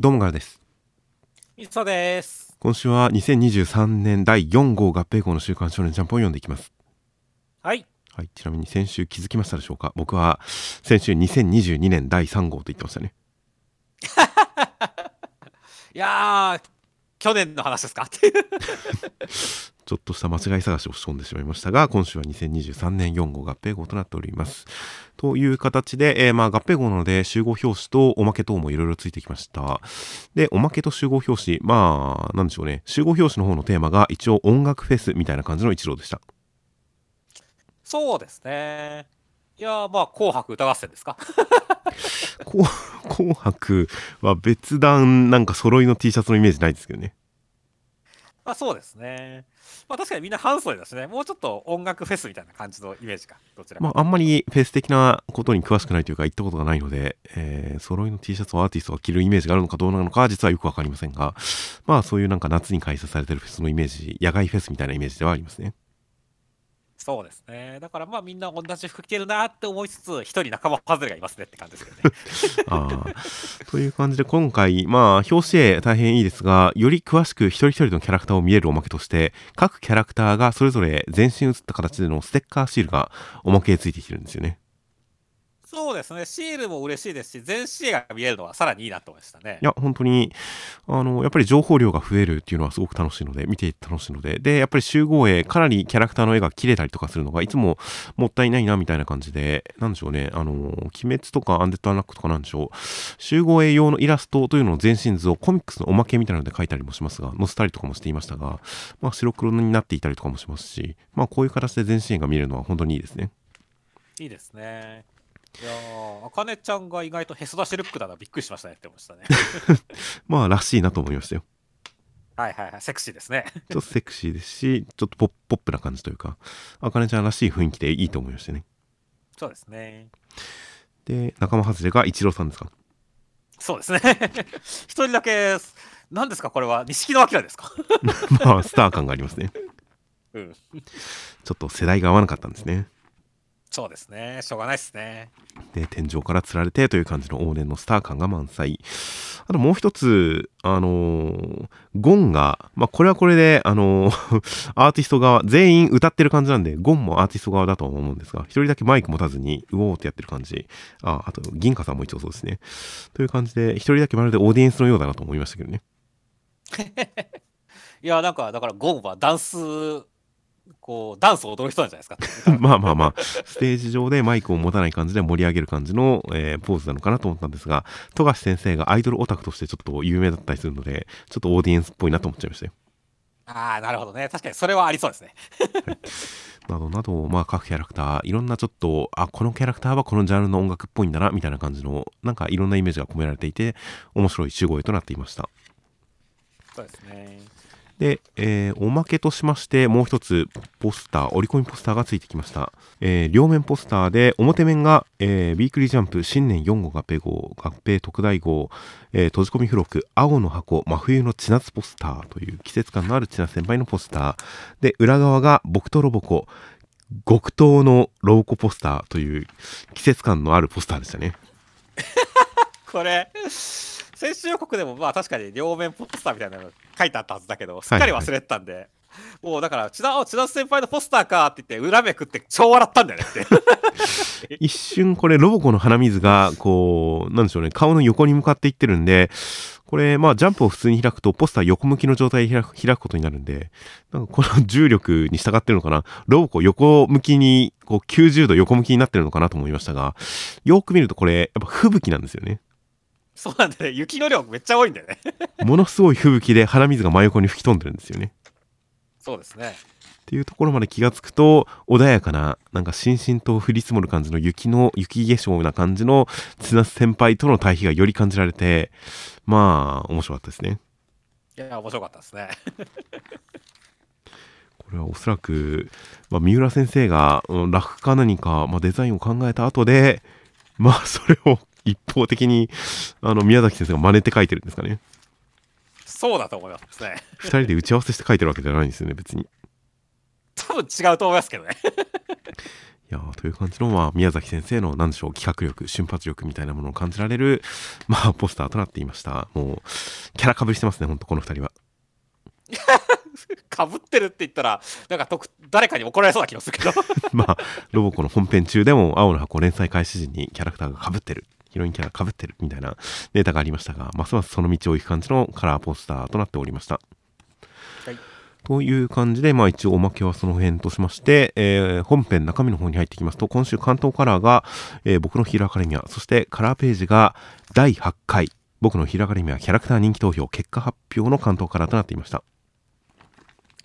どうもがらです。みそです。今週は2023年第4号合併号の週刊少年ジャンプを読んでいきます。はい。はい、ちなみに先週気づきましたでしょうか？僕は先週2022年第3号と言ってましたね。いやー、去年の話ですか？ちょっとした間違い探しを仕込んでしまいましたが、今週は2023年4号合併号となっております。という形で、えーまあ合併号なので集合表紙とおまけ等もいろいろついてきました。で、おまけと集合表紙、まあ、なんでしょうね。集合表紙の方のテーマが一応音楽フェスみたいな感じの一郎でした。そうですね。いやー、まあ、紅白歌合戦ですか？紅紅白は別段なんか揃いの T シャツのイメージないですけどね。まあ、そうですね。まあ、確かにみんな半袖だしね、もうちょっと音楽フェスみたいな感じのイメージか。どちらか。まあ、あんまりフェス的なことに詳しくないというか行ったことがないので、えー、揃いの T シャツをアーティストが着るイメージがあるのかどうなのかは実はよくわかりませんが、まあそういうなんか夏に開催されてるフェスのイメージ、野外フェスみたいなイメージではありますね。そうですね。だからまあみんな同じ服着てるなって思いつつ、一人仲間外れがいますねって感じですけどね。あという感じで今回、まあ表紙絵大変いいですが、より詳しく一人一人のキャラクターを見えるおまけとして、各キャラクターがそれぞれ全身写った形でのステッカーシールがおまけについてきてるんですよね。そうですね。シールも嬉しいですし、全身が見えるのはさらにいいなと思いましたねい。や、本当に、あの、やっぱり情報量が増えるっていうのはすごく楽しいので、見ていて楽しいので、で、やっぱり集合絵、かなりキャラクターの絵が切れたりとかするのが、いつももったいないな、みたいな感じで、なんでしょうね、あの、鬼滅とかアンデッドアンラックとかなんでしょう、集合絵用のイラストというのを全身図をコミックスのおまけみたいなので描いたりもしますが、載せたりとかもしていましたが、まあ、白黒になっていたりとかもしますし、まあ、こういう形で全身絵が見えるのは本当にいいですね。いいですね。いやー、あかねちゃんが意外とへそ出しルックだな、びっくりしましたねって思いましたね。まあ、らしいなと思いましたよ。はいはいはい、セクシーですね。ちょっとセクシーですし、ちょっとポッポップな感じというか、あかねちゃんらしい雰囲気でいいと思いましたね。そうですね。で、仲間外れが一郎さんですか？そうですね。一人だけ、何ですか、これは、錦野明ですか？まあ、スター感がありますね。うん。ちょっと世代が合わなかったんですね。そうですね。しょうがないですね。で、天井から吊られてという感じの往年のスター感が満載。あともう一つ、あのーゴンが、まあ、これはこれで、あのー アーティスト側、全員歌ってる感じなんで、ゴンもアーティスト側だとは思うんですが、一人だけマイク持たずに、うおーってやってる感じ。あ、あと、銀貨さんも一応そうですね。という感じで、一人だけまるでオーディエンスのようだなと思いましたけどね。いや、なんか、だから、ゴンはダンス、こう、ダンスを踊る人なんじゃないですか。まあまあまあ、ステージ上でマイクを持たない感じで盛り上げる感じの、えーポーズなのかなと思ったんですが、富樫先生がアイドルオタクとしてちょっと有名だったりするので、ちょっとオーディエンスっぽいなと思っちゃいましたよ。ああ、なるほどね。確かにそれはありそうですね。などなど、まあ各キャラクター、いろんなちょっと、あ、このキャラクターはこのジャンルの音楽っぽいんだな、みたいな感じの、なんかいろんなイメージが込められていて、面白い集合絵となっていました。そうですね。で、えーおまけとしまして、もう一つ、ポスター、折り込みポスターがついてきました。えー両面ポスターで、表面が、えー、ビークリージャンプ新年4号合併号、合併特大号、えー閉じ込み付録、青の箱、真冬の千夏ポスターという季節感のある千夏先輩のポスター。で、裏側が僕とロボコ、極東のロボコポスターという季節感のあるポスターでしたね。これ、先週予告でもまあ確かに両面ポスターみたいなの書いてあったはずだけど、すっかり忘れてたんで、もうだから、千田、千田先輩のポスターかって言って、裏目くって超笑ったんだよねって。一瞬これロボコの鼻水がこうなんでしょうね顔の横に向かっていってるんでこれまあジャンプを普通に開くとポスター横向きの状態で開く開くことになるんでなんかこの重力に従ってるのかな？ロボコ横向きにこう90度横向きになってるのかなと思いましたがよく見るとこれやっぱ吹雪なんですよねそうなんだよね。雪の量めっちゃ多いんだよね。ものすごい吹雪で鼻水が真横に吹き飛んでるんですよねそうですね。っていうところまで気がつくと穏やかななんかしんしんと降り積もる感じの雪の雪化粧な感じの津夏先輩との対比がより感じられてまあ面白かったですねいや、面白かったですね。これはおそらく、まあ、三浦先生がうんラフか何か、まあ、デザインを考えた後でまあそれを一方的にあの宮崎先生が真似て書いてるんですかねそうだと思いますね。二人で打ち合わせして書いてるわけじゃないんですよね別に多分違うと思いますけどね。いやーという感じの、まあ、宮崎先生の、なんでしょう、企画力、瞬発力みたいなものを感じられる、まあ、ポスターとなっていました。もう、キャラかぶりしてますね、ほんと、この二人は。かぶってるって言ったら、なんか特誰かに怒られそうな気がするけど。まあ、ロボコの本編中でも、青の箱連載開始時にキャラクターがかぶってる。ヒロインキャラかぶってるみたいなデータがありましたが、ますますその道を行く感じのカラーポスターとなっておりました。はいという感じで、まあ一応おまけはその辺としまして、えー本編中身の方に入ってきますと、今週関東カラーが、えー僕のヒーローアカデミア、そしてカラーページが第8回、僕のヒーローアカデミアキャラクター人気投票結果発表の関東カラーとなっていました。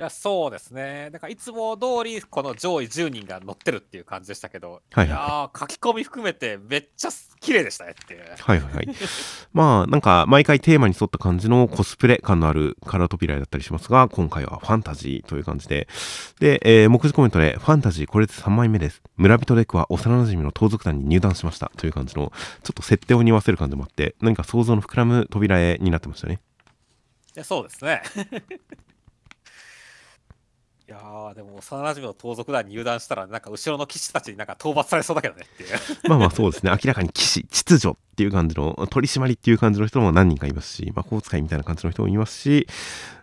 いやそうですね。だからいつも通りこの上位10人が乗ってるっていう感じでしたけど、はいはいやー書き込み含めてめっちゃ綺麗でしたねっていう。はいはいはい。まあ、なんか、毎回テーマに沿った感じのコスプレ感のあるカラー扉絵だったりしますが、今回はファンタジーという感じで。で、えー目次コメントで、ファンタジーこれで3枚目です。村人デクは幼馴染の盗賊団に入団しました。という感じの、ちょっと設定を匂わせる感じもあって、何か想像の膨らむ扉絵になってましたね。いやそうですね。いやーでも幼馴染の盗賊団に入団したらなんか後ろの騎士たちになんか討伐されそうだけどねっていう。まあまあそうですね。明らかに騎士、秩序っていう感じの、取り締まりっていう感じの人も何人かいますし、魔法使いみたいな感じの人もいますし、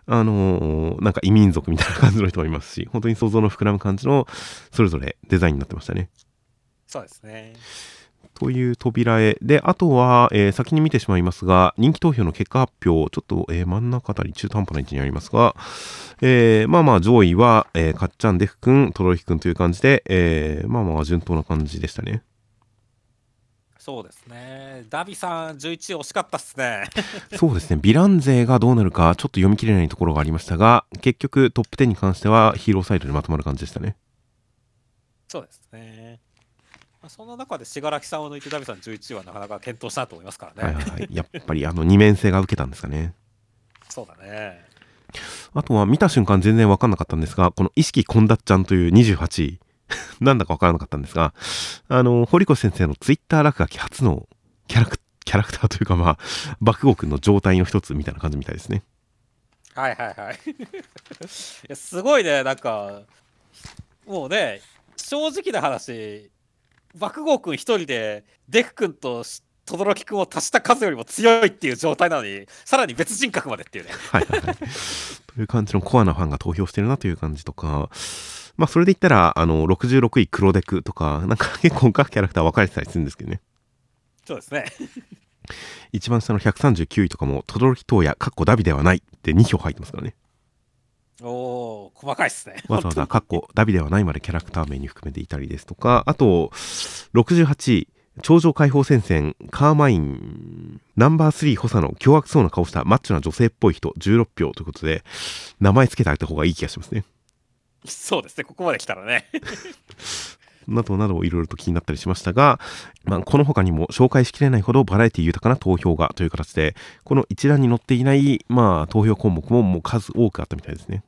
あのーなんか異民族みたいな感じの人もいますし、本当に想像の膨らむ感じの、それぞれデザインになってましたね。そうですね。という扉絵で、あとは、えー先に見てしまいますが、人気投票の結果発表、ちょっと、えー真ん中あたり中途半端な位置にありますが、えーまあまあ上位は、えーかっちゃん、デフくん、とろひくんという感じで、えーまあまあ順当な感じでしたね。そうですね。ダビさん11惜しかったっすね。そうですね、ヴィラン勢がどうなるか、ちょっと読み切れないところがありましたが、結局トップ10に関してはヒーローサイドでまとまる感じでしたね。そうですね。まあそんな中で信楽さんを抜いてダビさん11はなかなか検討したなと思いますからね。はいはいはい。やっぱりあの二面性が受けたんですかね。そうだね。あとは見た瞬間全然わかんなかったんですが、この意識こんだっちゃんという28位、なんだかわからなかったんですが、あの、堀越先生のツイッター落書き初のキャラクキャラクターというかまあ、爆豪くんの状態の一つみたいな感じみたいですね。はいはいはい。いやすごいね、なんか、もうね、正直な話、爆豪くん一人で、デフ君と轟くんを足した数よりも強いっていう状態なのに、さらに別人格までっていうね。はいはいはい。という感じのコアなファンが投票してるなという感じとか、まあそれで言ったら、あの、66位黒デクとか、なんか結構各キャラクター分かれてたりするんですけどね。そうですね。一番下の139位とかも、轟東也、かっこダビではないって2票入ってますからね。おお細かいっすね。わざわざ、かっこ、ダビではないまでキャラクター名に含めていたりですとか、あと、68位、頂上解放戦線、カーマイン、ナンバー3補佐の凶悪そうな顔したマッチョな女性っぽい人、16票ということで、名前つけてあげた方がいい気がしますね。そうですね、ここまで来たらね。などなどいろいろと気になったりしましたが、まあ、この他にも紹介しきれないほどバラエティ豊かな投票がという形で、この一覧に載っていない、まあ、投票項目ももう数多くあったみたいですね。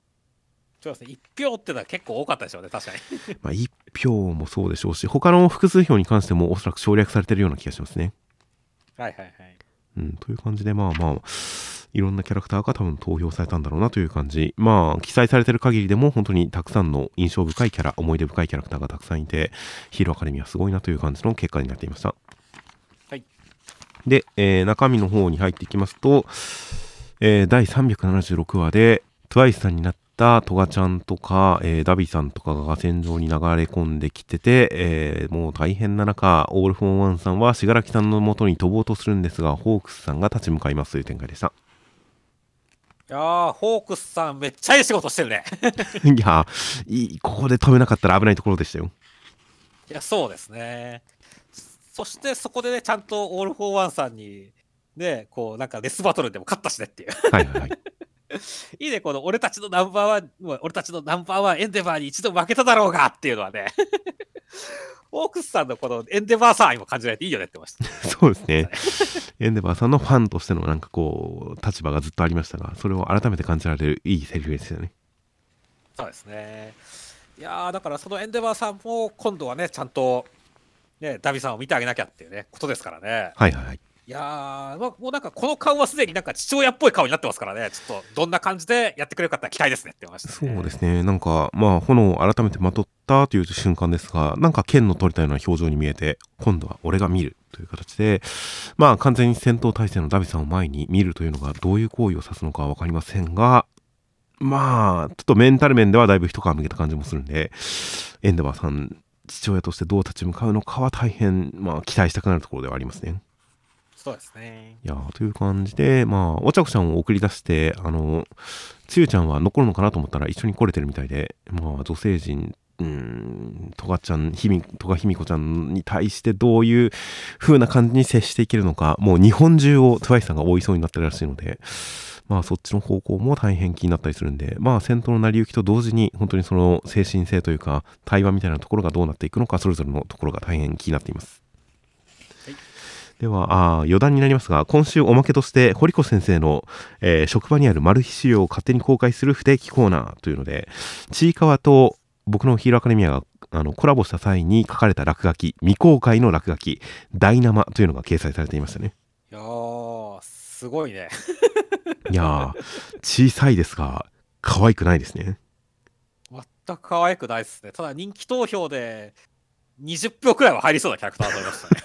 そうですね、1票ってのは結構多かったでしょうね、確かに。まあ、1票もそうでしょうし、他の複数票に関してもおそらく省略されてるような気がしますね。はいはいはい。うん、という感じで、まあまあ、いろんなキャラクターが多分投票されたんだろうなという感じ。まあ、記載されてる限りでも本当にたくさんの印象深いキャラ、思い出深いキャラクターがたくさんいて、ヒーローアカデミーはすごいなという感じの結果になっていました。はい。で、えー中身の方に入っていきますと、えー第376話で TWICE さんになったトガちゃんとか、えーダビさんとかが戦場に流れ込んできてて、えーもう大変な中、オールフォンワンさんは信楽さんの元に飛ぼうとするんですが、ホークスさんが立ち向かいますという展開でした。いやー、ホークスさんめっちゃいい仕事してるね。いや、いい、ここで止めなかったら危ないところでしたよ。いや、そうですね。そしてそこでね、ちゃんとオール・フォー・ワンさんに、ね、こう、なんかデスバトルでも勝ったしねっていう。はいはいはい。いいね、この俺たちのナンバーワン、もう俺たちのナンバーワンエンデバーに一度負けただろうがっていうのはね、ホークスさんのこのエンデバーさんにも感じられていいよねって言ってました。そうですね。エンデバーさんのファンとしてのなんかこう、立場がずっとありましたが、それを改めて感じられるいいセリフですよね。そうですね。いやー、だからそのエンデバーさんも今度はね、ちゃんと、ね、ダビさんを見てあげなきゃっていうね、ことですからね。はいはいはい。いやー、まあもうなんかこの顔はすでになんか父親っぽい顔になってますからね、ちょっとどんな感じでやってくれるかって期待ですねって言いました、ね。そうですね。なんか、まあ、炎を改めてまとったという瞬間ですが、なんか剣の取れたような表情に見えて、今度は俺が見るという形で、まあ完全に戦闘態勢のダビさんを前に見るというのがどういう行為を指すのかはわかりませんが、まあ、ちょっとメンタル面ではだいぶ一皮向けた感じもするんで、エンデバーさん、父親としてどう立ち向かうのかは大変、まあ期待したくなるところではありますね。そうですね。いやという感じで、まあ、おちゃこちゃんを送り出して、あの、つゆちゃんは残るのかなと思ったら一緒に来れてるみたいで、まあ、女性陣、うん、とがちゃん、ひみ、とがひみこちゃんに対してどういう風な感じに接していけるのか、もう日本中を TWICE さんが追いそうになってるらしいので、まあそっちの方向も大変気になったりするんで、まあ戦闘の成り行きと同時に本当にその精神性というか対話みたいなところがどうなっていくのか、それぞれのところが大変気になっています。では、あ余談になりますが、今週おまけとして、堀越先生の、えー、職場にあるマル秘資料を勝手に公開する不定期コーナーというので、ちいかわと僕のヒーローアカデミアがあのコラボした際に書かれた落書き、未公開の落書き、ダイナマというのが掲載されていましたね。いやー、すごいね。いやー、小さいですが、可愛くないですね。全く可愛くないですね。ただ人気投票で20票くらいは入りそうなキャラクターだと思いましたね。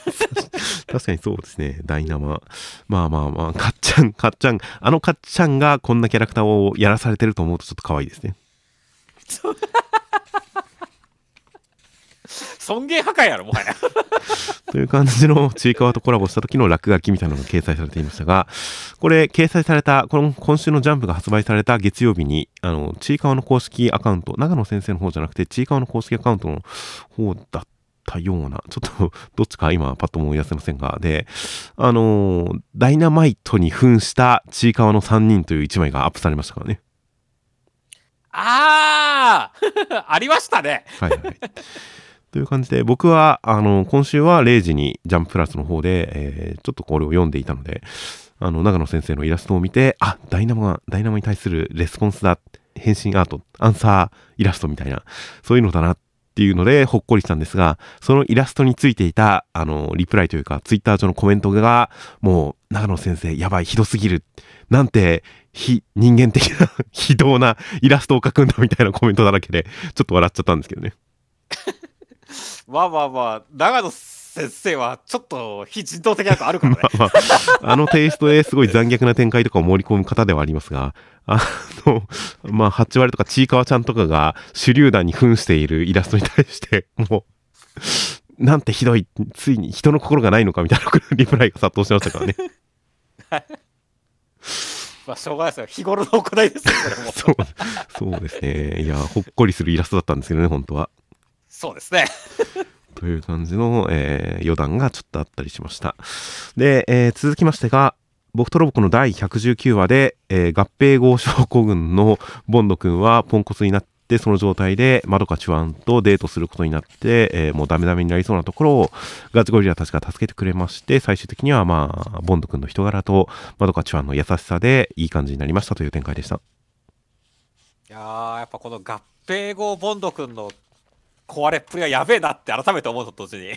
確かにそうですね。ダイナマ。まあまあまあ、かっちゃん、かっちゃん、あのかっちゃんがこんなキャラクターをやらされてると思うとちょっと可愛いですね。尊厳破壊やろ、もはや。という感じのちいかわとコラボした時の落書きみたいなのが掲載されていましたが、これ掲載された、この今週のジャンプが発売された月曜日に、あの、ちいかわの公式アカウント、長野先生の方じゃなくて、ちいかわの公式アカウントの方だったような、ちょっとどっちか今パッと思い出せませんが、で、あのー、ダイナマイトに扮したちいかわの3人という1枚がアップされましたからね。あー ありましたね。はいはい。という感じで、僕は、あの、今週は0時にジャンププラスの方で、えー、ちょっとこれを読んでいたので、あの、長野先生のイラストを見て、あ、ダイナモが、ダイナモに対するレスポンスだ、変身アート、アンサーイラストみたいな、そういうのだなっっていうので、ほっこりしたんですが、そのイラストについていた、あの、リプライというか、ツイッター上のコメントが、もう、長野先生、やばい、ひどすぎる。なんて、非人間的な、非道なイラストを描くんだみたいなコメントだらけで、ちょっと笑っちゃったんですけどね。まあまあまあ、長野先生はちょっと非人道的なとあるからね まあ、まあ、あのテイストですごい残虐な展開とかを盛り込む方ではありますが、あの、まあ、8割とかちいかわちゃんとかが手榴弾に扮しているイラストに対して、もう、なんてひどい、ついに人の心がないのかみたいなリプライが殺到しましたからね。まあ、しょうがないですよ。日頃の行いですよ、これも。そう、そうですね。いや、ほっこりするイラストだったんですけどね、本当は。そうですね。という感じの、えー、余談がちょっとあったりしました。で、えー、続きましてが、僕とロボコの第119話で、えー、合併号症候群のボンド君はポンコツになって、その状態でマドカチュワンとデートすることになって、えー、もうダメダメになりそうなところをガチゴリラたちが助けてくれまして、最終的にはまあ、ボンド君の人柄とマドカチュワンの優しさでいい感じになりましたという展開でした。いや、やっぱこの合併後ボンド君の壊れっぷりはやべえなって改めて思うと同時に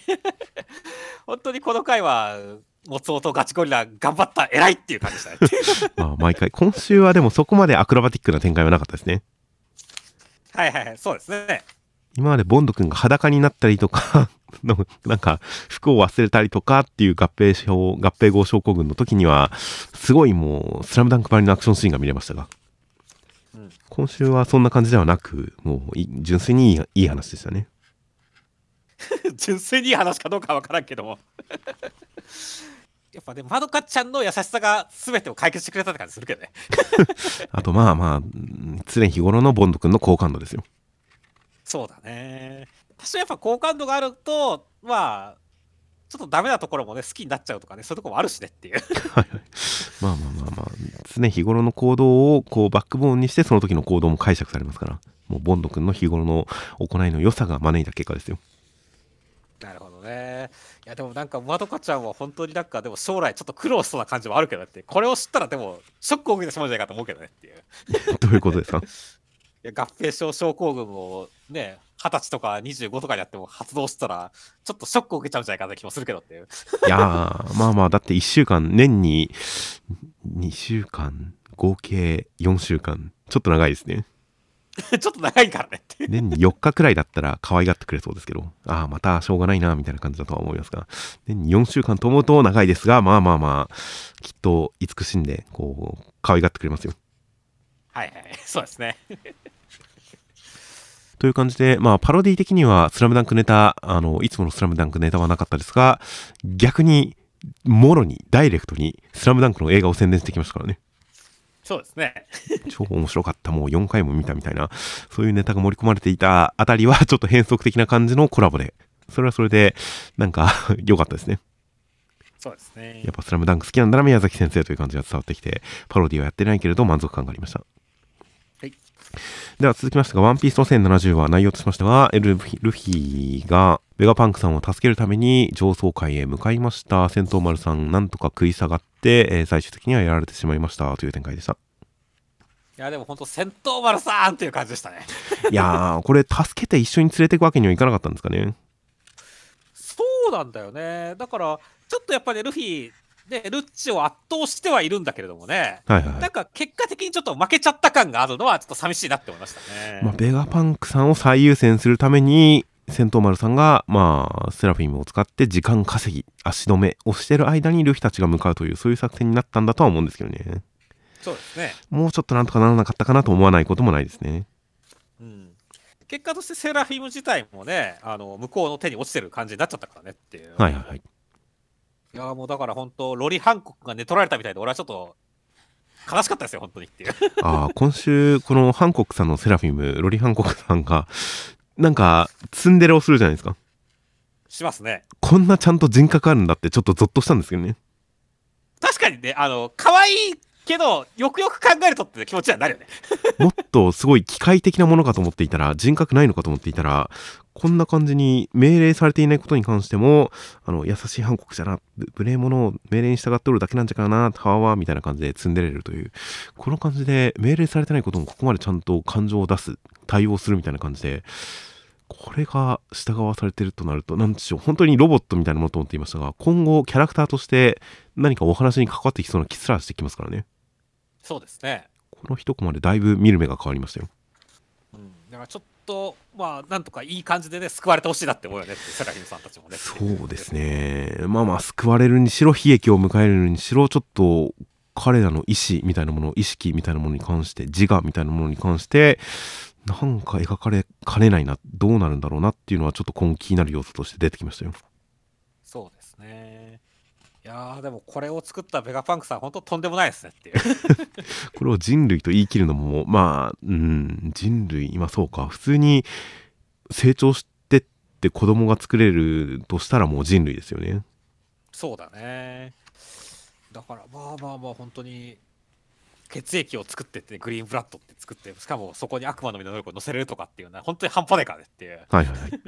本当にこの回はもつおとガチゴリラ頑張った偉いっていう感じでしたね。まあ毎回。今週はでもそこまでアクロバティックな展開はなかったですね。はいはいそうですね。今までボンド君が裸になったりとか なんか服を忘れたりとかっていう合併症合併号症候群の時にはすごいもうスラムダンクばりのアクションシーンが見れましたが。今週はそんな感じではなく、もう純粋にいいいい話でしたね。純粋にいい話かどうかわからんけどもやっぱね、まどかちゃんの優しさが全てを解決してくれたって感じするけどね あとまあまあ、常日頃のボンド君の好感度ですよ。そうだね。多少やっぱ好感度があると、まあ、ちょっとダメなところもね、好きになっちゃうとかね、そういうところもあるしねっていうはい、はい。まあまあまあまあ、常日頃の行動をこうバックボーンにしてその時の行動も解釈されますからもうボンド君の日頃の行いの良さが招いた結果ですよなるほどねいやでもなんかまどかちゃんは本当になんかでも将来ちょっと苦労しそうな感じもあるけどってこれを知ったらでもショックを受けてしまうんじゃないかと思うけどねっていうどういうことですか？いや合併症症候群をね二十歳とか25とかにやっても発動したら、ちょっとショックを受けちゃうんじゃないかな気もするけどっていう。いやー、まあまあ、だって1週間、年に2週間、合計4週間、ちょっと長いですね。ちょっと長いからねって。年に4日くらいだったら可愛がってくれそうですけど、ああ、またしょうがないな、みたいな感じだとは思いますが、年に4週間と思うと長いですが、まあまあまあ、きっと慈しんで、こう、可愛がってくれますよ。はいはい。そうですね。という感じで、まあ、パロディ的には、スラムダンクネタ、あの、いつものスラムダンクネタはなかったですが、逆に、もろに、ダイレクトに、スラムダンクの映画を宣伝してきましたからね。そうですね。超面白かった、もう4回も見たみたいな、そういうネタが盛り込まれていたあたりは、ちょっと変則的な感じのコラボで、それはそれで、なんか、良かったですね。そうですねやっ。ぱスラムダンク好きなんだな、宮崎先生という感じが伝わってきて、パロディはやってないけれど満足感がありました。はい。では続きましてが、ワンピースの1070は内容としましては、ルフィルフィがベガパンクさんを助けるために上層階へ向かいました。戦闘丸さん、なんとか食い下がって、えー最終的にはやられてしまいましたという展開でした。いや、でも本当、戦闘丸さんっていう感じでしたね。いやー、これ助けて一緒に連れていくわけにはいかなかったんですかね。そうなんだよね。だから、ちょっとやっぱりルフィ、で、ルッチを圧倒してはいるんだけれどもね。はいはいはいなん。か結果的にちょっと負けちゃった感があるのはちょっと寂しいなって思いましたね。まあ、ベガパンクさんを最優先するために、戦闘丸さんが、まあ、セラフィムを使って時間稼ぎ、足止めをしてる間にルフィたちが向かうという、そういう作戦になったんだとは思うんですけどね。そうですね。もうちょっとなんとかならなかったかなと思わないこともないですね。うん。結果としてセラフィム自体もね、あの向こうの手に落ちてる感じになっちゃったからねっていう。はいはいはい。いやもうだから本当、ロリ・ハンコックが寝取られたみたいで、俺はちょっと悲しかったですよ、本当にっていう。ああ、今週、このハンコックさんのセラフィム、ロリハンコックさんが、なんか、ツンデレをするじゃないですか。しますね。こんなちゃんと人格あるんだって、ちょっとゾッとしたんですけどね。確かにね、あの、可愛いけど、よくよく考えるとって気持ちにはなるよね。もっとすごい機械的なものかと思っていたら、人格ないのかと思っていたら、こんな感じに命令されていないことに関しても、あの、優しい反国じゃな、無礼者を命令に従っておるだけなんじゃからな、はわわ、みたいな感じで積んでれるという、この感じで命令されてないこともここまでちゃんと感情を出す、対応するみたいな感じで、これが従わされてるとなると、なんでしょう、本当にロボットみたいなものと思っていましたが、今後キャラクターとして何かお話に関わってきそうな気すらしてきますからね。そうですね。この一コマでだいぶ見る目が変わりましたよ。うん。だからちょっと、まあ、なんとかいい感じでね、救われてほしいなって思うよねって、セラフィムさんたちもね。そうですね。まあまあ、救われるにしろ、悲劇を迎えるにしろ、ちょっと、彼らの意志みたいなもの、意識みたいなものに関して、自我みたいなものに関して、なんか描かれかねないな、どうなるんだろうなっていうのは、ちょっと今後気になる要素として出てきましたよ。そうですね。いやー、でもこれを作ったベガパンクさん、本当とんでもないですねっていう。これを人類と言い切るのも、まあ、うん、人類、今そうか、普通に成長してって子供が作れるとしたらもう人類ですよね。そうだね。だから、まあまあまあ、本当に、血液を作ってって、グリーンブラッドって作って、しかもそこに悪魔の実の能力を乗せれるとかっていうのは、本当に半端ないからねっていう。はいはいはい。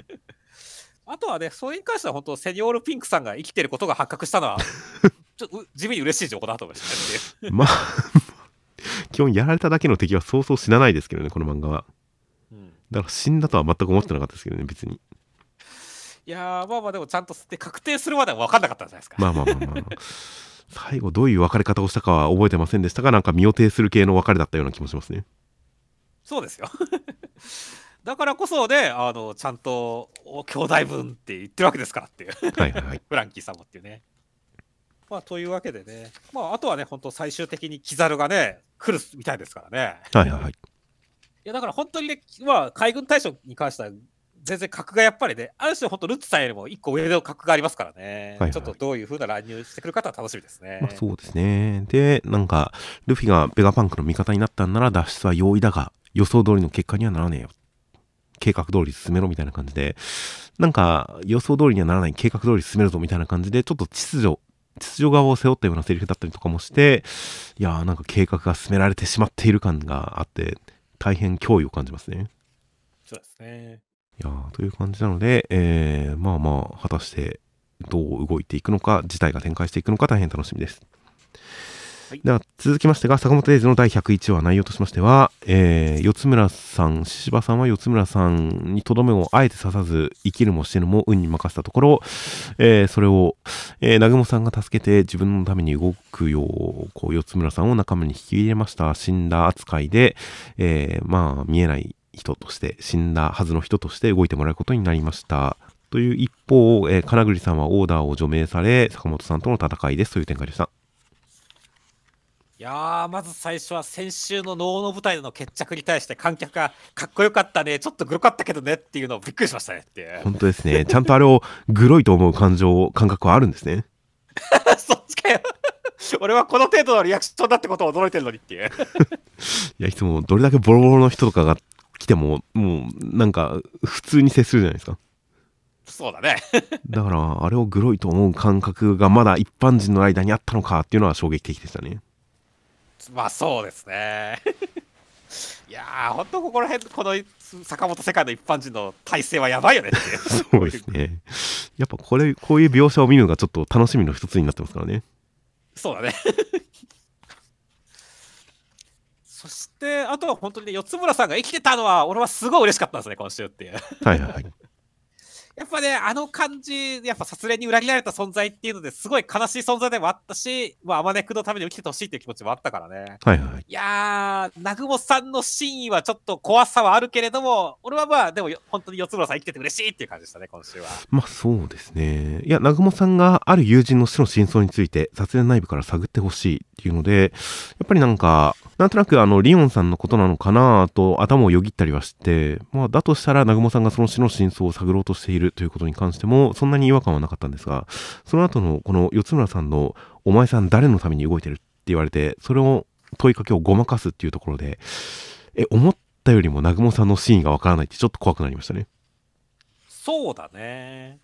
あとはね、それに関しては本当、セニョールピンクさんが生きてることが発覚したのは、ちょっとう地味に嬉しい情報だと思いましたね。まあ、基本やられただけの敵はそうそう死なないですけどね、この漫画は。うんだから死んだとは全く思ってなかったですけどね、別に。いやー、まあまあ、でもちゃんとで確定するまでは分かんなかったんじゃないですか。まあまあまあまあ。最後どういう別れ方をしたかは覚えてませんでしたが、なんか身を挺する系の別れだったような気もしますね。そうですよ。だからこそね、あのちゃんとお兄弟分って言ってるわけですからっていう、はいはいはい。フランキーさんもっていうね。まあ、というわけでね、まあ、あとはね、本当、最終的にキザルがね、来るみたいですからね。はいはいはい。いや、だから本当にね、まあ、海軍大将に関しては、全然格がやっぱりね、ある種、本当、ルッツさんよりも一個上の格がありますからね、はいはいちょっとどういう風な乱入してくるかは楽しみですね。まあそうですね。で、なんか、ルフィがベガパンクの味方になったんなら脱出は容易だが、予想通りの結果にはならねえよ。計画通り進めろみたいな感じで、なんか予想通りにはならない計画通り進めるぞみたいな感じで、ちょっと秩序、秩序側を背負ったようなセリフだったりとかもして、いやーなんか計画が進められてしまっている感があって、大変脅威を感じますね。そうですね。いやーという感じなので、えー、まあまあ、果たしてどう動いていくのか、事態が展開していくのか大変楽しみです。はい。では続きましてが、坂本デイズの第101話内容としましては、えー、四つ村さん、獅子場さんは四つ村さんにとどめをあえて刺さず、生きるも死ぬも運に任せたところ、えー、それを、えー、南雲さんが助けて自分のために動くよう、こう、四つ村さんを仲間に引き入れました。死んだ扱いで、えー、まあ、見えない人として死んだはずの人として動いてもらうことになりました。という一方、えー、金栗さんはオーダーを除名され坂本さんとの戦いです。という展開でした。いやまず最初は先週の能の舞台での決着に対して観客がかっこよかったね。ちょっとグロかったけどねっていうのをびっくりしましたね。って本当ですね。ちゃんとあれをグロいと思う感情感覚はあるんですね。そっちかよ。俺はこの程度のリアクションだってことを驚いてるのにっていう。いやいつもどれだけボロボロの人とかが来てももうなんか普通に接するじゃないですか。そうだね。だからあれをグロいと思う感覚がまだ一般人の間にあったのかっていうのは衝撃的でしたねまあそうですね。いやー、本当ここら辺、この坂本世界の一般人の体制はやばいよねって そうですね。やっぱこれ、こういう描写を見るのがちょっと楽しみの一つになってますからね。そうだね。そして、あとは本当にね、四村さんが生きてたのは、俺はすごい嬉しかったんですね、今週っていう。はいはいはい。やっぱね、あの感じ、やっぱ殺恋に裏切られた存在っていうのですごい悲しい存在でもあったし、まあ、あまねくのために生きててほしいっていう気持ちもあったからね。はいはい。いやー、南雲さんの真意はちょっと怖さはあるけれども、俺はまあ、でも本当に四つ村さん生きてて嬉しいっていう感じでしたね、今週は。まあそうですね。いや、南雲さんがある友人の死の真相について、殺恋内部から探ってほしいっていうので、やっぱりなんか、なんとなくあの、リオンさんのことなのかなと頭をよぎったりはして、まあだとしたら南雲さんがその死の真相を探ろうとしているということに関しても、そんなに違和感はなかったんですが、その後のこの四村さんの、お前さん誰のために動いてるって言われて、それを問いかけをごまかすっていうところで、え、思ったよりも南雲さんの真意がわからないってちょっと怖くなりましたね。そうだね。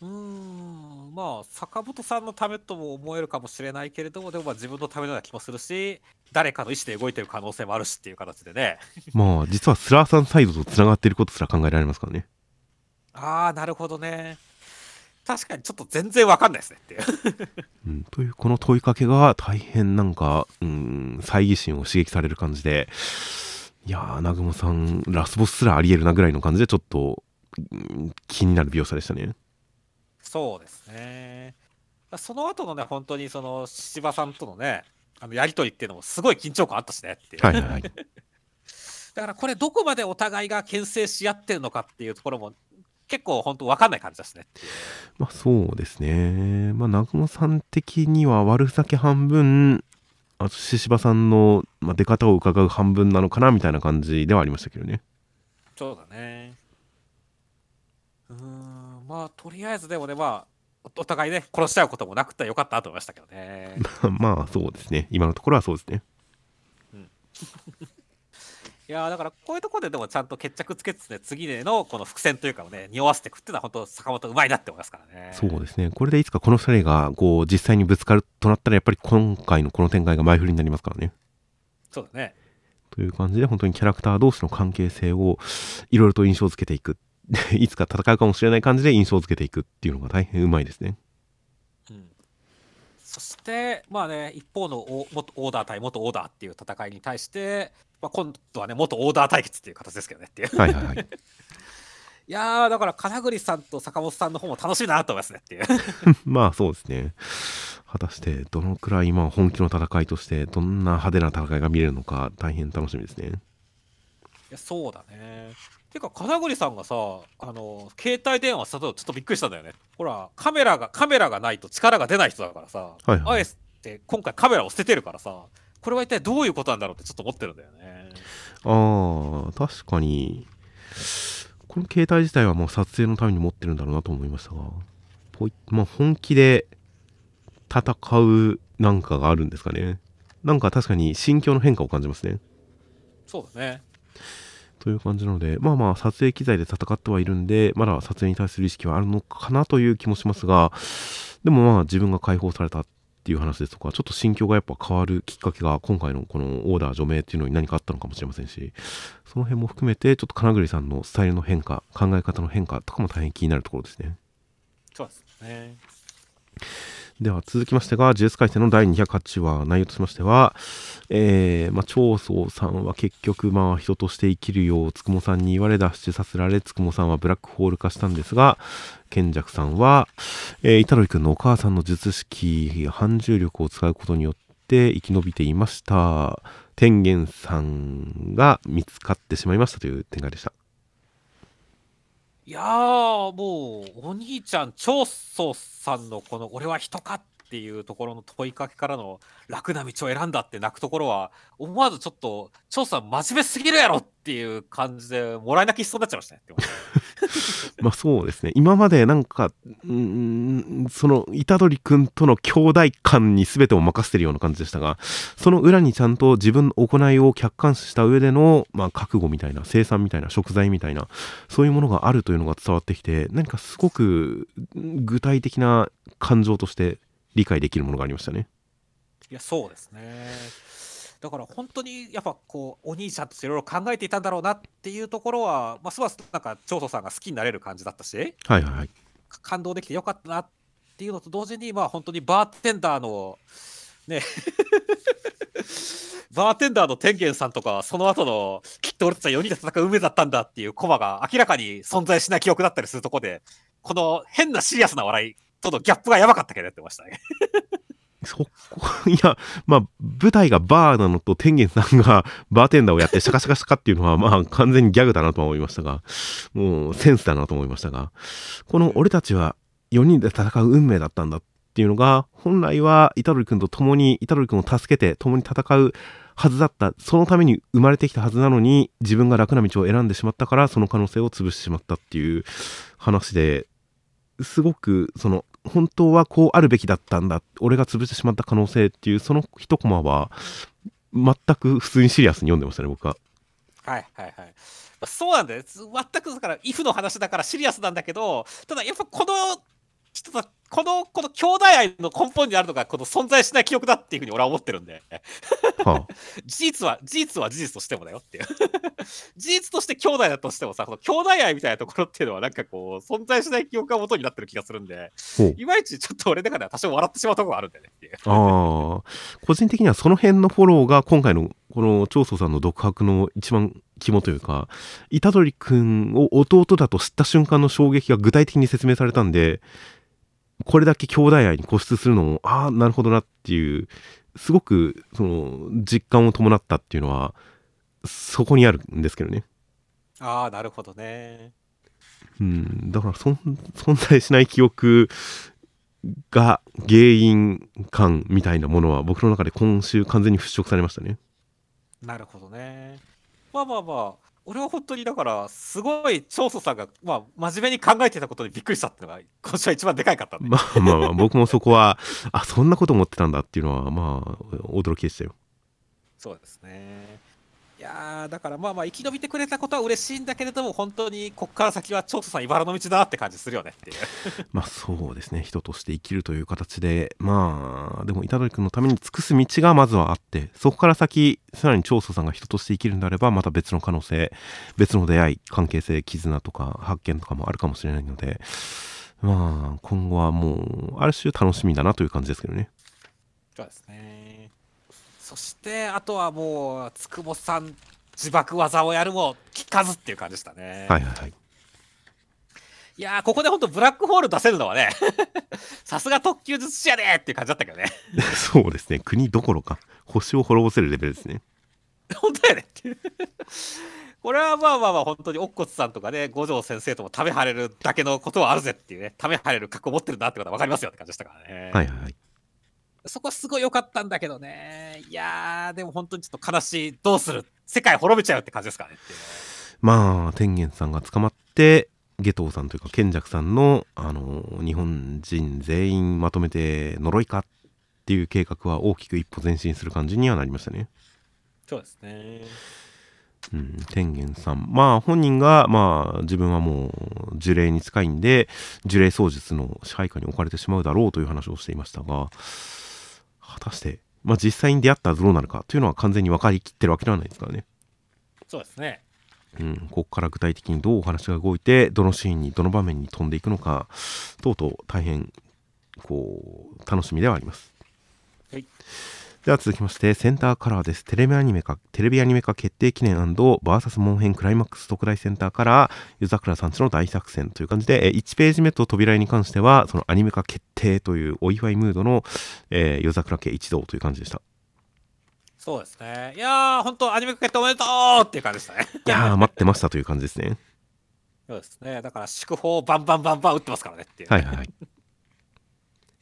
うーん、まあ、坂本さんのためとも思えるかもしれないけれども、でもまあ自分のためのような気もするし、誰かの意思で動いてる可能性もあるしっていう形でね。まあ、実はスラーさんサイドとつながっていることすら考えられますからね。ああ、なるほどね。確かにちょっと全然わかんないですねっていう うん。という、この問いかけが大変なんか、うん、猜疑心を刺激される感じで、いやー、南雲さん、ラスボスすらありえるなぐらいの感じで、ちょっと、うん、気になる描写でしたね。そうですね。その後のね、本当にその、獅子さんとのね、あのやりとりっていうのもすごい緊張感あったしねっていう。はいはいはい。だからこれどこまでお互いが牽制し合ってるのかっていうところも結構本当分かんない感じですね。まあそうですね。まあ南雲さん的には悪ふざけ半分、あと獅子さんの、まあ、出方を伺う半分なのかなみたいな感じではありましたけどね。そうだね。うん、まあとりあえずでもね、まあお互いね、殺しちゃうこともなくてよかったと思いましたけどね。まあそうですね。今のところはそうですね。うんいやだからこういうところででもちゃんと決着つけつつね次でのこの伏線というかをね匂わせていくっていうのは本当坂本うまいなって思いますからね。そうですね。これでいつかこの2人がこう実際にぶつかるとなったらやっぱり今回のこの展開が前振りになりますからね。そうだね。という感じで本当にキャラクター同士の関係性をいろいろと印象づけていく。いつか戦うかもしれない感じで印象づけていくっていうのが大変うまいですねそして、まあね、一方の元オーダー対元オーダーっていう戦いに対して、まあ、今度はね、元オーダー対決っていう形ですけどねっていう。はいはいはい。いやだから金栗さんと坂本さんの方も楽しいなと思いますねっていう まあそうですね果たしてどのくらいまあ本気の戦いとしてどんな派手な戦いが見れるのか大変楽しみですねいやそうだね。てか金栗さんがさあの携帯電話したとちょっとびっくりしたんだよね。ほらカメラがカメラがないと力が出ない人だからさ、はいはい、あえて今回カメラを捨ててるからさこれは一体どういうことなんだろうってちょっと思ってるんだよね。ああ確かに。この携帯自体はもう撮影のために持ってるんだろうなと思いましたがポイ、まあ、本気で戦うなんかがあるんですかね。なんか確かに心境の変化を感じますね。そうだねという感じなので、まあまあ、撮影機材で戦ってはいるんで、まだ撮影に対する意識はあるのかなという気もしますが、でもまあ、自分が解放されたっていう話ですとか、ちょっと心境がやっぱ変わるきっかけが、今回のこのオーダー除名っていうのに何かあったのかもしれませんし、その辺も含めて、ちょっと金栗さんのスタイルの変化、考え方の変化とかも大変気になるところですね。そうですね。では続きましてが、呪術廻戦の第208話、内容としましては、えー、まあ、長宗さんは結局、まあ、人として生きるよう、つくもさんに言われ脱出させられ、つくもさんはブラックホール化したんですが、賢弱さんは、えー、板取君のお母さんの術式、反重力を使うことによっ、て生き延びていました。天元さんが見つかってしまいましたという展開でした。いやーもうお兄ちゃん長宗さんのこの「俺は人かっ?」っていうところの問いかけからの楽な道を選んだって泣くところは思わずちょっと長さん真面目すぎるやろっていう感じでもらい泣きしそうになっちゃいましたね。まあそうですね今までなんかうんその虎杖君との兄弟感に全てを任せてるような感じでしたがその裏にちゃんと自分の行いを客観視した上での、まあ、覚悟みたいな生産みたいな食材みたいなそういうものがあるというのが伝わってきて何かすごく具体的な感情として理解できるものがありましたね。いやそうですねだから本当にやっぱこうお兄ちゃんとしていろいろ考えていたんだろうなっていうところはますますなんか長宗さんが好きになれる感じだったし、はいはいはい、感動できてよかったなっていうのと同時にまあ本当にバーテンダーのね バーテンダーの天元さんとかその後のきっと俺たちは4人で戦う運命だったんだっていうコマが明らかに存在しない記憶だったりするとこでこの変なシリアスな笑いとのギャップがやばかったけどやってましたね。そこ、いや、まあ、舞台がバーなのと天元さんがバーテンダーをやってシャカシャカシャカっていうのは、まあ、完全にギャグだなとは思いましたが、もう、センスだなと思いましたが、この俺たちは4人で戦う運命だったんだっていうのが、本来は、イタロリ君と共に、イタロリ君を助けて共に戦うはずだった、そのために生まれてきたはずなのに、自分が楽な道を選んでしまったから、その可能性を潰してしまったっていう話で、すごく、その、本当はこうあるべきだったんだ俺が潰してしまった可能性っていうその一コマは全く普通にシリアスに読んでましたね僕は。はいはいはい。そうなんだよ。全くだから、if の話だからシリアスなんだけど、ただやっぱこの人たこの、この兄弟愛の根本にあるのが、この存在しない記憶だっていうふうに俺は思ってるんで。はあ、事実は、事実は事実としてもだよっていう。事実として兄弟だとしてもさ、この兄弟愛みたいなところっていうのは、なんかこう、存在しない記憶が元になってる気がするんで、いまいちちょっと俺の中では多少笑ってしまうところがあるんだよねっていう。ああ。個人的にはその辺のフォローが今回のこの長宗さんの独白の一番肝というか、虎杖君を弟だと知った瞬間の衝撃が具体的に説明されたんで、これだけ兄弟愛に固執するのもああなるほどなっていうすごくその実感を伴ったっていうのはそこにあるんですけどね。ああなるほどね。うん。だから存在しない記憶が原因感みたいなものは僕の中で今週完全に払拭されましたね。なるほどね。まあまあまあ俺は本当にだからすごい長宗さんが、まあ、真面目に考えてたことにびっくりしたっていうのが今週は一番でかいかったんで。まあまあまあ僕もそこはあそんなこと思ってたんだっていうのはまあ驚きでしたよ。そうですねいやだからまあまあ生き延びてくれたことは嬉しいんだけれども本当にこっから先は長宗さん茨の道だなって感じするよねっていう。まあそうですね人として生きるという形で。まあでも虎杖君のために尽くす道がまずはあってそこから先さらに長宗さんが人として生きるんであればまた別の可能性別の出会い関係性絆とか発見とかもあるかもしれないのでまあ今後はもうある種楽しみだなという感じですけどね。そうですねそしてあとはもうつくもさん自爆技をやるも聞かずっていう感じでしたね。はいはいはい。いやここで本当ブラックホール出せるのはね さすが特級術師やでっていう感じだったけどね。そうですね。国どころか星を滅ぼせるレベルですね。本当やねっていう。これはまあまあまあ本当に乙骨さんとかね五条先生ともためはれるだけのことはあるぜっていうねためはれる覚悟持ってるんだってことは分かりますよって感じでしたからね。はいはいそこはすごい良かったんだけどね。いやー、でも本当にちょっと悲しい。どうする世界滅びちゃうって感じですかねまあ、天元さんが捕まって、下藤さんというか賢弱さんの、あの、日本人全員まとめて呪いかっていう計画は大きく一歩前進する感じにはなりましたね。そうですね。うん、天元さん。まあ本人が、まあ自分はもう呪霊に近いんで、呪霊操術の支配下に置かれてしまうだろうという話をしていましたが、果たして、まあ、実際に出会ったらどうなるかというのは完全に分かりきってるわけではないですからね。そうですね。うん、ここから具体的にどうお話が動いてどのシーンにどの場面に飛んでいくのか等々大変こう楽しみではあります。はいでは続きまして、センターカラーです。テレビアニメ化、テレビアニメ化決定記念バーサスモン編クライマックス特大センターから、湯桜さんちの大作戦という感じで、1ページ目と扉に関しては、そのアニメ化決定というお祝いムードの、えー、夜桜家一同という感じでした。そうですね。いやー、本当アニメ化決定おめでとうっていう感じでしたね。いやー、待ってましたという感じですね。そうですね。だから、祝砲をバンバンバンバン打ってますからねっていう。はいはいは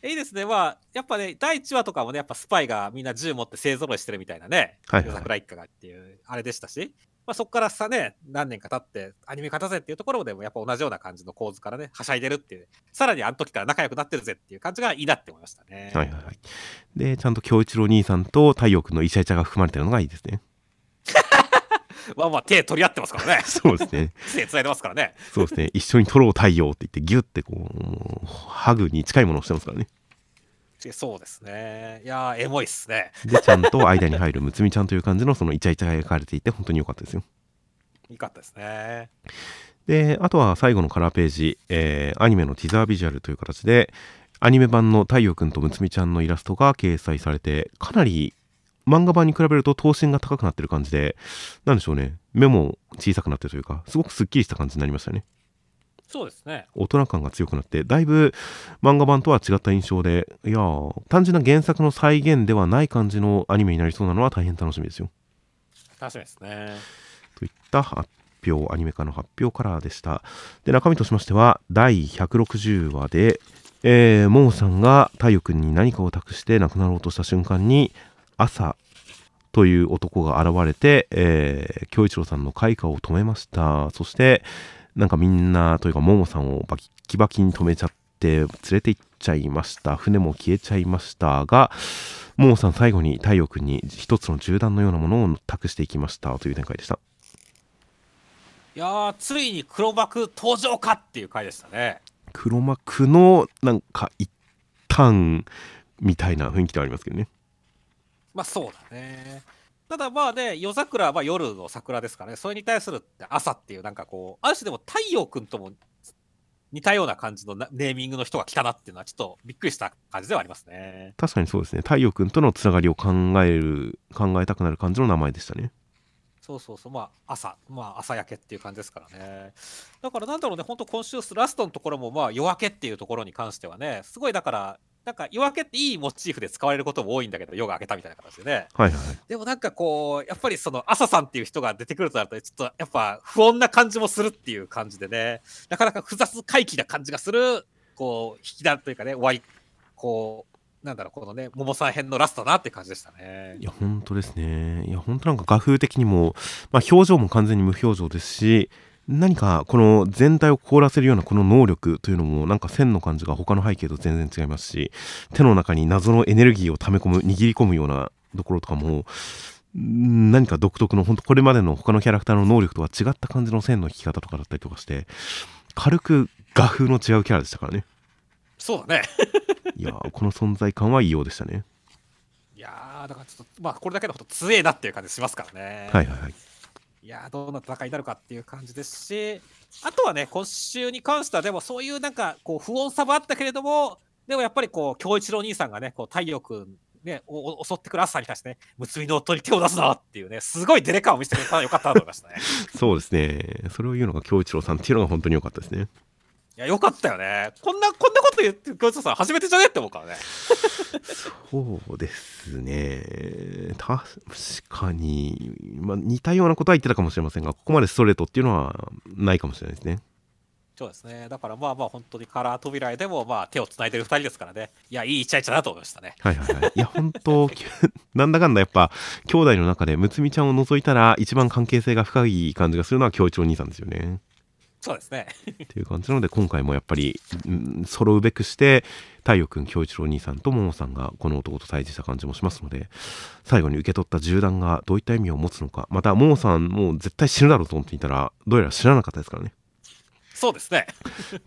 い。いいですね。まあ、やっぱね、第1話とかもね、やっぱスパイがみんな銃持って勢ぞろいしてるみたいなね、はいはい夜桜一家がっていう、あれでしたし、まあ、そこからさね、何年か経って、アニメ化だぜっていうところでも、やっぱ同じような感じの構図からね、はしゃいでるっていう、さらにあの時から仲良くなってるぜっていう感じがいいなって思いましたね。はいはいはい。で、ちゃんと京一郎兄さんと太陽君のイチャイチャが含まれてるのがいいですね。まあまあ、手取り合ってますからね。そうですね。手繋いでますからね。そうですね。一緒に撮ろう太陽って言って、ギュッてこう、ハグに近いものをしてますからね。そうですね。いやー、エモいっすね。で、ちゃんと間に入るむつみちゃんという感じのそのイチャイチャが描かれていて、本当に良かったですよ。いいかったですね。で、あとは最後のカラーページ、えーアニメのティザービジュアルという形で、アニメ版の太陽くんとむつみちゃんのイラストが掲載されて、かなり漫画版に比べると頭身が高くなってる感じで、なんでしょうね、目も小さくなってるというか、すごくスッキリした感じになりましたね。そうですね。大人感が強くなって、だいぶ漫画版とは違った印象で、いやー、単純な原作の再現ではない感じのアニメになりそうなのは大変楽しみですよ。楽しみですね。といった発表、アニメ化の発表からでした。で、中身としましては、第160話で、えー、モモさんが太陽くんに何かを託して亡くなろうとした瞬間に、朝という男が現れて、えー、京一郎さんの開花を止めました。そして、なんかみんなというか、モモさんをバキバキに止めちゃって、連れて行っちゃいました。船も消えちゃいましたが、モモさん最後に太陽くんに一つの銃弾のようなものを託していきましたという展開でした。いやー、ついに黒幕登場かっていう回でしたね。黒幕のなんか一旦みたいな雰囲気ではありますけどね。まあそうだね。ただまあね、夜桜はまあ夜の桜ですからね、それに対する朝っていう、なんかこう、ある種でも太陽くんとも似たような感じのなネーミングの人が来たなっていうのは、ちょっとびっくりした感じではありますね。確かにそうですね。太陽くんとのつながりを考える、考えたくなる感じの名前でしたね。そうそうそう、まあ朝、まあ朝焼けっていう感じですからね。だからなんだろうね、本当今週ラストのところもまあ夜明けっていうところに関してはね、すごいだから、なんか夜明けっていいモチーフで使われることも多いんだけど、夜が明けたみたいな形でね。はいはいはい。でもなんかこう、やっぱりその朝さんっていう人が出てくるとなると、ちょっとやっぱ不穏な感じもするっていう感じでね、なかなか複雑回帰な感じがする、こう、引きだというかね、終わり、こう、なんだろう、このね、桃さん編のラストだなって感じでしたねい。や、本当ですね。いや、本当なんか画風的にも、まあ、表情も完全に無表情ですし、何かこの全体を凍らせるようなこの能力というのもなんか線の感じが他の背景と全然違いますし手の中に謎のエネルギーを溜め込む握り込むようなところとかもん何か独特の本当これまでの他のキャラクターの能力とは違った感じの線の引き方とかだったりとかして軽く画風の違うキャラでしたからねそうだね。いやーこの存在感は異様でしたねいやー、だからちょっと、まあこれだけでほんと強えなっていう感じしますからね。はいはいはいいやどんな戦いになるかっていう感じですし、あとはね、今週に関しては、でもそういうなんか、こう、不穏さもあったけれども、でもやっぱりこう、京一郎兄さんがね、こう、太陽君、ね、お襲ってくる朝に対してね、むつみの夫に手を出すなっていうね、すごいデレ感を見せてくれたらよかったと思いましたね。そうですねそれを言うのが京一郎さんっていうのが本当によかったですねいや、よかったよね。こんな、こんなこと言ってる京一郎さん初めてじゃねって思うからね。そうですね。確かに、まあ、似たようなことは言ってたかもしれませんが、ここまでストレートっていうのはないかもしれないですね。そうですね。だからまあまあ本当にカラー扉絵でもまあ手を繋いでる二人ですからね。いや、いいイチャイチャだと思いましたね。はいはいはい。いや、本当 なんだかんだやっぱ、兄弟の中で、むつみちゃんを除いたら、一番関係性が深い感じがするのは、京一郎兄さんですよね。そうですね。っていう感じなので、今回もやっぱり、うん揃うべくして、太陽くん、京一郎兄さんと桃さんがこの男と対峙した感じもしますので、最後に受け取った銃弾がどういった意味を持つのか、また、桃さんもう絶対死ぬだろうと思っていたら、どうやら知らなかったですからね。そうですね。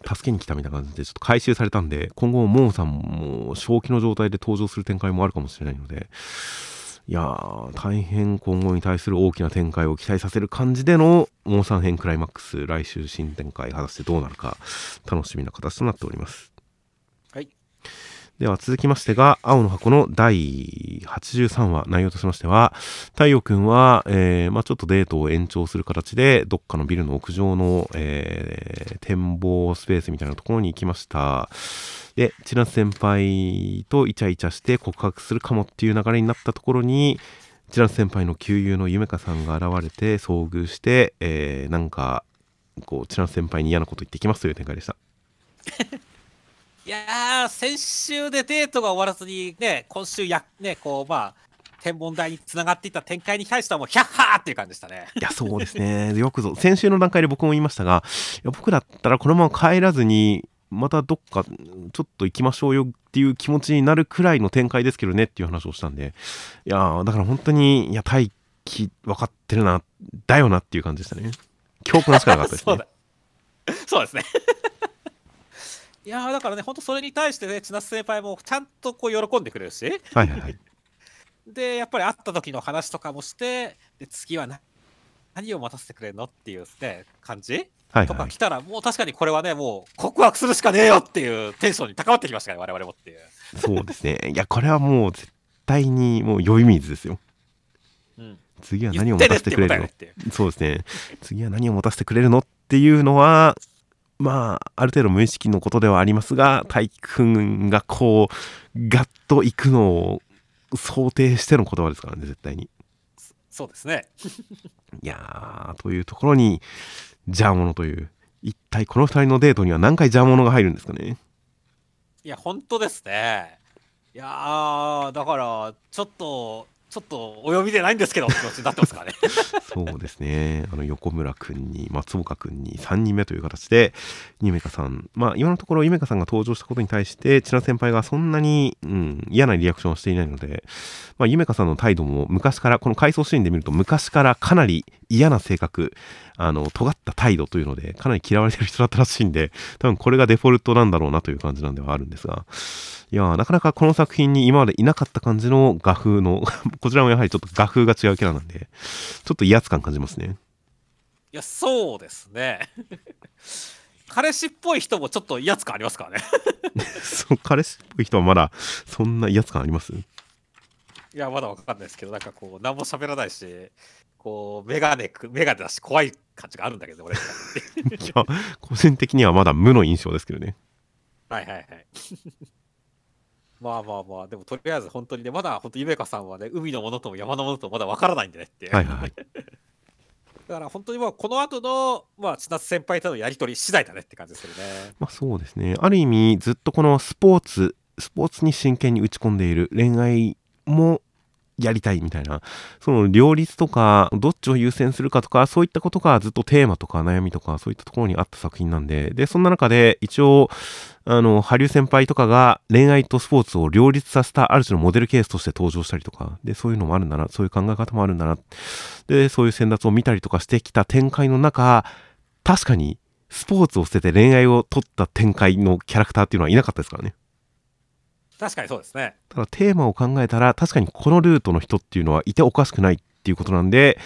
助けに来たみたいな感じでちょっと回収されたんで今後モンさんも正気の状態で登場する展開もあるかもしれないのでいやー大変今後に対する大きな展開を期待させる感じでのモンさん編クライマックス来週新展開果たしてどうなるか楽しみな形となっております。では続きましてが青の箱の第83話内容としましては太陽くんは、えーまあ、ちょっとデートを延長する形でどっかのビルの屋上の、えー展望スペースみたいなところに行きました。で千夏先輩とイチャイチャして告白するかもっていう流れになったところに千夏先輩の旧友の夢香さんが現れて遭遇して、えーなんかこう千夏先輩に嫌なこと言ってきますという展開でした。いやー、先週でデートが終わらずにね、今週や、ね、こう、まあ、天文台につながっていった展開に対してはもう、ヒャッハーっていう感じでしたね。いやそうですねよくぞ先週の段階で僕も言いましたがいや僕だったらこのまま帰らずにまたどっかちょっと行きましょうよっていう気持ちになるくらいの展開ですけどねっていう話をしたんでいやーだから本当にいや大気分かってるなだよなっていう感じでしたね教訓しかなかったです そうねだ。そうですね。いやーだからね、本当それに対してね、千夏先輩もちゃんとこう喜んでくれるし、はいはいはい。で、やっぱり会った時の話とかもして、で次はな何を待たせてくれるのっていう、ね、感じ？はいはい。とか来たら、もう確かにこれはね、もう告白するしかねえよっていうテンションに高まってきましたね、我々もっていう。そうですね。いやこれはもう絶対にもう酔い水ですよ。うん、次は何を持たせてくれるの？そうですね。次は何を持たせてくれるの？っていうのは、まあ、ある程度無意識のことではありますが、大輝くんがこう、ガッと行くのを想定しての言葉ですからね、絶対に。そうですね。いやー、というところに、ジャーモノという、一体この二人のデートには何回ジャーモノが入るんですかね。いや、本当ですね。いやー、だから、ちょっと、ちょっとお呼びでないんですけど気持ちになってますかね。そうですね。あの、横村君に、松岡君に3人目という形で、ゆめかさん、まあ、今のところゆめかさんが登場したことに対して、千奈先輩がそんなに、うん、嫌なリアクションをしていないので、まあ、ゆめかさんの態度も昔から、この回想シーンで見ると、昔からかなり嫌な性格、あの、尖った態度というので、かなり嫌われてる人だったらしいんで、多分これがデフォルトなんだろうなという感じなんではあるんですが、いやーなかなかこの作品に今までいなかった感じの画風の、こちらもやはりちょっと画風が違うキャラなんで、ちょっと威圧感感じますね。いや、そうですね。彼氏っぽい人もちょっと威圧感ありますからね。そう、彼氏っぽい人はまだそんな威圧感あります？いや、まだわかんないですけど、なんかこう、何も喋らないし、こう、メガネく、メガネだし、怖い感じがあるんだけど、俺。いや、個人的にはまだ無の印象ですけどね。はいはいはい。まあまあまあ、でもとりあえず本当にね、まだ本当、ゆめかさんはね、海のものとも山のものともまだわからないんでねって。はいはいはい。だから本当にもう、この後の、まあ、千夏先輩とのやりとり次第だねって感じでするね。まあそうですね。ある意味、ずっとこのスポーツ、スポーツに真剣に打ち込んでいる恋愛もやりたいみたいな、その両立とか、どっちを優先するかとか、そういったことがずっとテーマとか悩みとか、そういったところにあった作品なんで、で、そんな中で一応、あの、羽生先輩とかが恋愛とスポーツを両立させたある種のモデルケースとして登場したりとか、で、そういうのもあるんだな、そういう考え方もあるんだな、で、そういう選奪を見たりとかしてきた展開の中、確かにスポーツを捨てて恋愛を取った展開のキャラクターっていうのはいなかったですからね。確かにそうですね。ただテーマを考えたら確かにこのルートの人っていうのはいておかしくないっていうことなんで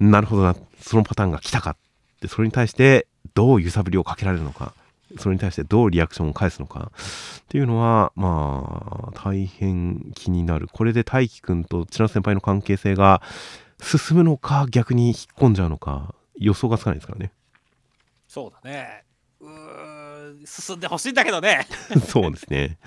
なるほどなそのパターンが来たかでそれに対してどう揺さぶりをかけられるのかそれに対してどうリアクションを返すのかっていうのはまあ大変気になるこれで大輝くんと千奈先輩の関係性が進むのか逆に引っ込んじゃうのか予想がつかないですからねそうだね。うーん、進んでほしいんだけどね。そうですね。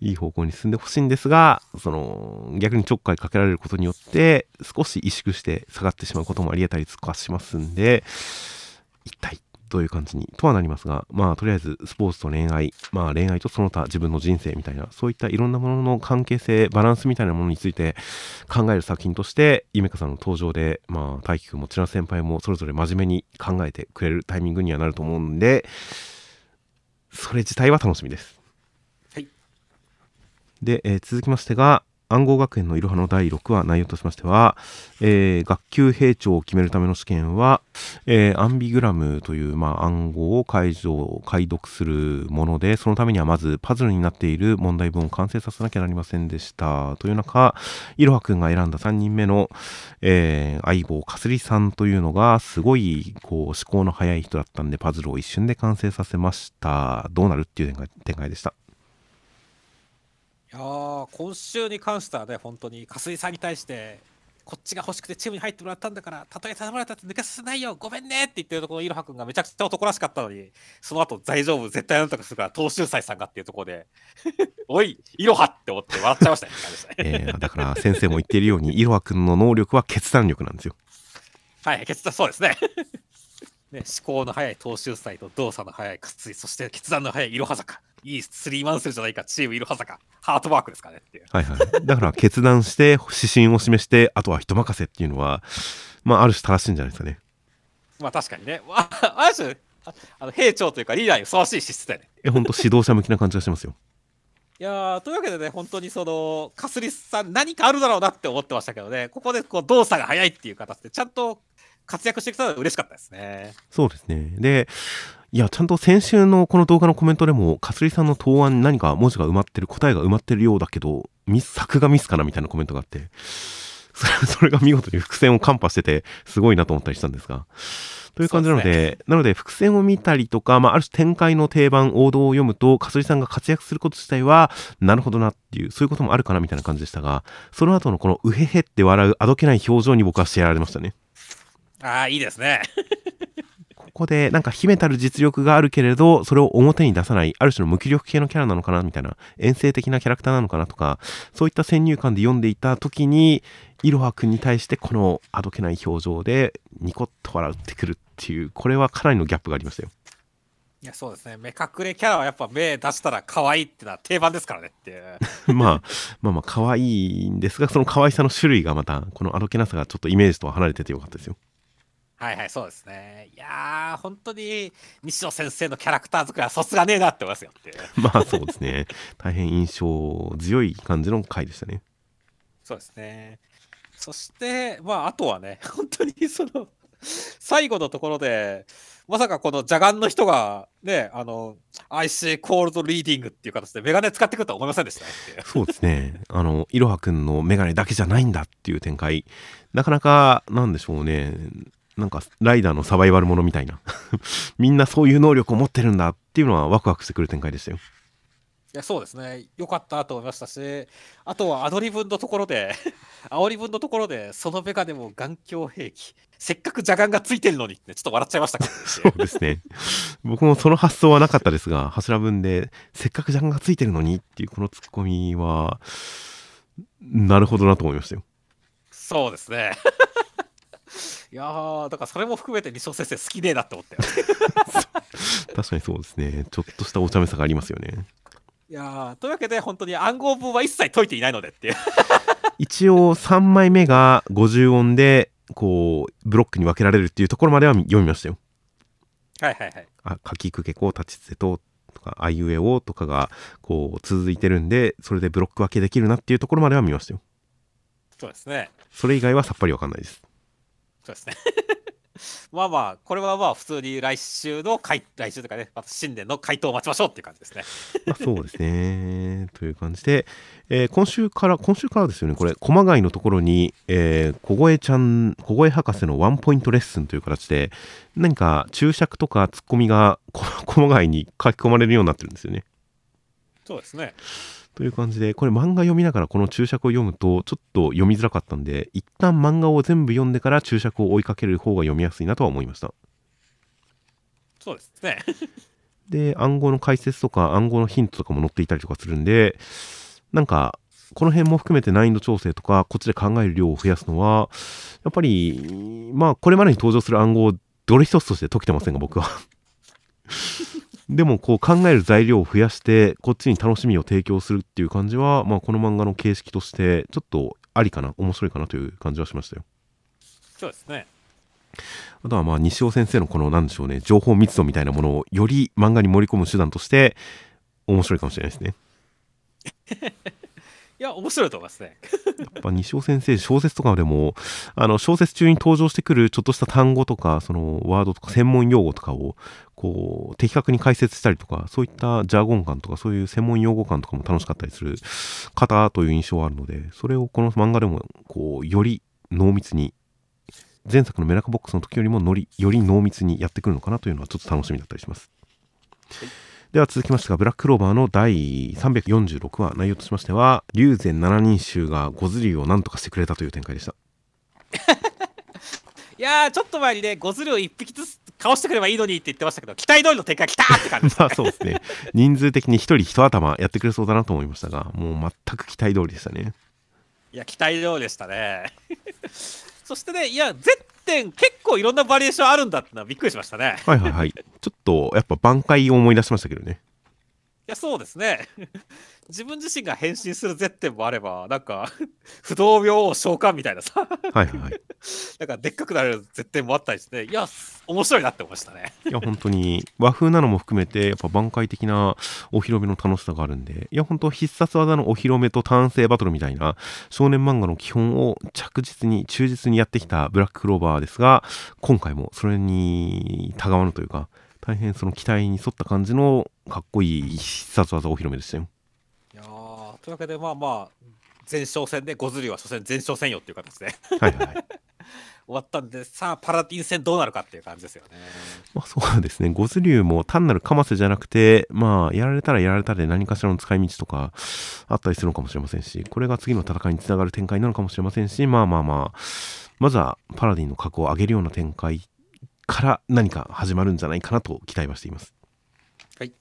いい方向に進んでほしいんですが、その逆にちょっかいかけられることによって、少し萎縮して下がってしまうこともありえたりとかしますんで、一体どういう感じにとはなりますが、まあとりあえずスポーツと恋愛、まあ恋愛とその他自分の人生みたいな、そういったいろんなものの関係性、バランスみたいなものについて考える作品として、ゆめかさんの登場で、まあ大輝くんも千奈先輩もそれぞれ真面目に考えてくれるタイミングにはなると思うんで、それ自体は楽しみです。で、えー続きましてが、暗号学園のいろはの第6話内容としましては、えー学級兵長を決めるための試験は、えーアンビグラムという、まあ、暗号を解除解読するものでそのためにはまずパズルになっている問題文を完成させなきゃなりませんでした。という中いろはくんが選んだ3人目の、えー相棒かすりさんというのがすごいこう思考の早い人だったんでパズルを一瞬で完成させました。どうなるっていう展開でした。いやー今週に関してはね、本当に、かすいさんに対して、こっちが欲しくてチームに入ってもらったんだからたとえ頼まれたって抜けさせないよごめんねって言ってるところいろはくんがめちゃくちゃ男らしかったのにその後大丈夫絶対なんとかするから東秀斎さんがっていうところで おいいろはって思って笑っちゃいました。ね えー、だから先生も言っているようにいろはくんの能力は決断力なんですよ。はい決断そうですね。ね、思考の速い東秀斎と動作の速い勝井そして決断の速いいろは坂いいスリーマンセルじゃないかチームいろは坂ハートワークですかねっていう。はいはい。だから決断して指針を示してあとは人任せっていうのはまあある種正しいんじゃないですかね。まあ確かにね。あある種あの兵長というかリーダーにふさわしい資質だよね。え本当指導者向きな感じがしますよ。いやというわけでね、本当にその、かすりさん、何かあるだろうなって思ってましたけどね、ここでこう動作が速いっていう形で、ちゃんと活躍してきたのは嬉しかったですね。そうですね。で、いや、ちゃんと先週のこの動画のコメントでも、かすりさんの答案に何か文字が埋まってる、答えが埋まってるようだけど、ミス、作がミスかなみたいなコメントがあって、それそれが見事に伏線をカンパしてて、すごいなと思ったりしたんですが。という感じなので、でね、なので伏線を見たりとか、まあ、ある種展開の定番、王道を読むと、かすりさんが活躍すること自体は、なるほどなっていう、そういうこともあるかなみたいな感じでしたが、その後のこのうへへって笑う、あどけない表情に僕はしてやられましたね。ああ、いいですね。ここでなんか秘めたる実力があるけれど、それを表に出さない、ある種の無気力系のキャラなのかなみたいな、遠征的なキャラクターなのかなとか、そういった先入観で読んでいた時に、いろはくんに対してこのあどけない表情でニコッと笑ってくるっていう、これはかなりのギャップがありましたよ。いやそうですね。目隠れキャラはやっぱ目出したら可愛いってのは定番ですからねっていう。まあまあまあ可愛いんですがその可愛さの種類がまたこのあどけなさがちょっとイメージとは離れててよかったですよはいはい、そうですね。いやー、本当に西野先生のキャラクター作りはさすがねえなって思いますよって。まあそうですね。大変印象強い感じの回でしたね。そうですね。そして、まああとはね、本当にその、最後のところで、まさかこの邪眼の人がね、あの、IC コールドリーディングっていう形でメガネ使ってくるとは思いませんでしたね。そうですね。あの、いろはくんのメガネだけじゃないんだっていう展開。なかなか、なんでしょうね。なんかライダーのサバイバルものみたいな みんなそういう能力を持ってるんだっていうのはワクワクしてくる展開でしたよ。いやそうですね、よかったと思いましたし、あとはアドリブのところで、煽り分のところで、そのメガネも眼鏡兵器、せっかく邪眼がついてるのにって、ちょっと笑っちゃいましたけど、そうですね、僕もその発想はなかったですが、柱分で、せっかく邪眼がついてるのにっていうこのツッコミは、なるほどなと思いましたよ。そうですね。いやー、だからそれも含めて二松先生好きねえなって思ったよ。確かにそうですね。ちょっとしたお茶目さがありますよね。いやというわけで本当に暗号文は一切解いていないのでっていう。一応3枚目が50音でこうブロックに分けられるっていうところまでは読みましたよ。はいはいはい。あ、かきくけこ、立ちつてと、とか、あいうえおとかがこう続いてるんで、それでブロック分けできるなっていうところまでは見ましたよ。そうですね。それ以外はさっぱりわかんないです。そうですね まあまあ、これはまあ普通に来週の回、来週とかね、また新年の回答を待ちましょうっていう感じですね。まあそうですね。という感じで、えー、今週から、今週からですよね、これ、駒貝のところに、えー、小声ちゃん、小声博士のワンポイントレッスンという形で、何か注釈とかツッコミが 駒貝に書き込まれるようになってるんですよね。そうですね。という感じで、これ漫画読みながらこの注釈を読むと、ちょっと読みづらかったんで、一旦漫画を全部読んでから注釈を追いかける方が読みやすいなとは思いました。そうですね。で、暗号の解説とか暗号のヒントとかも載っていたりとかするんで、なんか、この辺も含めて難易度調整とか、こっちで考える量を増やすのは、やっぱり、まあ、これまでに登場する暗号をどれ一つとして解けてませんが、僕はでもこう考える材料を増やしてこっちに楽しみを提供するっていう感じは、まあ、この漫画の形式としてちょっとありかな面白いかなという感じはしましたよ。そうですね。あとはまあ西尾先生のこの何でしょうね情報密度みたいなものをより漫画に盛り込む手段として面白いかもしれないですね。いや面白いと思いますね。やっぱ西尾先生小説とかでもあの小説中に登場してくるちょっとした単語とかそのワードとか専門用語とかをこう的確に解説したりとかそういったジャーゴン感とかそういう専門用語感とかも楽しかったりする方という印象はあるのでそれをこの漫画でもこうより濃密に前作のメラカボックスの時よりものりより濃密にやってくるのかなというのはちょっと楽しみだったりします。では続きましてが、ブラッククローバーの第346話、内容としましては、龍禅7人衆がゴズリを何とかしてくれたという展開でした。いや、ちょっと前にね、ゴズルを1匹ずつ倒してくればいいのにって言ってましたけど、期待通りの展開来たーって感じまあ そうですね。人数的に一人一頭やってくれそうだなと思いましたが、もう全く期待通りでしたね。いや、期待通りでしたね。そしてね、いや、ゼッテン結構いろんなバリエーションあるんだってのはびっくりしましたね。はいはいはい。ちょっとやっぱ挽回を思い出しましたけどね。いや、そうですね。自分自身が変身するゼッテンもあれば、なんか、不動明王召喚みたいなさ、はいはいはい。なんかでっかくなれるゼッテンもあったりして、いや、面白いなって思いましたね。いや本当に和風なのも含めてやっぱ挽回的なお披露目の楽しさがあるんでいや本当必殺技のお披露目と単性バトルみたいな少年漫画の基本を着実に忠実にやってきたブラッククローバーですが今回もそれにたがわぬというか大変その期待に沿った感じのかっこいい必殺技お披露目でしたよ。いやーというわけで、まあまあ、前哨戦でゴズリは初戦前哨戦よっていう形ではいはいはい。終わったんで、さあ、パラディン戦どうなるかっていう感じですよね。まあそうですね。ゴズリも単なるカマセじゃなくて、まあやられたらやられたで何かしらの使い道とかあったりするのかもしれませんし、これが次の戦いにつながる展開なのかもしれませんし、まあまあまあ、まずはパラディンの格を上げるような展開から何か始まるんじゃないかなと期待はしています。はい。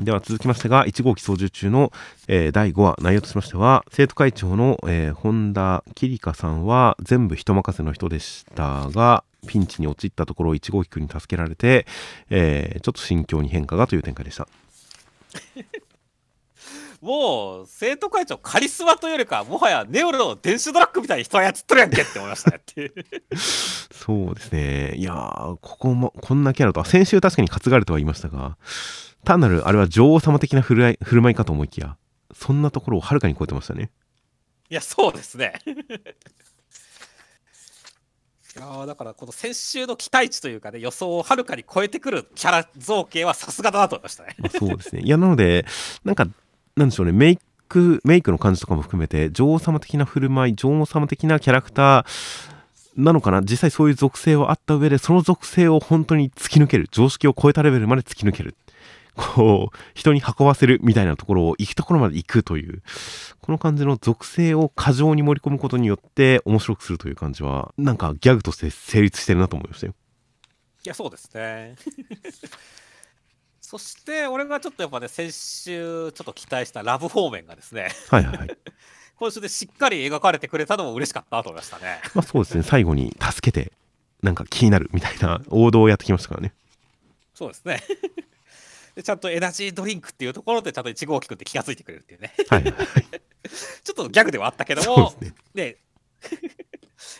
では続きましてが、1号機操縦中の、えー第5話、内容としましては、生徒会長の、えー本田桐香さんは全部人任せの人でしたが、ピンチに陥ったところを1号機くんに助けられて、えーちょっと心境に変化がという展開でした。もう、生徒会長、カリスマというよりか、もはやネオの電子ドラッグみたいに人操っとるやんけって思いましたねっていう。そうですね。いやー、ここも、こんなキャラとは、先週確かに担がれてはいましたが、単なるあれは女王様的な振る舞い振る舞いかと思いきや、そんなところをはるかに超えてましたね。いや、そうですね。いやーだから、この先週の期待値というかね、予想をはるかに超えてくるキャラ造形はさすがだなと思いましたね。まあそうですね。いや、なので、なんか、なんでしょうね、メイク、メイクの感じとかも含めて、女王様的な振る舞い、女王様的なキャラクターなのかな、実際そういう属性はあった上で、その属性を本当に突き抜ける、常識を超えたレベルまで突き抜ける。こう、人に運ばせるみたいなところを行くところまで行くという、この感じの属性を過剰に盛り込むことによって面白くするという感じは、なんかギャグとして成立してるなと思いましたよ。いや、そうですね。そして、俺がちょっとやっぱね、先週ちょっと期待したラブ方面がですね、はいはいはい。今週でしっかり描かれてくれたのも嬉しかったなと思いましたね。まあそうですね、最後に助けて、なんか気になるみたいな王道をやってきましたからね。そうですね。でちゃんとエナジードリンクっていうところでちゃんと1号機くんって気がついてくれるっていうね。はいはいはい。ちょっとギャグではあったけどそうもで、すね。ね、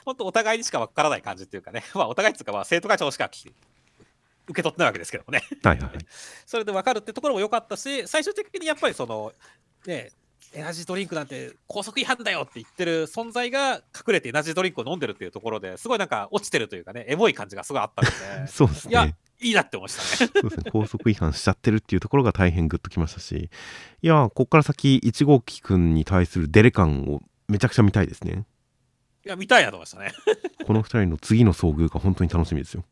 本当お互いにしかわからない感じっていうかね、まあお互いっていうかまあ生徒会長しか聞受け取ってないわけですけどもね。はいはいはい。それで分かるってところも良かったし、最終的にやっぱりその、ね、エナジードリンクなんて高速違反だよって言ってる存在が隠れてエナジードリンクを飲んでるっていうところですごいなんか落ちてるというかね、エモい感じがすごいあったので、そうですいやね。、いいなって思いましたね。そうですね。高速違反しちゃってるっていうところが大変グッときましたし、いや、こっから先、1号機くんに対するデレ感をめちゃくちゃ見たいですね。いや、見たいなと思いましたね。この2人の次の遭遇が本当に楽しみですよ。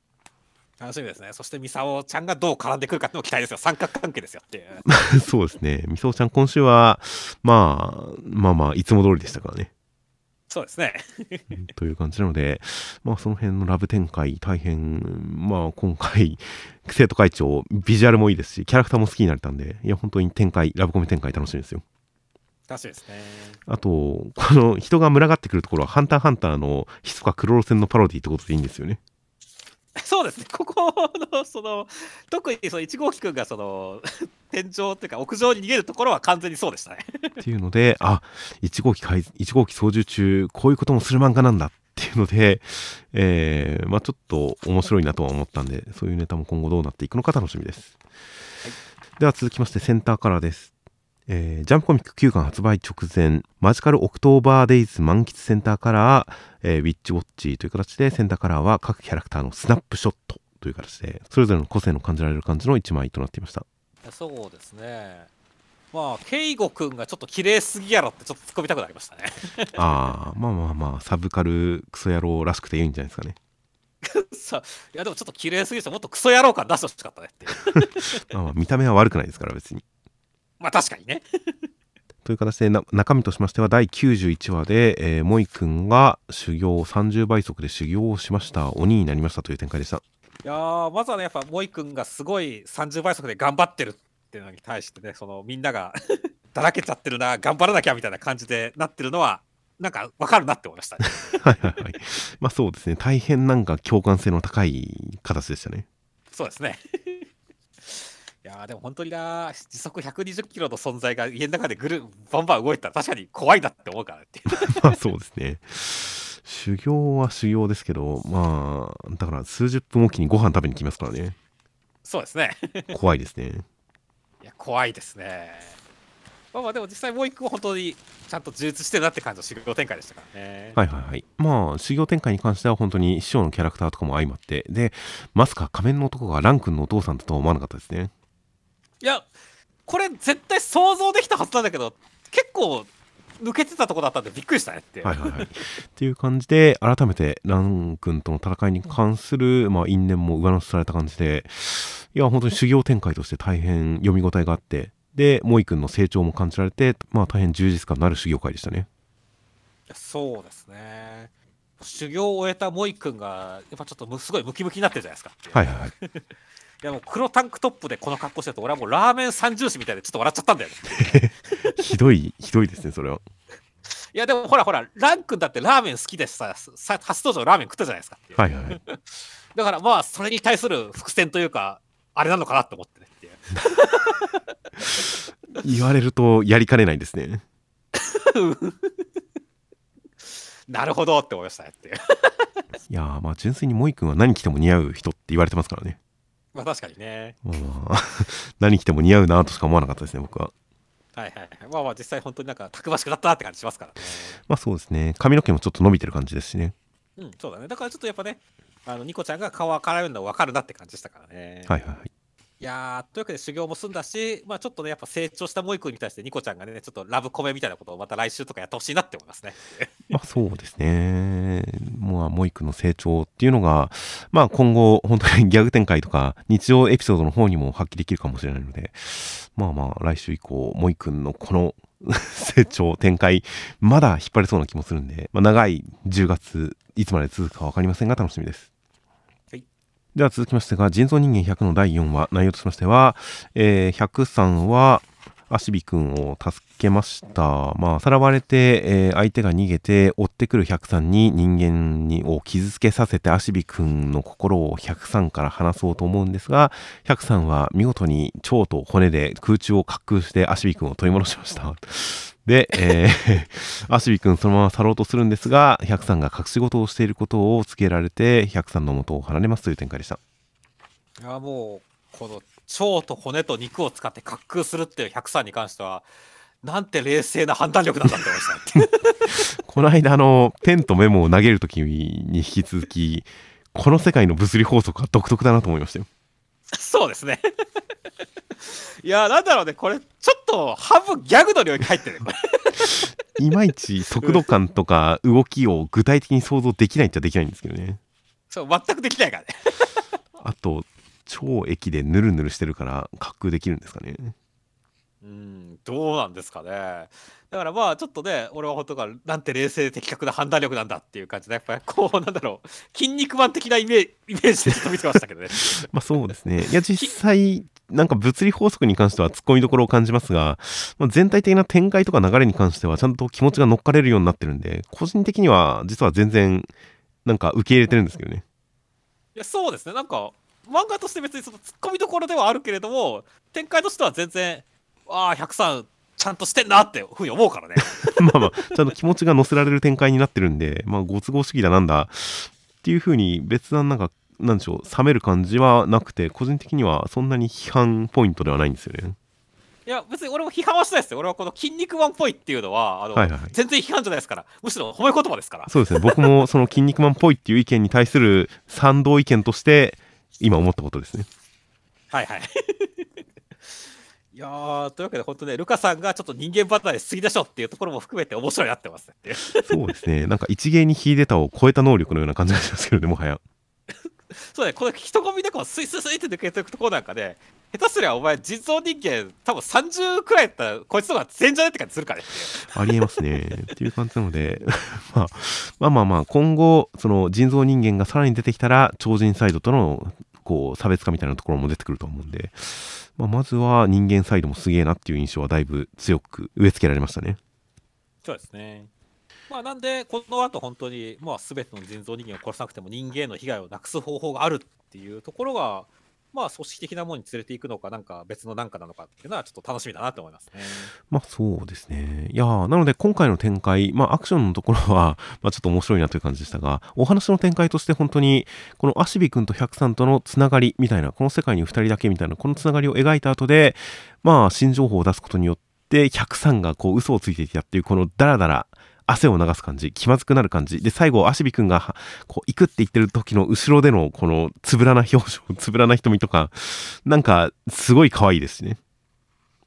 楽しみですね。そしてミサオちゃんがどう絡んでくるかっていうのも期待ですよ。三角関係ですよっていう。そうですね。みそちゃん今週は、まあ、まあまあ、いつも通りでしたからね。そうですね。という感じなので、まあその辺のラブ展開大変、まあ今回、生徒会長、ビジュアルもいいですし、キャラクターも好きになれたんで、いや本当に展開、ラブコメ展開楽しみですよ。楽しみですね。あと、この人が群がってくるところは、ハンターハンターのひそかクロロ戦のパロディってことでいいんですよね。そうですね。ここの、その、特にその1号機くんがその、天井っていうか屋上に逃げるところは完全にそうでしたね。っていうので、あ、1号機開、1号機操縦中、こういうこともする漫画なんだっていうので、えー、まあちょっと面白いなとは思ったんで、そういうネタも今後どうなっていくのか楽しみです。では続きましてセンターカラーです。えージャンプコミック9巻発売直前、マジカルオクトーバーデイズ満喫センターカラー、えーウィッチウォッチという形で、センターカラーは各キャラクターのスナップショットという形で、それぞれの個性の感じられる感じの1枚となっていました。そうですね。まあ、ケイゴくんがちょっと綺麗すぎやろってちょっと突っ込みたくなりましたね。ああ、まあまあまあ、サブカルクソ野郎らしくていいんじゃないですかね。さいやでもちょっと綺麗すぎてもっとクソ野郎感出してほしかったねって。まあまあ、見た目は悪くないですから、別に。まあ確かにね。という形でな中身としましては第91話で、えー、モイ君が修行30倍速で修行をしました。鬼になりましたという展開でした。いやーまずはねやっぱモイ君がすごい30倍速で頑張ってるっていうのに対してねそのみんなが だらけちゃってるな頑張らなきゃみたいな感じでなってるのはなんかわかるなって思いましたね。はいはいはい。まあそうですね。大変なんか共感性の高い形でしたね。そうですねいやでも本当にな時速120キロの存在が家の中でぐるバンバン動いたら確かに怖いなって思うからってまあ そうですね。修行は修行ですけどまあだから数十分おきにご飯食べに来ますからね。そうですね。怖いですね。いや怖いですね。まあまあでも実際もう一個本当にちゃんと充実してるなって感じの修行展開でしたからね。はいはいはい。まあ修行展開に関しては本当に師匠のキャラクターとかも相まってでまさか仮面の男がラン君のお父さんだとは思わなかったですねいやこれ絶対想像できたはずなんだけど結構抜けてたとこだったんでびっくりしたねって。はいはいはい。っていう感じで改めてラン君との戦いに関する、まあ、因縁も上乗せされた感じでいや本当に修行展開として大変読み応えがあってでモイ君の成長も感じられてまあ大変充実感のある修行会でしたね。そうですね。修行を終えたモイ君がやっぱちょっとむすごいムキムキになってるじゃないですかはいはいはいいやもう黒タンクトップでこの格好してると俺はもうラーメン三重視みたいでちょっと笑っちゃったんだよね。ひどいひどいですねそれは。いやでもほらほらラン君だってラーメン好きでささ初登場ラーメン食ったじゃないですかはいはいはい。だからまあそれに対する伏線というかあれなのかなって思ってねっていう。言われるとやりかねないですね。なるほどって思いましたねっていう。いやーまあ純粋にモイ君は何着ても似合う人って言われてますからねまあ確かにね。まあまあ何着ても似合うなとしか思わなかったですね僕は。はいはいはい。まあまあ実際本当になんかたくましくなったなって感じしますからね。まあそうですね。髪の毛もちょっと伸びてる感じですしね。うんそうだね。だからちょっとやっぱねあのニコちゃんが顔は絡めるの分かるなって感じでしたからね。はいはいはいやーというわけで修行も済んだし、まあ、ちょっとねやっぱ成長したモイ君に対してニコちゃんがねちょっとラブコメみたいなことをまた来週とかやってほしいなって思いますね まあそうですね。まあ、モイ君の成長っていうのが、まあ今後、本当にギャグ展開とか、日常エピソードの方にも発揮できるかもしれないので、まあまあ、来週以降、モイ君のこの 成長、展開、まだ引っ張れそうな気もするんで、まあ、長い10月、いつまで続くかわかりませんが、楽しみです。では続きましてが、人造人間100の第4話、内容としましては、えー、103は、アシビ君を助けました。まあ、さらわれて、えー相手が逃げて、追ってくる103に人間にを傷つけさせて、アシビ君の心を103から離そうと思うんですが、103は見事に腸と骨で空中を滑空して、アシビ君を取り戻しました。で、えー アシビ君そのまま去ろうとするんですが、103が隠し事をしていることを告げられて、103の元を離れますという展開でした。いやもうこの腸と骨と肉を使って滑空するっていう103に関してはなんて冷静な判断力なんだって思いましたね。この間あのペンとメモを投げるときに引き続きこの世界の物理法則は独特だなと思いましたよ。そうですね。いやなんだろうね。これちょっと半分ギャグの領域入ってる いまいち速度感とか動きを具体的に想像できないっちゃできないんですけどね。そう全くできないからね。あと超液でヌルヌルしてるから滑空できるんですかね。うんどうなんですかね。だからまあちょっとね俺は本当からなんて冷静で的確な判断力なんだっていう感じでやっぱりこうなんだろう筋肉マン的なイメーイメージでちょっと見てましたけどね。まあそうですね。いや実際なんか物理法則に関しては突っ込みどころを感じますが、まあ、全体的な展開とか流れに関してはちゃんと気持ちが乗っかれるようになってるんで個人的には実は全然なんか受け入れてるんですけどね。いやそうですね。なんか漫画として別にその突っ込みどころではあるけれども展開としては全然ああ103ちゃんとしてんなってふうに思うからね。まあまあ、ちゃんと気持ちが乗せられる展開になってるんで、まあ、ご都合主義だなんだっていう風に別段なんか、なんでしょう、冷める感じはなくて、個人的にはそんなに批判ポイントではないんですよね。いや別に俺も批判はしないですよ。俺はこの「筋肉マン」っぽいっていうのははいはい。全然批判じゃないですから。むしろ褒め言葉ですから。そうですね、僕もその筋肉マンっぽいっていう意見に対する賛同意見として、今思ったことですね。はいはいいやーというわけで本当ねルカさんがちょっと人間離れしすぎでしょっていうところも含めて面白いなってますねそうですね、なんか一芸に秀でたを超えた能力のような感じがしますけどね、もはや。そうねこの人混みでこうスイスイスイって抜けていくところなんかね下手すりゃお前人造人間多分30くらいやったらこいつとか全じゃねって感じするからねありえますね。っていう感じなので、まあ、まあまあまあ、今後、その人造人間がさらに出てきたら、超人サイドとの、こう、差別化みたいなところも出てくると思うんで、まあ、まずは人間サイドもすげえなっていう印象はだいぶ強く植え付けられましたね。そうですねまあなんでこの後本当にまあ全ての人造人間を殺さなくても人間への被害をなくす方法があるっていうところがまあ組織的なものに連れていくのかなんか別のなんかなのかっていうのはちょっと楽しみだなと思いますね。まあそうですね。いやなので今回の展開、まあアクションのところは、まあちょっと面白いなという感じでしたが、お話の展開として本当に、このアシビ君と百さんとのつながりみたいな、この世界に2人だけみたいな、このつながりを描いた後で、まあ新情報を出すことによって、百さんがこう嘘をついていたっていう、このダラダラ、汗を流す感じ、気まずくなる感じ。で、最後、アシビ君が、はこう、行くって言ってる時の後ろでの、この、つぶらな表情、つぶらな瞳とか、なんか、すごい可愛いですしね。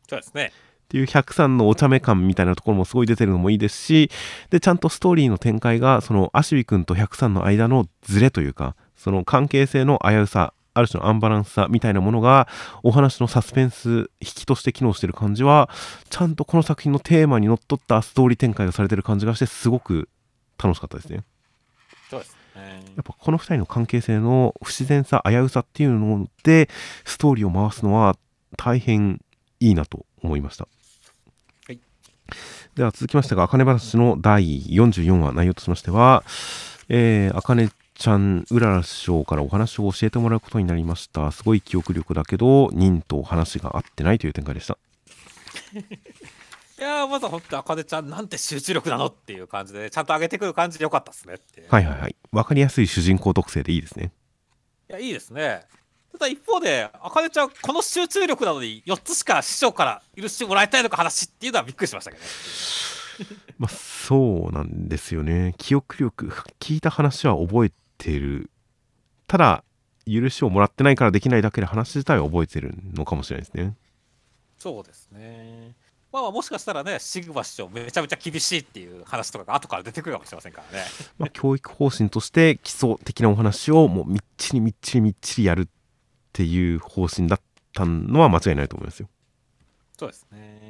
そうですね。っていう103のお茶目感みたいなところもすごい出てるのもいいですし、で、ちゃんとストーリーの展開が、その、アシビ君と103の間のズレというか、その関係性の危うさ、ある種のアンバランスさみたいなものが、お話のサスペンス、引きとして機能してる感じは、ちゃんとこの作品のテーマにのっとったストーリー展開がされてる感じがして、すごく楽しかったですね。そうですね。やっぱこの2人の関係性の不自然さ危うさっていうのでストーリーを回すのは大変いいなと思いました、はい、では続きましてが「あかね話」の第44話内容としましてはえー、あかねちゃんうらら師匠からお話を教えてもらうことになりました。すごい記憶力だけど忍と話が合ってないという展開でした。いやーまずは本当あかねちゃんなんて集中力なのっていう感じでちゃんと上げてくる感じでよかったですねってはいはいはい。分かりやすい主人公特性でいいですね。いやいいですね。ただ一方であかねちゃんこの集中力なのに4つしか師匠から許してもらいたいのか話っていうのはびっくりしましたけどね。まあそうなんですよね。記憶力聞いた話は覚えてる。ただ許しをもらってないからできないだけで話自体は覚えてるのかもしれないですね。そうですね。まあまあもしかしたらねシグマ師匠めちゃめちゃ厳しいっていう話とかが後から出てくるかもしれませんからね。まあ教育方針として基礎的なお話をもうみっちりみっちりみっちりやるっていう方針だったのは間違いないと思いますよ。そうですね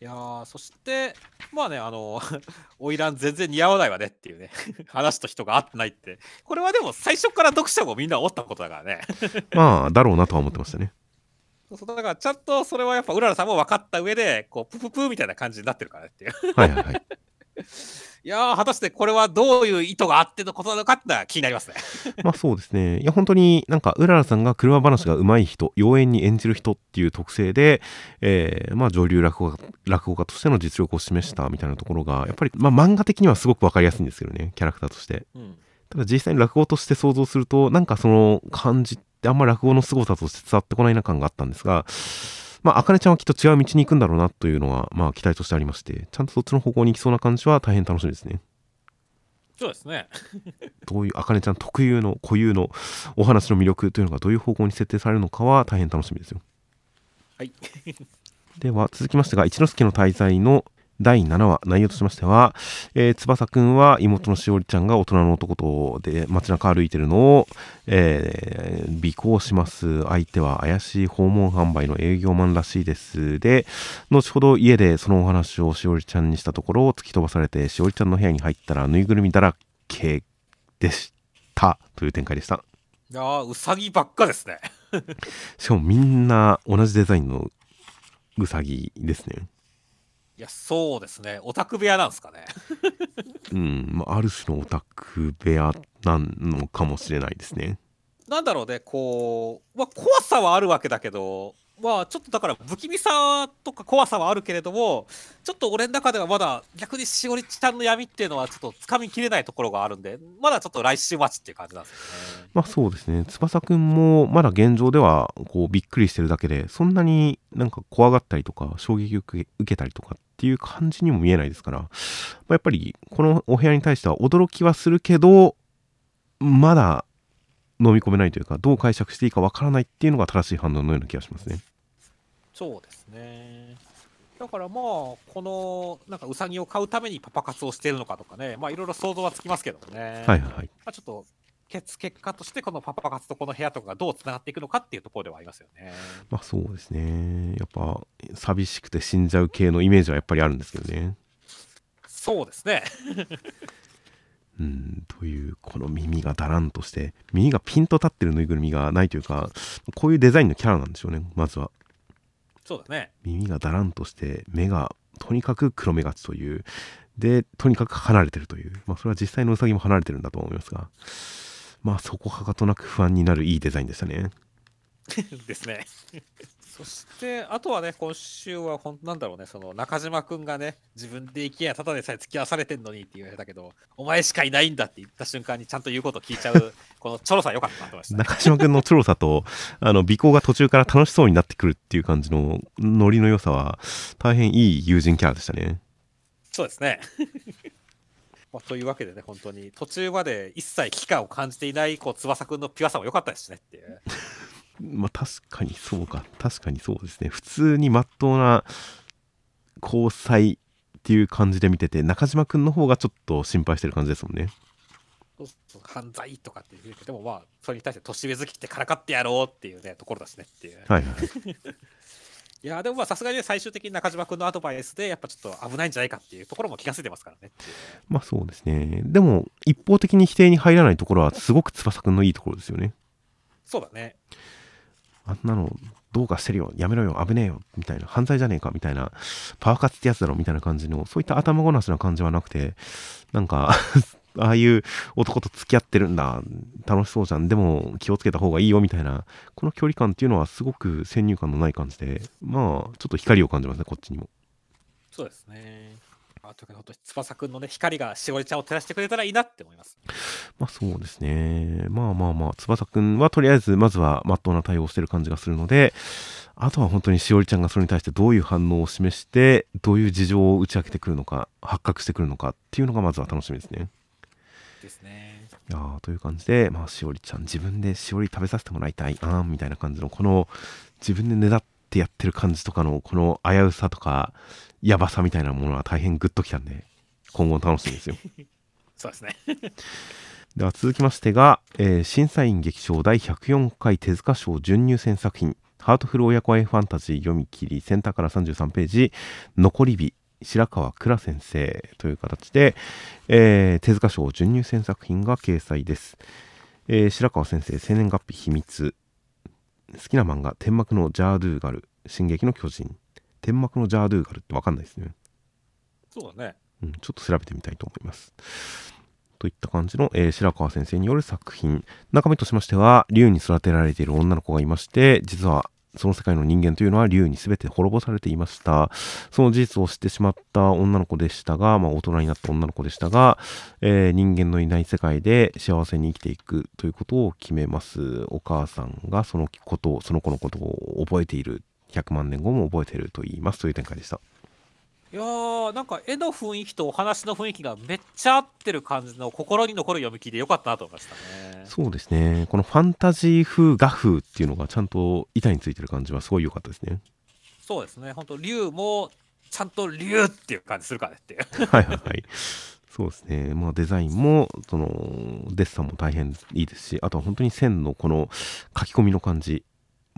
いやーそしてまあねあの花魁 全然似合わないわねっていうね 話と人が合ってないって。これはでも最初から読者もみんな思ったことだからね。まあだろうなとは思ってましたね。そうだからちゃんとそれはやっぱうららさんも分かった上でこうプププーみたいな感じになってるからねっていう。はいはいはいいやー果たしてこれはどういう意図があってのことなのかってのは気になりますね まあそうですね。いや本当になんかうららさんが車話が上手い人、妖艶に演じる人っていう特性で、えーまあ女流落語家落語家としての実力を示したみたいなところが、やっぱりまあ漫画的にはすごくわかりやすいんですけどね、キャラクターとして。うんただ実際に落語として想像すると、なんかその感じってあんま落語の凄さとして伝わってこないな感があったんですが、まあ、あかねちゃんはきっと違う道に行くんだろうなというのは、まあ、期待としてありまして、ちゃんとそっちの方向に行きそうな感じは大変楽しみですね。そうですねどういう、あかねちゃん特有の固有のお話の魅力というのがどういう方向に設定されるのかは大変楽しみですよ。はい では、続きましてが、一之輔の滞在の第7話、内容としましては、えー翼くんは妹のしおりちゃんが大人の男とで街中歩いてるのを、えー尾行します。相手は怪しい訪問販売の営業マンらしいです。で、後ほど家でそのお話をしおりちゃんにしたところ、突き飛ばされて、しおりちゃんの部屋に入ったらぬいぐるみだらけでした。という展開でした。いやーうさぎばっかですね しかもみんな同じデザインのうさぎですね。いやそうですね。オタク部屋なんですかね。うん、まあ、ある種のオタク部屋なのかもしれないですね。なんだろうねこう、まあ、怖さはあるわけだけどまあちょっとだから不気味さとか怖さはあるけれどもちょっと俺の中ではまだ逆にしおりちゃんの闇っていうのはちょっとつかみきれないところがあるんでまだちょっと来週待ちっていう感じなんですよね。まあそうですね。翼くんもまだ現状ではこうびっくりしてるだけで、そんなになんか怖がったりとか衝撃を受けたりとかっていう感じにも見えないですから、まあやっぱりこのお部屋に対しては驚きはするけど、まだ飲み込めないというか、どう解釈していいかわからないっていうのが正しい判断のような気がしますね。そうですねだからまあこのなんかウサギを買うためにパパ活をしているのかとかねまあいろいろ想像はつきますけどもね。はいはいはい。まあ、ちょっと結結果としてこのパパ活とこの部屋とかがどうつながっていくのかっていうところではありますよね。まあそうですね。やっぱ寂しくて死んじゃう系のイメージはやっぱりあるんですけどね。そうですね。うん、というこの耳がだらんとして耳がピンと立ってるぬいぐるみがないというかこういうデザインのキャラなんでしょうねまずはそうだね。耳がだらんとして目がとにかく黒目がちというでとにかく離れてるというまあそれは実際のウサギも離れてるんだと思いますがまあそこはかとなく不安になるいいデザインでしたね ですね。そして、あとはね、今週はほん、なんだろうね、その中島くんがね、自分で行きやただでさえ付き合わされてんのにって言われたけど、お前しかいないんだって言った瞬間にちゃんと言うことを聞いちゃう、このチョロさ良かったなと思いました、ね。中島君のチョロさとあの尾行が途中から楽しそうになってくるっていう感じのノリの良さは大変いい友人キャラでしたねそうですね。まあ、というわけでね、本当に途中まで一切危機感を感じていないこう翼くんのピュアさも良かったですしねっていう。まあ確かにそうか。確かにそうですね。普通にまっとうな交際っていう感じで見てて中島君の方がちょっと心配してる感じですもんね。犯罪とかって言うけど、でもまあ、それに対して年上好きってからかってやろうっていうね、ところだしねっていう。はいはい。いやでもまあさすがにね最終的に中島君のアドバイスでやっぱちょっと危ないんじゃないかっていうところも気が付いてますからねまあそうですね。でも一方的に否定に入らないところはすごく翼君のいいところですよね。そうだねあんなのどうかしてるよ。やめろよ。危ねえよ。みたいな。犯罪じゃねえか。みたいな。パワーカツってやつだろ。みたいな感じの。そういった頭ごなしな感じはなくて。なんか ああいう男と付き合ってるんだ。楽しそうじゃん。でも気をつけた方がいいよ。みたいな。この距離感っていうのはすごく先入観のない感じで。まあちょっと光を感じますね。こっちにも。そうですね。あというか本当に翼くんのね光がしおりちゃんを照らしてくれたらいいなって思います。まあそうですね。まあまあまあ翼くんはとりあえずまずはまっとうな対応をしてる感じがするのであとは本当にしおりちゃんがそれに対してどういう反応を示してどういう事情を打ち明けてくるのか発覚してくるのかっていうのがまずは楽しみですね。ですね。いやーという感じで、まあ、しおりちゃん、自分でしおり食べさせてもらいたい、あみたいな感じの、この、自分でねだってやってる感じとかの、この危うさとか、やばさみたいなものは大変グッときたんで、今後楽しみですよ。そうですね では続きましてが、えー審査員劇場第104回手塚賞準入選作品、ハートフル親子愛ファンタジー読み切り、センターから33ページ、残り日、白川倉先生という形で、えー手塚賞準入選作品が掲載です。えー白川先生、生年月日秘密。好きな漫画、天幕のジャードゥーガル、進撃の巨人。天幕のジャードゥーガルってわかんないですね。そうだねうん、ちょっと調べてみたいと思います。といった感じの、えー白川先生による作品。中身としましては、竜に育てられている女の子がいまして、実はその世界の人間というのは竜に全て滅ぼされていました。その事実を知ってしまった女の子でしたが、まあ大人になった女の子でしたが、えー人間のいない世界で幸せに生きていくということを決めます。お母さんがそのことを、その子のことを覚えている。100万年後も覚えていると言いますという展開でした。いやーなんか絵の雰囲気とお話の雰囲気がめっちゃ合ってる感じの心に残る読み切りでよかったなと思いましたねそうですね。このファンタジー風画風っていうのがちゃんと板についてる感じはすごい良かったですね。そうですね本当竜もちゃんと竜っていう感じするからねっていうはいはいはい。そうですね。まあデザインも、その、デッサンも大変いいですし、あとは本当に線のこの書き込みの感じ。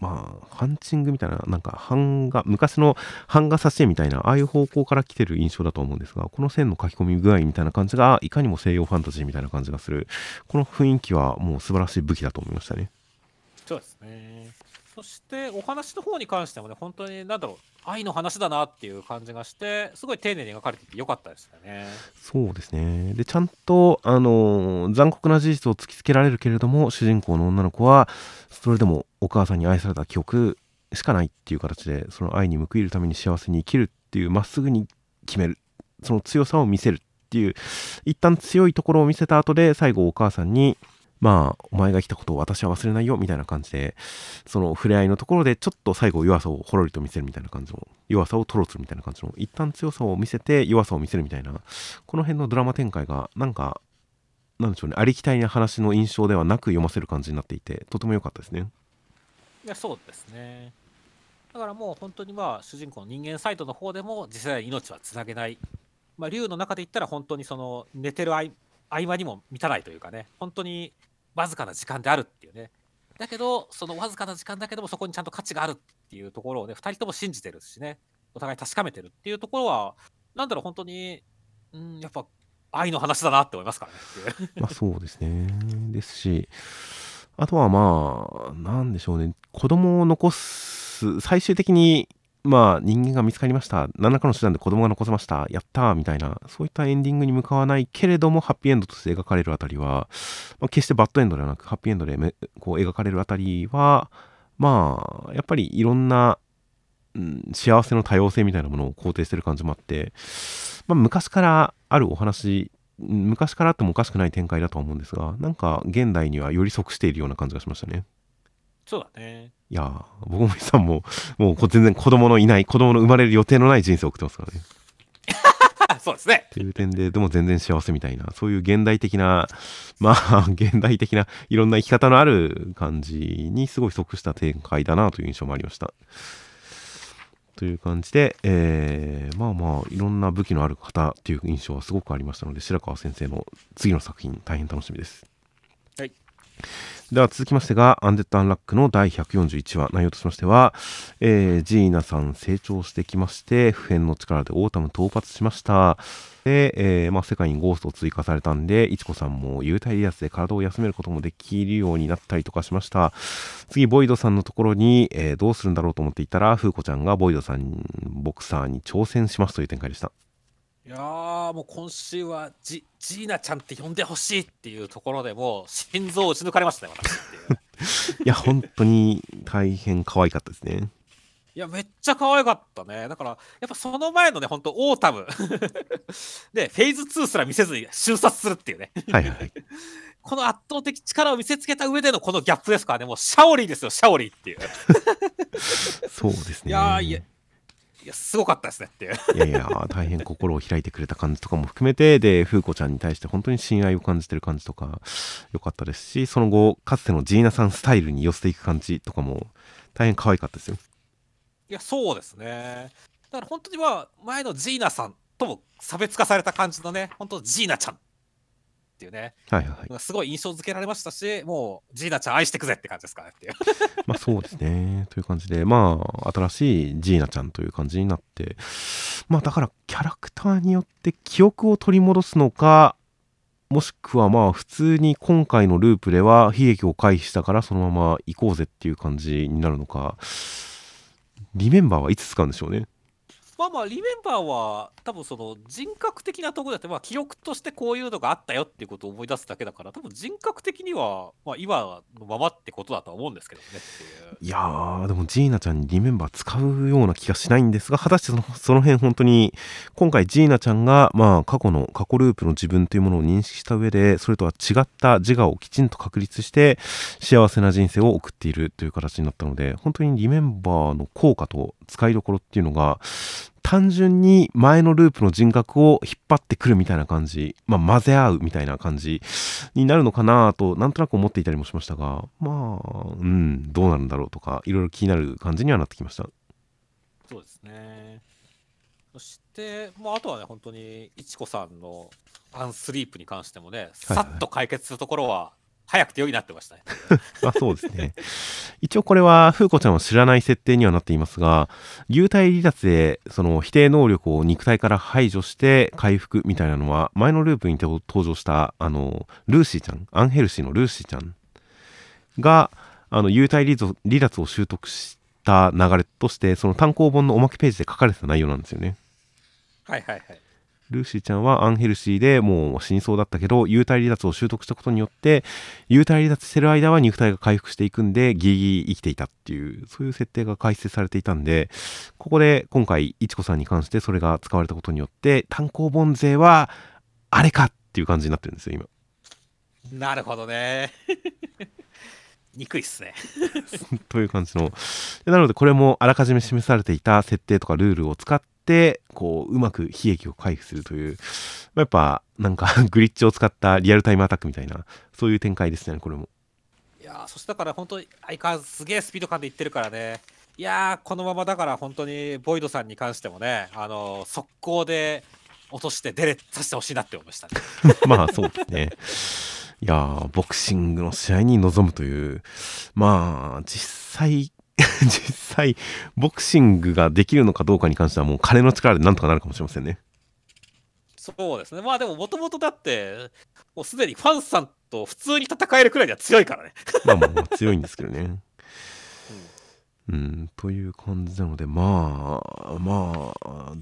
まあ、ハンチングみたいな、なんか版画、昔の版画挿絵みたいな、ああいう方向から来てる印象だと思うんですが、この線の書き込み具合みたいな感じが、いかにも西洋ファンタジーみたいな感じがする、この雰囲気はもう素晴らしい武器だと思いましたね。そうですね。そしてお話の方に関してもね、本当に何だろう、愛の話だなっていう感じがして、すごい丁寧に描かれててよかったですよね。そうですね。で、ちゃんと、あの残酷な事実を突きつけられるけれども、主人公の女の子は、それでもお母さんに愛された記憶しかないっていう形で、その愛に報いるために幸せに生きるっていう、まっすぐに決める。その強さを見せるっていう、一旦強いところを見せた後で、最後お母さんに、まあ、お前が来たことを私は忘れないよ、みたいな感じで、その触れ合いのところで、ちょっと最後弱さをほろりと見せるみたいな感じの、弱さを吐露するみたいな感じの、一旦強さを見せて弱さを見せるみたいな、この辺のドラマ展開が、なんか、なんでしょうね、ありきたりな話の印象ではなく読ませる感じになっていて、とても良かったですね。いや、そうですね。だからもう本当にまあ、主人公の人間サイドの方でも、次世代に命はつなげない。まあ、竜の中で言ったら本当にその寝てる合合間にも満たないというかね、本当にわずかな時間であるっていうね。だけど、そのわずかな時間だけども、そこにちゃんと価値があるっていうところをね、2人とも信じてるしね、お互い確かめてるっていうところは、なんだろう、本当に、うん、やっぱ愛の話だなって思いますからね。まあそうですね。ですし、あとはまあ、なんでしょうね、子供を残す、最終的にまあ人間が見つかりました。何らかの手段で子供が残せました。やったーみたいな、そういったエンディングに向かわないけれども、ハッピーエンドとして描かれるあたりは、まあ、決してバッドエンドではなく、ハッピーエンドでこう描かれるあたりは、まあ、やっぱりいろんな、うん、幸せの多様性みたいなものを肯定してる感じもあって、まあ、昔からあるお話、昔からあってもおかしくない展開だとは思うんですが、なんか現代にはより即しているような感じがしましたね。そうだね。いや僕もさんも、もう全然子供のいない、子供の生まれる予定のない人生を送ってますからね。そうですね。っていう点で、でも全然幸せみたいな、そういう現代的な、まあ、現代的ないろんな生き方のある感じにすごい即した展開だなという印象もありました。という感じで、えー、まあまあ、いろんな武器のある方っていう印象はすごくありましたので、白川先生の次の作品、大変楽しみです。では続きましてが、アンデッド・アンラックの第141話、内容としましては、えー、ジーナさん成長してきまして、普遍の力でオータム討伐しました。で、えー、まあ、世界にゴーストを追加されたんで、いちこさんも幽体離脱で体を休めることもできるようになったりとかしました。次、ボイドさんのところに、えー、どうするんだろうと思っていたら、フーコちゃんがボイドさん、ボクサーに挑戦しますという展開でした。いやーもう今週はジジーナちゃんって呼んでほしいっていうところでもう心臓を打ち抜かれましたね私いや本当に大変可愛かったですね。いやめっちゃ可愛かったね。だからやっぱその前のね本当オータム。でフェーズ2すら見せずに瞬殺するっていうね。はいはい この圧倒的力を見せつけた上でのこのギャップですからね。もうシャオリーですよシャオリーっていう。そうですね。いやいやいや、すごかったですねっていう。いやいや、大変心を開いてくれた感じとかも含めて、で、風子ちゃんに対して本当に信頼を感じてる感じとか、良かったですし、その後、かつてのジーナさんスタイルに寄せていく感じとかも、大変可愛かったですよ。いや、そうですね。だから本当には、前のジーナさんとも差別化された感じのね、本当ジーナちゃんっていうね、はいはい、すごい印象付けられましたし、もう、ジーナちゃん愛してくぜって感じですかねっていう。まあそうですね。という感じで、まあ、新しいジーナちゃんという感じになって、まあだから、キャラクターによって記憶を取り戻すのか、もしくはまあ普通に今回のループでは悲劇を回避したからそのまま行こうぜっていう感じになるのか、リメンバーはいつ使うんでしょうね。まあまあリメンバーは多分その人格的なところだってまあ記憶としてこういうのがあったよっていうことを思い出すだけだから多分人格的にはまあ今のままってことだとは思うんですけどね。いやーでもジーナちゃんにリメンバー使うような気がしないんですが果たしてそのその辺本当に今回ジーナちゃんがまあ過去の過去ループの自分というものを認識した上でそれとは違った自我をきちんと確立して幸せな人生を送っているという形になったので本当にリメンバーの効果と使いどころっていうのが単純に前のループの人格を引っ張ってくるみたいな感じ、まあ、混ぜ合うみたいな感じになるのかなと、なんとなく思っていたりもしましたが、まあ、うん、どうなるんだろうとか、いろいろ気になる感じにはなってきました。そうですね。そして、もうあとはね、本当に、いちこさんのアンスリープに関してもね、さっと解決するところは、早くてよいなってましたね。あそうですね。一応これは、風子ちゃんは知らない設定にはなっていますが、流体離脱で、その否定能力を肉体から排除して回復みたいなのは、前のループに登場した、あの、ルーシーちゃん、アンヘルシーのルーシーちゃんが、あの、幽体離脱を習得した流れとして、その単行本のおまけページで書かれてた内容なんですよね。はいはいはい。ルーシーちゃんはアンヘルシーでもう死にそうだったけど、幽体離脱を習得したことによって、幽体離脱してる間は肉体が回復していくんで、ギリギリ生きていたっていう、そういう設定が解説されていたんで、ここで今回、いちこさんに関してそれが使われたことによって、単行本勢は、あれかっていう感じになってるんですよ、今。なるほどね。憎いっすね という感じの。なので、これもあらかじめ示されていた設定とかルールを使っってこううまく悲劇を回避するというやっぱなんか グリッチを使ったリアルタイムアタックみたいなそういう展開ですねこれも。いやそしたから本当に相変わらずすげえスピード感でいってるからね。いやこのままだから本当にボイドさんに関してもねあの速攻で落としてデレさせてほしいなって思いましたね。まあそうですね。いやー、ボクシングの試合に臨むという、まあ、実際、実際、ボクシングができるのかどうかに関しては、もう金の力でなんとかなるかもしれませんね。そうですね。まあでも、もともとだって、もうすでにファンさんと普通に戦えるくらいには強いからね。まあまあ、強いんですけどね。うん、という感じなので、まあ、まあ、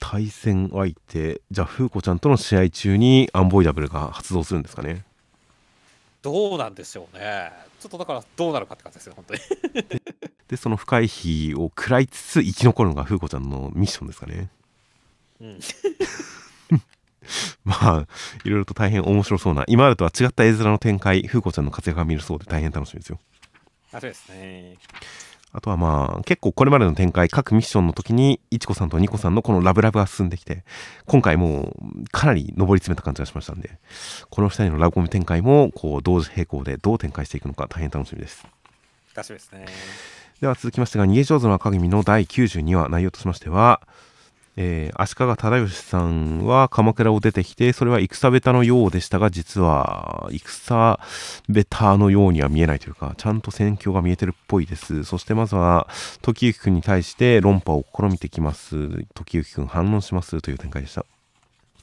対戦相手、じゃあ、風子ちゃんとの試合中にアンボイダブルが発動するんですかね。どうなんでしょうね。ちょっとだから、どうなるかって感じですよ、本当に。で、その不回避を食らいつつ生き残るのが風子ちゃんのミッションですかね。うん。まあ、いろいろと大変面白そうな、今までとは違った絵面の展開、風子ちゃんの活躍が見るそうで大変楽しみですよ。あそうですね。あとはまあ、結構これまでの展開、各ミッションの時に、いちこさんとニコさんのこのラブラブが進んできて、今回もうかなり上り詰めた感じがしましたんで、この2人のラブコメ展開も、こう、同時並行でどう展開していくのか大変楽しみです。楽しみですね。では続きましてが、逃げ上手の赤君の第92話、内容としましては、えー、足利忠義さんは鎌倉を出てきて、それは戦ベタのようでしたが、実は戦ベタのようには見えないというか、ちゃんと戦況が見えてるっぽいです。そしてまずは、時行くんに対して論破を試みてきます。時行くん反論しますという展開でした。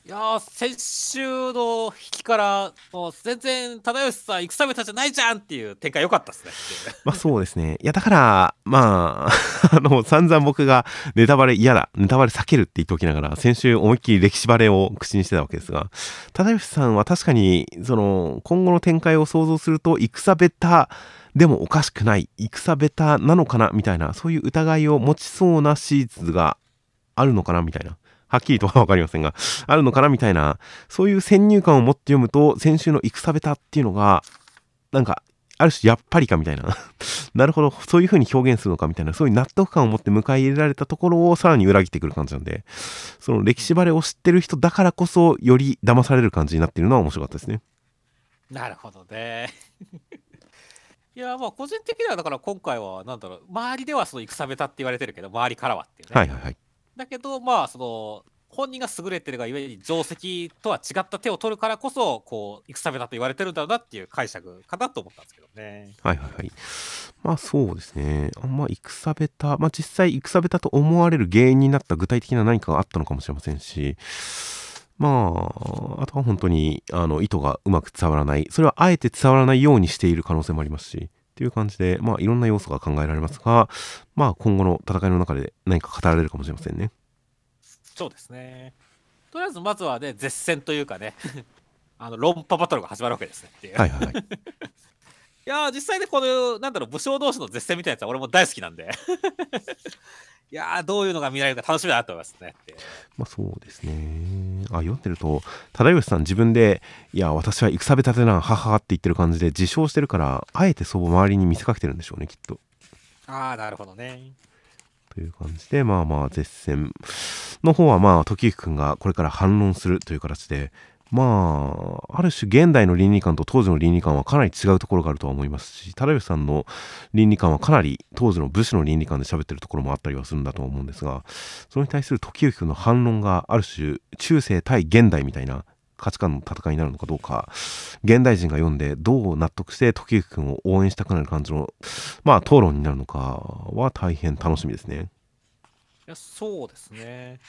いや先週の引きからもう全然忠義さん戦べたじゃないじゃんっていう展開良かったっすね。まあそうですね。いやだからまあ あの散々僕がネタバレ嫌だネタバレ避けるって言っておきながら先週思いっきり歴史バレを口にしてたわけですが忠義さんは確かにその今後の展開を想像すると戦ベタでもおかしくない戦ベタなのかなみたいなそういう疑いを持ちそうなシーズがあるのかなみたいな。はっきりとはわかりませんが、あるのかなみたいな、そういう先入観を持って読むと、先週の戦べたっていうのが、なんか、ある種やっぱりかみたいな。なるほど、そういう風に表現するのかみたいな、そういう納得感を持って迎え入れられたところをさらに裏切ってくる感じなんで、その歴史バレを知ってる人だからこそ、より騙される感じになっているのは面白かったですね。なるほどね。いや、まあ、個人的にはだから今回は、なんだろう、周りではその戦べたって言われてるけど、周りからはっていうね。はいはいはい。だけど、まあ、その、本人が優れてるがゆえに定石とは違った手を取るからこそこう戦べたと言われてるんだろうなっていう解釈かなと思ったんですけどね。はいはいはい。まあそうですね。あんま戦べた、まあ実際戦べたと思われる原因になった具体的な何かがあったのかもしれませんし、まあ、あとは本当にあの意図がうまく伝わらない、それはあえて伝わらないようにしている可能性もありますし、っていう感じで、まあいろんな要素が考えられますが、まあ今後の戦いの中で何か語られるかもしれませんね。そうですね。とりあえずまずはね、絶戦というかね、あの論破バトルが始まるわけですねっていう。はいはい、はい。いや実際ね、この、なんだろう、武将同士の絶戦みたいなやつは俺も大好きなんで いやどういうのが見られるか楽しみだなと思いますね。まあそうですね。あ、読んでると、忠義さん自分で、いや、私は戦べたてな、ははって言ってる感じで自称してるから、あえてそう周りに見せかけてるんでしょうね、きっと。ああ、なるほどね。という感じで、まあまあ、絶戦の方は、まあ、時行くんがこれから反論するという形で、まあ、ある種現代の倫理観と当時の倫理観はかなり違うところがあるとは思いますし、忠義さんの倫理観はかなり当時の武士の倫理観で喋ってるところもあったりはするんだと思うんですが、それに対する時行くんの反論がある種中世対現代みたいな価値観の戦いになるのかどうか、現代人が読んでどう納得して時行くんを応援したくなる感じの、まあ討論になるのかは大変楽しみですね。いや、そうですね。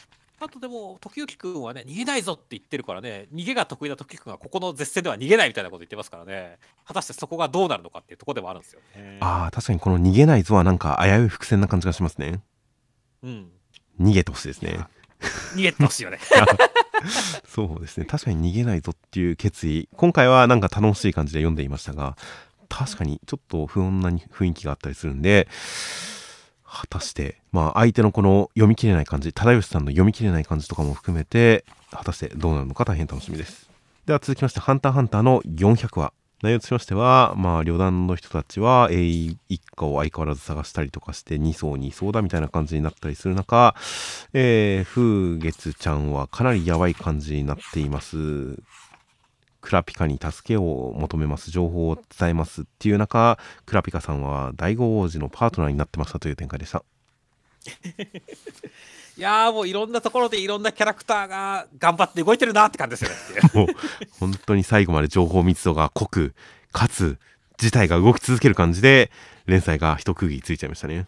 あとでも、時行くんはね、逃げないぞって言ってるからね、逃げが得意な時行くんはここの絶戦では逃げないみたいなこと言ってますからね、果たしてそこがどうなるのかっていうところでもあるんですよね。ああ、確かにこの逃げないぞはなんか危うい伏線な感じがしますね。うん。逃げてほしいですね。逃げてほしいよね。そうですね確かに逃げないぞっていう決意今回はなんか楽しい感じで読んでいましたが確かにちょっと不穏な雰囲気があったりするんで果たしてまあ相手のこの読み切れない感じ忠義さんの読み切れない感じとかも含めて果たしてどうなるのか大変楽しみですでは続きまして「ハンターハンター」の400話内容としましては、まあ、旅団の人たちは、え一家を相変わらず探したりとかして、2層2層だみたいな感じになったりする中、えー、風月ちゃんはかなりやばい感じになっています。クラピカに助けを求めます、情報を伝えますっていう中、クラピカさんは第五王子のパートナーになってましたという展開でした。いやーもういろんなところでいろんなキャラクターが頑張って動いてるなって感じですよね。もう本当に最後まで情報密度が濃くかつ事態が動き続ける感じで連載が一区切りついちゃいましたね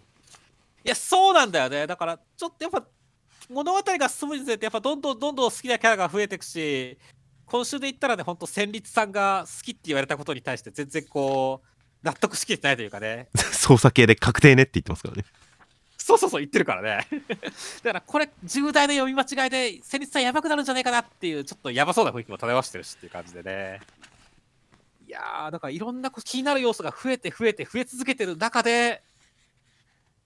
いやそうなんだよねだからちょっとやっぱ物語が進むにつれてやっぱどんどんどんどん好きなキャラが増えていくし今週で言ったらねほんと戦慄さんが好きって言われたことに対して全然こう納得しきれてないというかね。操作系で確定ねって言ってますからね。そうそうそう言ってるからね。だからこれ重大な読み間違いで戦慄さんやばくなるんじゃないかなっていうちょっとやばそうな雰囲気も漂わしてるしっていう感じでね。いやーだからいろんな気になる要素が増えて増えて増え続けてる中で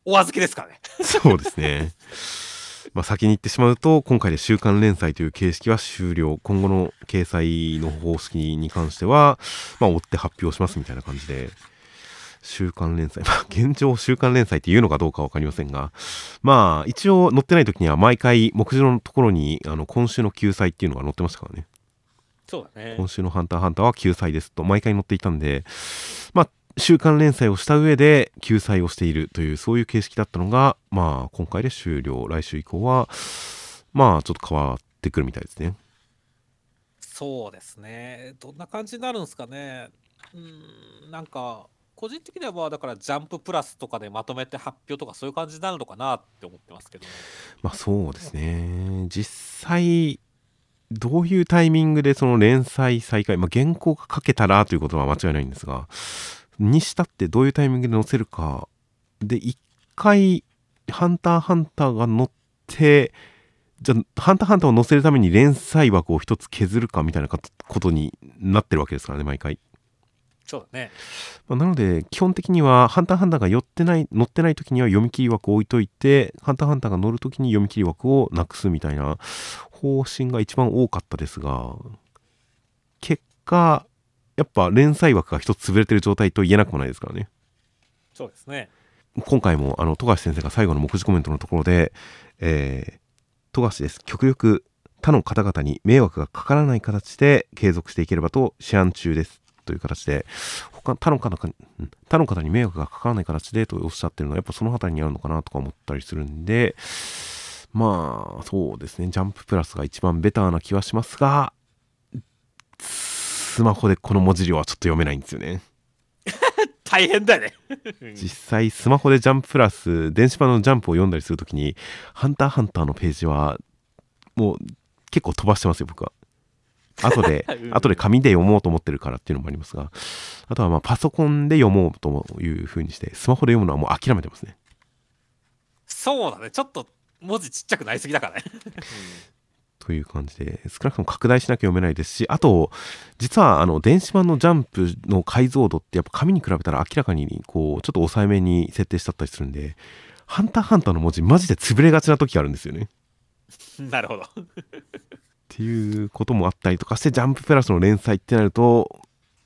お預けですからね。そうですねまあ先に言ってしまうと今回で週刊連載という形式は終了。今後の掲載の方式に関してはまあ追って発表しますみたいな感じで。週刊連載。まあ現状週刊連載っていうのかどうか分かりませんが。まあ一応載ってない時には毎回目次のところにあの今週の救済っていうのが載ってましたからね。そうだね。今週のハンターハンターは救済ですと毎回載っていたんで、まあ、週刊連載をした上で救済をしているという、そういう形式だったのが、まあ、今回で終了。来週以降は、まあ、ちょっと変わってくるみたいですね。そうですね。どんな感じになるんですかね。うん、なんか、個人的にはまあだからジャンププラスとかでまとめて発表とかそういう感じになるのかなって思ってますけど、まあそうですね。実際、どういうタイミングでその連載再開、まあ原稿が書けたらということは間違いないんですが、にしたってどういうタイミングで載せるか。で、一回、ハンターハンターが載って、じゃあ、ハンターハンターを載せるために連載枠を一つ削るかみたいなことになってるわけですからね、毎回。そうだね。まあなので、基本的には、ハンターハンターが寄ってない、乗ってない時には読み切り枠を置いといて、ハンターハンターが乗る時に読み切り枠をなくすみたいな方針が一番多かったですが、結果、やっぱ連載枠が一つ潰れてる状態と言えなくもないですからね。そうですね。今回も、あの、富樫先生が最後の目次コメントのところで、えー、富樫です。極力、他の方々に迷惑がかからない形で継続していければと思案中です。という形で、他、他の方他の方に迷惑がかからない形でとおっしゃってるのは、やっぱその辺りにあるのかなとか思ったりするんで、まあ、そうですね。ジャンププラスが一番ベターな気はしますが、スマホでこの文字量はちょっと読めないんですよね。大変だよね。実際スマホでジャンププラス電子版のジャンプを読んだりするときに「ハンターハンター」のページはもう結構飛ばしてますよ僕は後で うん後で紙で読もうと思ってるからっていうのもありますがあとはまあパソコンで読もうというふうにしてスマホで読むのはもう諦めてますねそうだね。ちょっと文字ちっちゃくなりすぎだからね。という感じで少なくとも拡大しなきゃ読めないですしあと実はあの電子版のジャンプの解像度ってやっぱ紙に比べたら明らかにこうちょっと抑えめに設定しちゃったりするんで「ハンターハンター」の文字マジで潰れがちな時があるんですよね なるほど。っていうこともあったりとかしてジャンププラスの連載ってなると、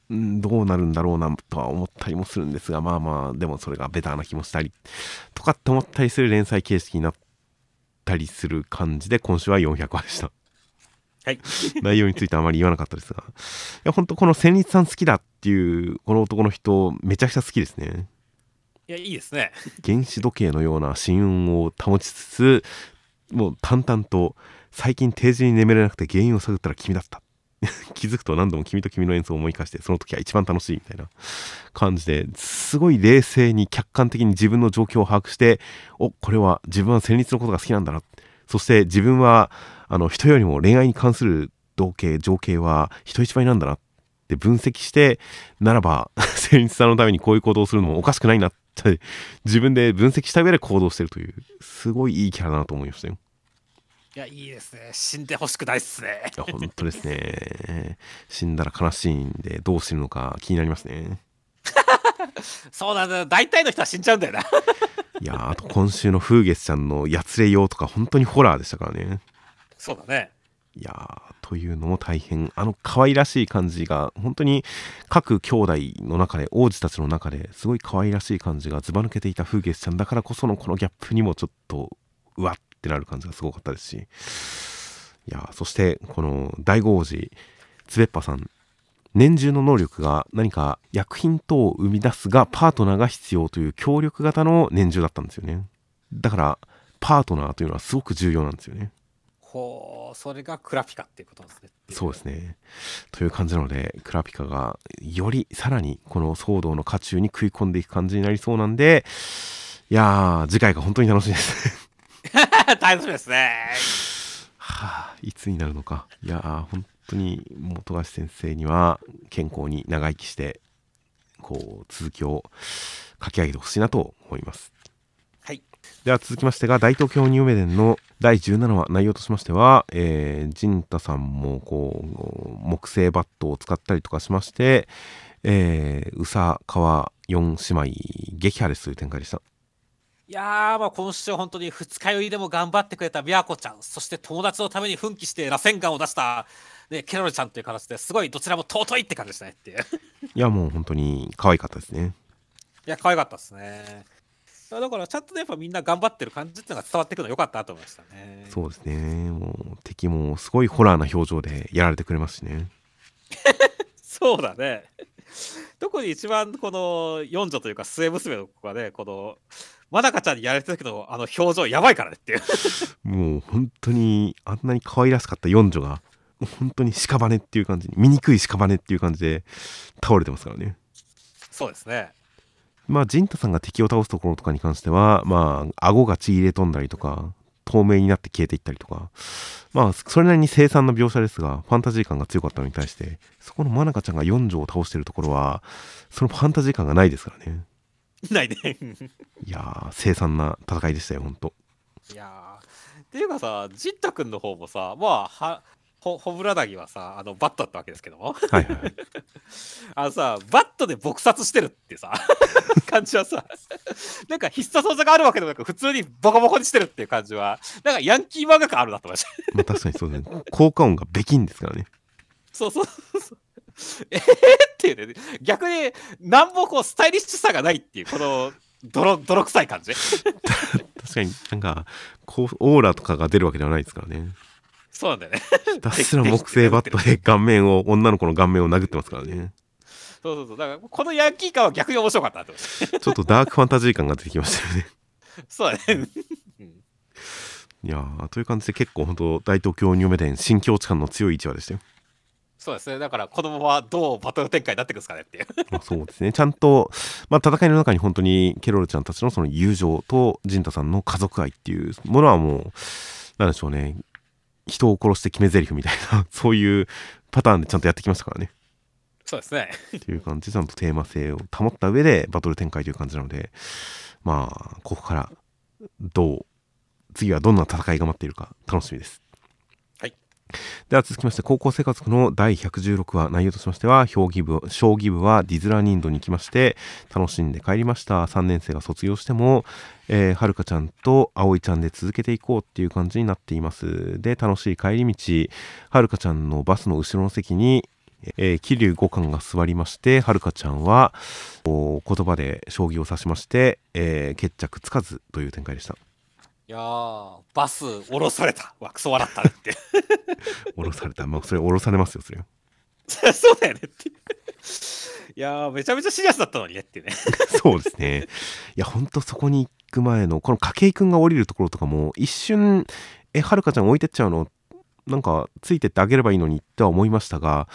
うん、どうなるんだろうなとは思ったりもするんですがまあまあでもそれがベターな気もしたりとかって思ったりする連載形式になったりする感じで今週は400話でしたはい。内容についてあまり言わなかったですがいや本当この千里さん好きだっていうこの男の人めちゃくちゃ好きですねいや、いいですね。原子時計のような心運を保ちつつもう淡々と最近定時に眠れなくて原因を探ったら君だった 気づくと何度も君と君の演奏を思い返してその時は一番楽しいみたいな感じですごい冷静に客観的に自分の状況を把握しておこれは自分は旋律のことが好きなんだな。そして自分はあの人よりも恋愛に関する同型情景は人一倍なんだな。って分析してならば 旋律さんのためにこういう行動をするのもおかしくないなって自分で分析した上で行動してるというすごいいいキャラだなと思いましたよ。いや、いいですね。死んでほしくないっすね。いや本当ですね死んだら悲しいんでどう死ぬのか気になりますねそうなんだよ。大体の人は死んじゃうんだよな。いやーあと今週の風月ちゃんのやつれようとか本当にホラーでしたからねそうだね。いやーというのも大変あの可愛らしい感じが本当に各兄弟の中で王子たちの中ですごい可愛らしい感じがずば抜けていた風月ちゃんだからこそのこのギャップにもちょっとうわってなる感じがすごかったですしいやーそしてこの大悟王子つべっぱさん年中の能力が何か薬品等を生み出すがパートナーが必要という協力型の年中だったんですよねだからパートナーというのはすごく重要なんですよね。ほうそれがクラピカっていうことなんですね。そうですね。という感じなのでクラピカがよりさらにこの騒動の渦中に食い込んでいく感じになりそうなんでいやー次回が本当に楽しいです 楽しみですね。はあいつになるのかいやー本当に本橋先生には健康に長生きしてこう続きを書き上げてほしいなと思います。はい。では続きましてが大東京ニューメデンの第17話内容としましては、えー、陣太さんもこう木製バットを使ったりとかしまして、えー、宇佐川四姉妹撃破ですという展開でした。いやー、まあ、今週本当に二日酔いでも頑張ってくれた美和子ちゃん、そして友達のために奮起して螺旋丸を出した、ね、ケロルちゃんという形ですごいどちらも尊いって感じでしたねっていう。いやもう本当に可愛かったですね。いや、可愛かったですね。だから、ちゃんとね、やっぱみんな頑張ってる感じっていうのが伝わってくるのよかったと思いましたね。そうですね。もう敵もすごいホラーな表情でやられてくれますしね。そうだね。特に一番この四女というか末娘の子がね、この、まなかちゃんにやられた時のあの表情やばいからねっていう。もう本当にあんなに可愛らしかった四女がもう本当に屍っていう感じに醜い屍っていう感じで倒れてますからね。そうですね。まあ陣太さんが敵を倒すところとかに関してはまあ顎が血入れ飛んだりとか透明になって消えていったりとかまあそれなりに凄惨な描写ですがファンタジー感が強かったのに対してそこのまなかちゃんが四女を倒してるところはそのファンタジー感がないですからね ないね。いやー凄惨な戦いでしたよ本当いやーっていうかさ、ジッタ君の方もさ、まあ、は、ほ、ほぶらなぎはさ、あの、バットだったわけですけども、はいはいはい あのさ、バットで撲殺してるってさ、感じはさ、なんか必殺技があるわけでもなく、普通にボコボコにしてるっていう感じは、なんかヤンキー漫画感あるなと思いました。まあ確かにそうですね効果音がべきんですからねそうそうそう。えー、っていうね、逆に、なんもこう、スタイリッシュさがないっていう、この、泥、泥臭い感じ。確かになんかこうオーラとかが出るわけではないですからねそうなんだよね。ひたすら木製バットで顔面を女の子の顔面を殴ってますからねそうそうそう。だから、このヤンキー感は逆に面白かった。ちょっとダークファンタジー感が出てきましたよねそうだね。うんいやーという感じで結構本当大東京ニューメデン新境地感の強い1話でしたよ、そうですね。だから、このままどうバトル展開になっていくんですかねっていう。まあ、そうですねちゃんと、まあ、戦いの中に本当にケロルちゃんたちのその友情とジンタさんの家族愛っていうものはもうなんでしょうね人を殺して決め台詞みたいな そういうパターンでちゃんとやってきましたからねそうですね。っていう感じでちゃんとテーマ性を保った上でバトル展開という感じなのでまあここからどう次はどんな戦いが待っているか楽しみです。では続きまして高校生活の第116話内容としましては評議部将棋部はディズラーニンドに行きまして楽しんで帰りました。3年生が卒業しても、えー、はるかちゃんとあおいちゃんで続けていこうっていう感じになっています。で楽しい帰り道はるかちゃんのバスの後ろの席に、桐生五冠が座りましてはるかちゃんは言葉で将棋を指しまして、えー決着つかずという展開でした。いやー、バス降ろされた。わ、クソ笑ったねって。降ろされたまあそれ降ろされますよそれは そうだよねって。いやー、めちゃめちゃシリアスだったのにねってね。そうですねいやほんとそこに行く前のこの筧くんが降りるところとかも一瞬えはるかちゃん置いてっちゃうの？なんかついてってあげればいいのにとは思いましたが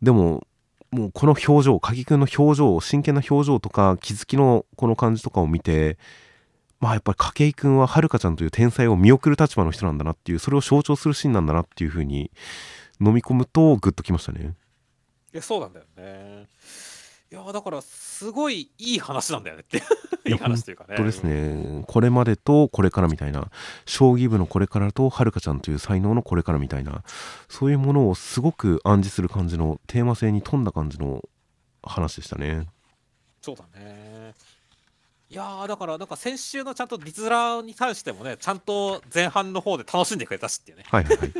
でももうこの表情筧くんの表情真剣な表情とか気づきのこの感じとかを見てまあやっぱり筧くんははるかちゃんという天才を見送る立場の人なんだなっていうそれを象徴するシーンなんだなっていうふうに飲み込むとグッときましたねいや、そうなんだよね。いやー、だから、すごいいい話なんだよねって。いい話というかね。本当ですねこれまでとこれからみたいな将棋部のこれからとはるかちゃんという才能のこれからみたいなそういうものをすごく暗示する感じのテーマ性に富んだ感じの話でしたねそうだね。いやーだからなんか先週のちゃんとリズラーに関してもねちゃんと前半の方で楽しんでくれたしっていうね。はいはい。は い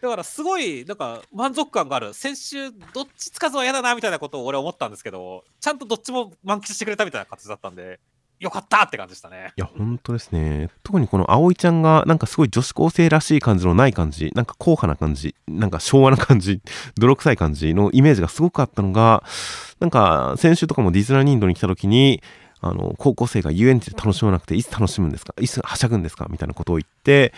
だからすごいなんか満足感がある先週どっちつかずは嫌だなみたいなことを俺は思ったんですけどちゃんとどっちも満喫してくれたみたいな感じだったんでよかったって感じでしたね。いや本当ですね。特にこの葵ちゃんがなんかすごい女子高生らしい感じのない感じなんか硬派な感じなんか昭和な感じ 泥臭い感じのイメージがすごくあったのがなんか先週とかもディズナーニンドに来た時にあの高校生が遊園地で楽しまなくていつ楽しむんですか？いつはしゃぐんですか？みたいなことを言って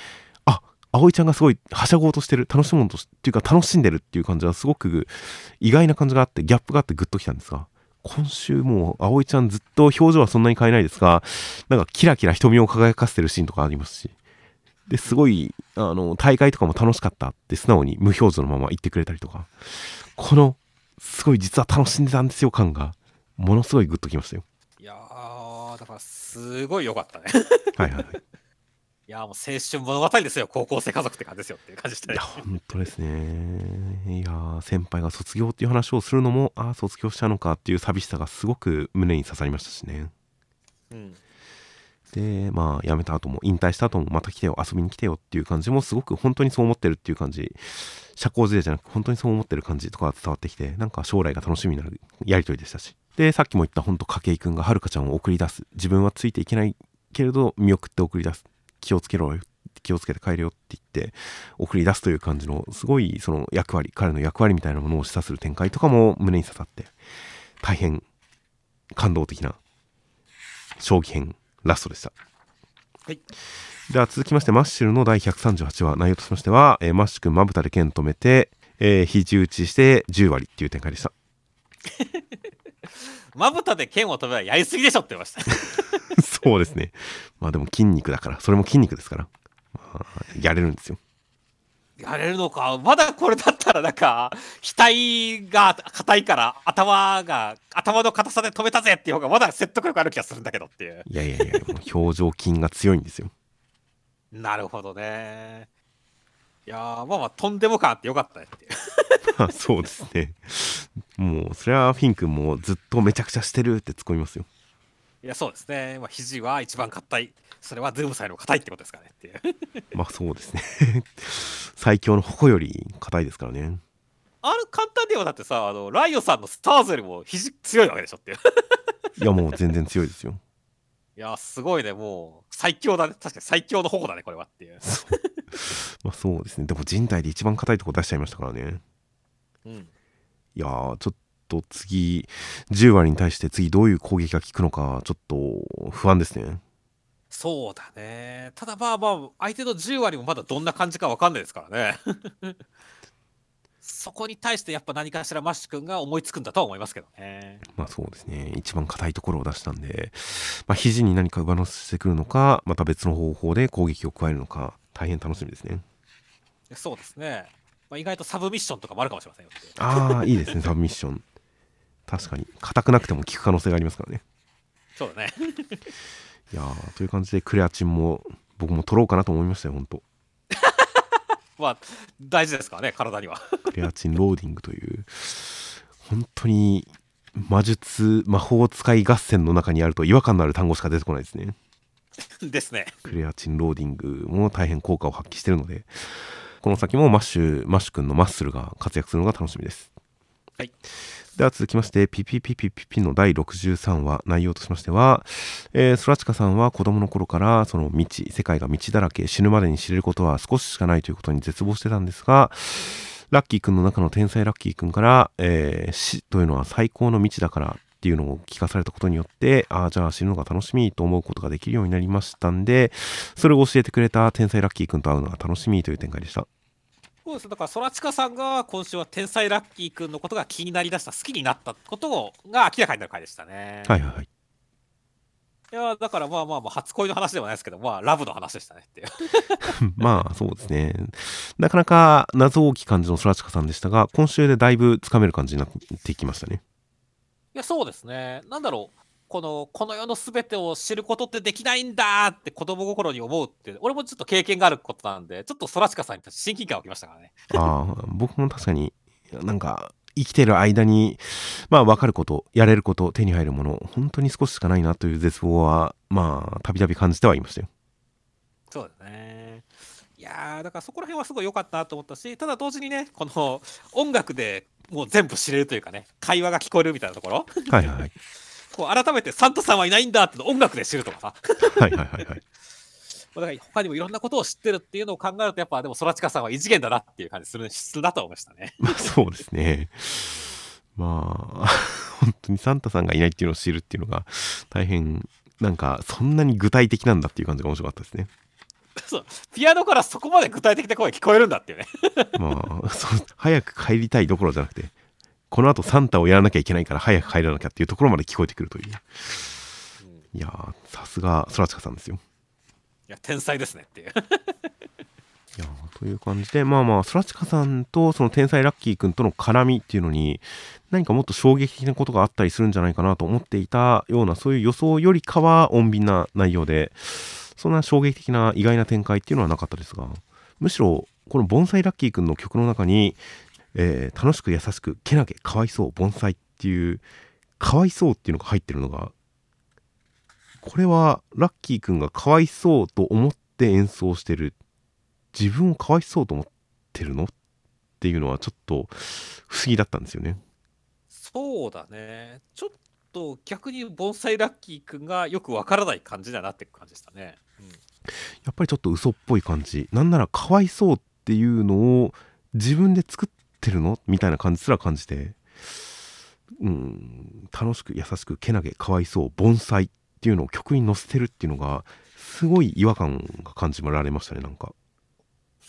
あ葵ちゃんがすごいはしゃごうとしてる楽しもうとしっていうか楽しんでるっていう感じはすごく意外な感じがあってギャップがあってグッときたんですが今週もう葵ちゃんずっと表情はそんなに変えないですがなんかキラキラ瞳を輝かせてるシーンとかありますしですごいあの大会とかも楽しかったって素直に無表情のまま言ってくれたりとかこのすごい実は楽しんでたんですよ感がものすごいグッときましたよ、すごい良かったね。はいはいはいいやーもう青春物語ですよ、高校生家族って感じですよっていう感じでしたねいや。本当ですねいやー先輩が卒業っていう話をするのもああ卒業したのかっていう寂しさがすごく胸に刺さりましたしねうん。でまあ辞めた後も引退した後もまた来てよ遊びに来てよっていう感じもすごく本当にそう思ってるっていう感じ社交辞令じゃなく本当にそう思ってる感じとかが伝わってきてなんか将来が楽しみになるやりとりでしたしでさっきも言った本当筧君がはるかちゃんを送り出す。自分はついていけないけれど見送って送り出す。気をつけろよ。気をつけて帰れよって言って送り出すという感じのすごいその役割彼の役割みたいなものを示唆する展開とかも胸に刺さって大変感動的な将棋編ラストでした。はい。では続きましてマッシュルの第138話。内容としましては、えーマッシュ君まぶたで剣止めて、えー肘打ちして10割っていう展開でした まぶたで剣を飛べばやりすぎでしょって言いました。そうですね。まあでも筋肉だから。それも筋肉ですから、まあ、やれるんですよ。やれるのか？まだこれだったらなんか額が硬いから頭が頭の硬さで止めたぜっていう方がまだ説得力ある気がするんだけどっていう。いやいやいやもう表情筋が強いんですよ。なるほどね。いやーまあまあとんでも感あってよかったねっていう。まあ そうですね。もうそれはフィン君もずっとめちゃくちゃしてるって突っ込みますよ。いやそうですね、まあ、肘は一番硬い。それはズームさんよりも硬いってことですかね。っていう。まあそうですね。最強の矛より硬いですからね。ある簡単ではだってさあのライオさんのスターズよりも肘強いわけでしょっていう。いやもう全然強いですよ。いやすごいね。もう最強だね。確かに最強の矛だねこれはっていう、まあそうですね。でも人体で一番硬いとこ出しちゃいましたからねうん、いやーちょっと次10割に対して次どういう攻撃が効くのかちょっと不安ですね。そうだね。ただまあまあ相手の10割もまだどんな感じかわかんないですからね。そこに対してやっぱ何かしらマッシュ君が思いつくんだとは思いますけどね。まあそうですね。一番硬いところを出したんで、まあ、肘に何か上乗せしてくるのかまた別の方法で攻撃を加えるのか大変楽しみですね。そうですね、まあ、意外とサブミッションとかもあるかもしれませんよ。ああいいですね サブミッション。確かに。硬くなくても効く可能性がありますからね。そうだね。いやーという感じでクレアチンも僕も取ろうかなと思いましたよ本当。まあ大事ですからね体には。クレアチンローディングという本当に魔術魔法使い合戦の中にあると違和感のある単語しか出てこないですね。ですね。クレアチンローディングも大変効果を発揮してるのでこの先もマッシュマッシュ君のマッスルが活躍するのが楽しみです。はい。では続きましてピピピピピピの第63話内容としましては、えー、ソラチカさんは子供の頃からその未知世界が未知だらけ死ぬまでに知れることは少ししかないということに絶望してたんですがラッキーくんの中の天才ラッキーくんから、えー死というのは最高の未知だからっていうのを聞かされたことによってああじゃあ死ぬのが楽しみと思うことができるようになりましたんでそれを教えてくれた天才ラッキーくんと会うのが楽しみという展開でした。そうです。だからソラチカさんが今週は天才ラッキーくんのことが気になりだした好きになったことが明らかになる回でしたね。はいはいはい。いやだからまあまあまあ初恋の話ではないですけどまあラブの話でしたねっていう。まあそうですね。なかなか謎大きい感じのソラチカさんでしたが今週でだいぶつかめる感じになってきましたね。いやそうですね。なんだろう。このこの世の全てを知ることってできないんだって子供心に思うって俺もちょっと経験があることなんでちょっとソラチカさんに親近感が起きましたからね。ああ僕も確かになんか生きてる間にまあ分かることやれること手に入るもの本当に少ししかないなという絶望はまあたびたび感じてはいましたよ。そうだねいやーだからそこら辺はすごい良かったなと思ったしただ同時にねこの音楽でもう全部知れるというかね会話が聞こえるみたいなところ。はいはいはい。こう改めてサンタさんはいないんだって音楽で知るとかさ。はいはいはいはい。だから他にもいろんなことを知ってるっていうのを考えるとやっぱでもソラチカさんは異次元だなっていう感じするするなと思いましたね。まあそうですね。まあ 本当にサンタさんがいないっていうのを知るっていうのが大変なんかそんなに具体的なんだっていう感じが面白かったですね そうピアノからそこまで具体的な声聞こえるんだっていうね。まあそう早く帰りたいどころじゃなくてこのあとサンタをやらなきゃいけないから早く帰らなきゃっていうところまで聞こえてくるという、いやーさすが空近さんですよ。いや天才ですねっていういやという感じでまあまあ空近さんとその天才ラッキーくんとの絡みっていうのに何かもっと衝撃的なことがあったりするんじゃないかなと思っていたようなそういう予想よりかは穏便な内容でそんな衝撃的な意外な展開っていうのはなかったですがむしろこの盆栽ラッキーくんの曲の中に、えー楽しく優しくけなげかわいそう盆栽っていうかわいそうっていうのが入ってるのがこれはラッキーくんがかわいそうと思って演奏してる自分をかわいそうと思ってるの？っていうのはちょっと不思議だったんですよね。そうだね。ちょっと逆に盆栽ラッキーくんがよくわからない感じだなって感じでしたね、うん。やっぱりちょっと嘘っぽい感じ。なんならかわいそうっていうのを自分で作ってるの？みたいな感じすら感じて。うん。楽しく優しくけなげかわいそう盆栽っていうのを曲に乗せてるっていうのがすごい違和感が感じられましたねなんか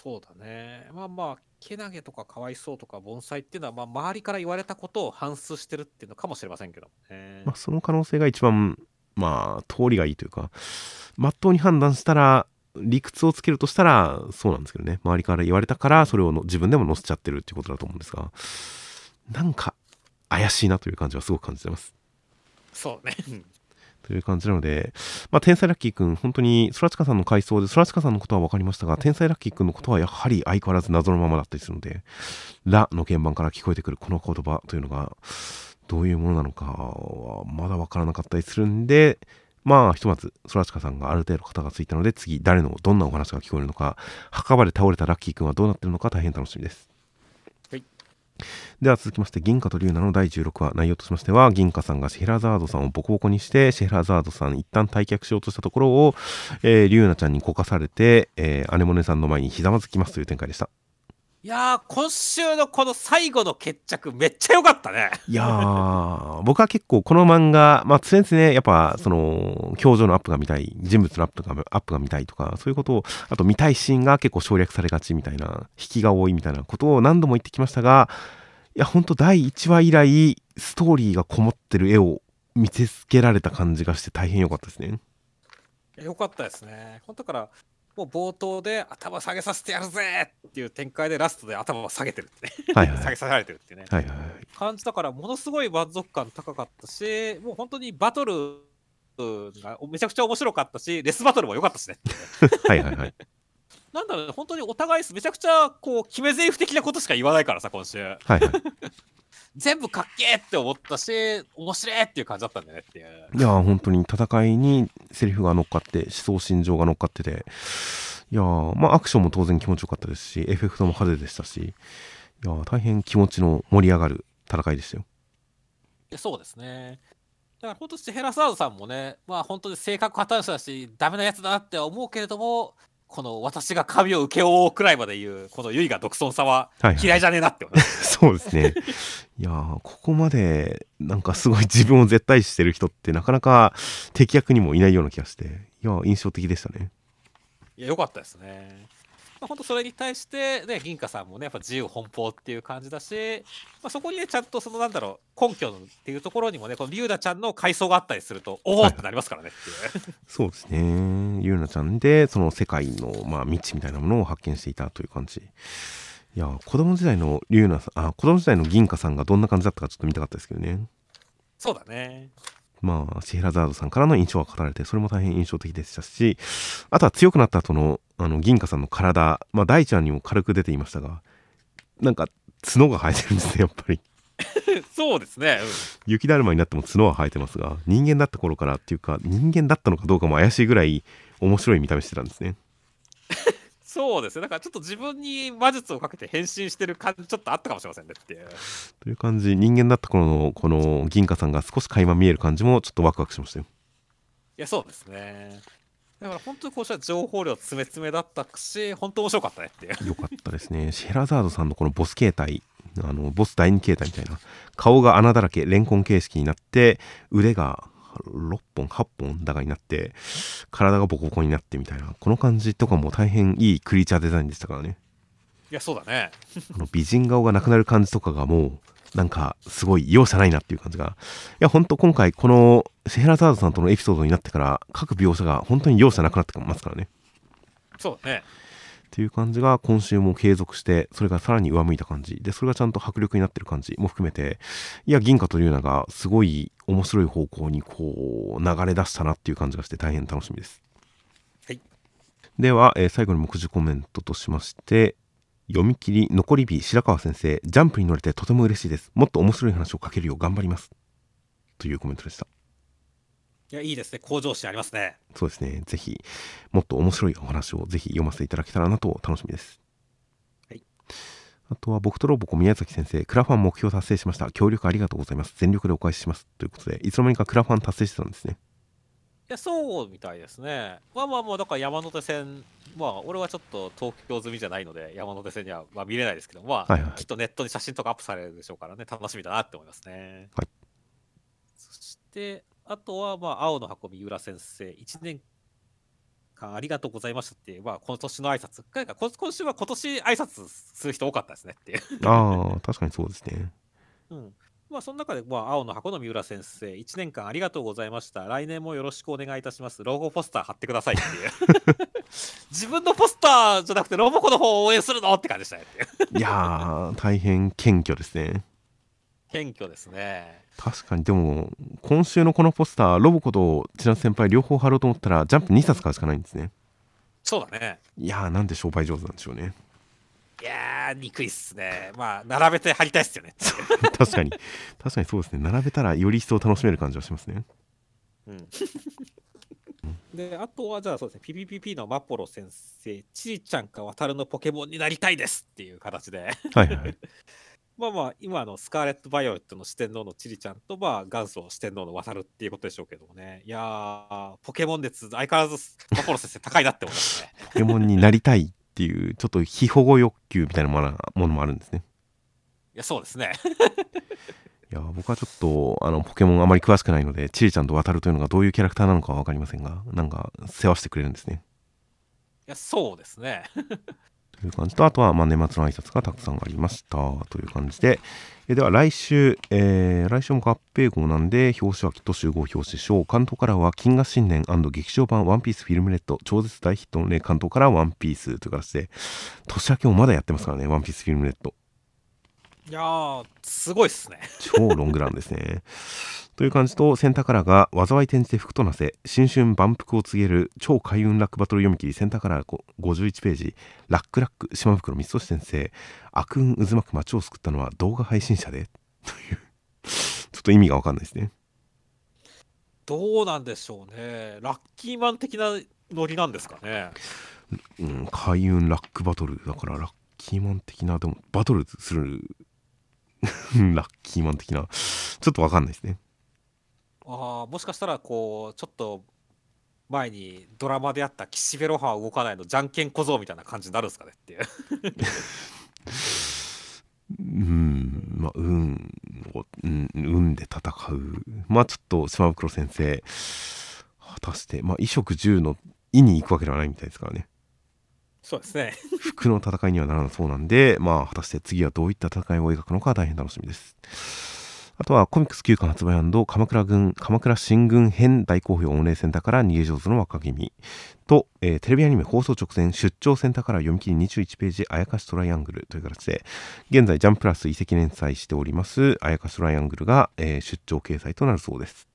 そうだね。まあまあけなげとかかわいそうとか盆栽っていうのは、まあ、周りから言われたことを反芻してるっていうのかもしれませんけどね、まあ、その可能性が一番まあ通りがいいというかまっとうに判断したら理屈をつけるとしたらそうなんですけどね周りから言われたからそれを自分でも載せちゃってるっていうことだと思うんですがなんか怪しいなという感じはすごく感じてますそうねという感じなので、まあ、天才ラッキーくん、本当に空近さんの回想で、空近さんのことは分かりましたが、天才ラッキーくんのことはやはり相変わらず謎のままだったりするので、ラの鍵盤から聞こえてくるこの言葉というのが、どういうものなのかはまだ分からなかったりするんで、まあ、ひとまず、空近さんがある程度肩がついたので、次、誰のどんなお話が聞こえるのか、墓場で倒れたラッキーくんはどうなってるのか大変楽しみです。では続きまして銀貨と龍奈の第16話内容としましては銀貨さんがシェラザードさんをボコボコにしてシェラザードさん一旦退却しようとしたところを、えー、龍奈ちゃんにこかされて、えー、姉もねさんの前にひざまずきますという展開でした。いやー今週のこの最後の決着めっちゃ良かったねいやー僕は結構この漫画まあ常々ねやっぱその表情のアップが見たい人物のアップがアップが見たいとかそういうことをあと見たいシーンが結構省略されがちみたいな引きが多いみたいなことを何度も言ってきましたがいや、ほんと第1話以来、ストーリーがこもってる絵を見せつけられた感じがして大変良かったですね。良かったですね本当からもう冒頭で頭下げさせてやるぜっていう展開でラストで頭を下げてるってね 下げさせられてるってねはいはいはい。感じだからものすごい満足感高かったしもう本当にバトルがめちゃくちゃ面白かったしレスバトルも良かったしね はいはいはい。なんだろうね本当にお互いめちゃくちゃこう決め台詞的なことしか言わないからさ今週はいはい。全部かっけーって思ったし面白いっていう感じだったんだよねっていう。いやー本当に戦いにセリフが乗っかって思想心情が乗っかってていやーまあアクションも当然気持ちよかったですしエフェクトも派手でしたしいやー大変気持ちの盛り上がる戦いでしたよ。そうですね。だから本当にヘラサードさんもねまあ本当に性格破綻者だしダメなやつだなって思うけれどもこの私が神を請け負おうくらいまで言うこのユイが独尊さははいはい。嫌いじゃねえなって思う、そうですね。いやーここまでなんかすごい自分を絶対視してる人ってなかなか敵役にもいないような気がして。いやー印象的でしたね。いや良かったですね。まあ、本当それに対して、ね、銀貨さんもねやっぱ自由奔放っていう感じだし、まあ、そこにねちゃんとそのなんだろう根拠っていうところにもねこのリュウダちゃんの階層があったりするとおおはいってなりますからねっていう。そうですね。ゆうなちゃんで、その世界の、まあ、未知みたいなものを発見していたという感じ。いや、子供時代のリュウナさん、あ、子供時代の銀貨さんがどんな感じだったかちょっと見たかったですけどね。そうだね。まあ、シヘラザードさんからの印象が語られて、それも大変印象的でしたし、あとは強くなった後の、あの、銀貨さんの体、まあ、大ちゃんにも軽く出ていましたが、なんか、角が生えてるんですね、やっぱり。そうですね。雪だるまになっても角は生えてますが、人間だった頃からっていうか、人間だったのかどうかも怪しいぐらい面白い見た目してたんですね。そうですね。だからちょっと自分に魔術をかけて変身してる感じちょっとあったかもしれませんねっていう。という感じ人間だった頃のこの銀貨さんが少し垣間見える感じもちょっとワクワクしましたよいやそうですね。だから本当にこうした情報量詰め詰めだったし本当面白かったねっていう。よかったですね シェラザードさんのこのボス形態あの、ボス第2形態みたいな。顔が穴だらけ、レンコン形式になって、腕が6本、8本だかになって、体がボコボコになってみたいな。この感じとかも大変いいクリーチャーデザインでしたからね。いや、そうだね。あの美人顔がなくなる感じとかがもう、なんか、すごい容赦ないなっていう感じが。いや、ほんと今回、この、シェヘラザードさんとのエピソードになってから、各描写が本当に容赦なくなってますからね。そうだね。っていう感じが今週も継続してそれがさらに上向いた感じ。でそれがちゃんと迫力になってる感じも含めていや銀河というのがすごい面白い方向にこう流れ出したなっていう感じがして大変楽しみです。はい。では、えー最後に目次コメントとしまして読み切り残り日白川先生ジャンプに乗れてとても嬉しいです。もっと面白い話を書けるよう頑張ります。というコメントでしたいや、いいですね。向上心ありますね。そうですね。ぜひもっと面白いお話をぜひ読ませていただけたらなと楽しみです。はい。あとは僕とロボコ宮崎先生クラファン目標達成しました。協力ありがとうございます。全力でお返しします。ということでいつの間にかクラファン達成してたんですね。いや、そうみたいですね。まあまあまあ、だから山手線、まあ、俺はちょっと東京済みじゃないので、山手線にはまあ見れないですけど、まあ、はいはい。きっとネットに写真とかアップされるでしょうからね、楽しみだなって思いますね。はい。そして、あとは、まあ、青の箱三浦先生、1年間ありがとうございましたっていう、まあ、今年の挨拶、今週は今年挨拶する人多かったですねっていう。ああ確かにそうですね うん。まあ、その中で、まあ、青の箱の三浦先生、1年間ありがとうございました。来年もよろしくお願いいたします。ロゴポスター貼ってくださいっていう。自分のポスターじゃなくて、ロボコの方を応援するのって感じでしたね。いやー大変謙虚ですね謙虚ですね。確かに。でも今週のこのポスターロボコと千夏先輩両方貼ろうと思ったらジャンプ2冊買うしかないんですね。そうだね。いやーなんで商売上手なんでしょう。ねいやー、憎いっすね。まあ、並べて貼りたいっすよね。確かに。確かにそうですね。並べたらより一層楽しめる感じはしますね。うん。で、あとは、じゃあそうですね、ピピピピのマポロ先生、ちいちゃんか渡るのポケモンになりたいですっていう形で。はいはいはいまあまあ、今のスカーレット・バイオレットの四天王のチリちゃんと、まあ、元祖四天王の渡るっていうことでしょうけどもね。いやー、ポケモン熱、相変わらずマポロ先生高いなって思いますね。ポケモンになりたいっていうちょっと非保護欲求みたいなものものもあるんですねいや、そうですね。いや僕はちょっとあのポケモンあまり詳しくないのでチリちゃんと渡るというのがどういうキャラクターなのかは分かりませんがなんか世話してくれるんですねいや、そうですね。という感じとあとはま年末の挨拶がたくさんありましたという感じで。えでは来週、えー来週も合併号なんで表紙はきっと集合表紙でしょう巻頭カラーは謹賀新年劇場版ワンピースフィルムレッド超絶大ヒットのね巻頭カラーワンピースという形で。年明けもまだやってますからねワンピースフィルムレッドいやー、すごいっすね。超ロングランですね。という感じとセンターカラーが災い転じて福となせ新春万福を告げる超開運ラックバトル読み切りセンターカラーご51ページラックラック島袋光俊先生悪運渦巻く街を救ったのは動画配信者でというちょっと意味がわかんないですね。どうなんでしょうね。ラッキーマン的なノリなんですかね。うん、開運ラックバトルだからラッキーマン的なでもバトルする ラッキーマン的なちょっとわかんないですね。ああ、もしかしたら、こう、ちょっと前にドラマであった岸辺露伴は動かないのじゃんけん小僧みたいな感じになるんですかねっていう。うん、まあ、運を、うん、運で戦う。まあ、ちょっと島袋先生、果たして、まあ、衣食住の意に行くわけではないみたいですからね。そうですね。服の戦いにはならなそうなんで、まあ、果たして次はどういった戦いを描くのか大変楽しみです。あとはコミックス9巻発売鎌倉軍、鎌倉新軍編大好評御礼センターから逃げ上手の若君と、えーテレビアニメ放送直前出張センターから読み切り21ページあやかしトライアングルという形で現在ジャンプラス移籍連載しておりますあやかしトライアングルが、えー出張掲載となるそうです。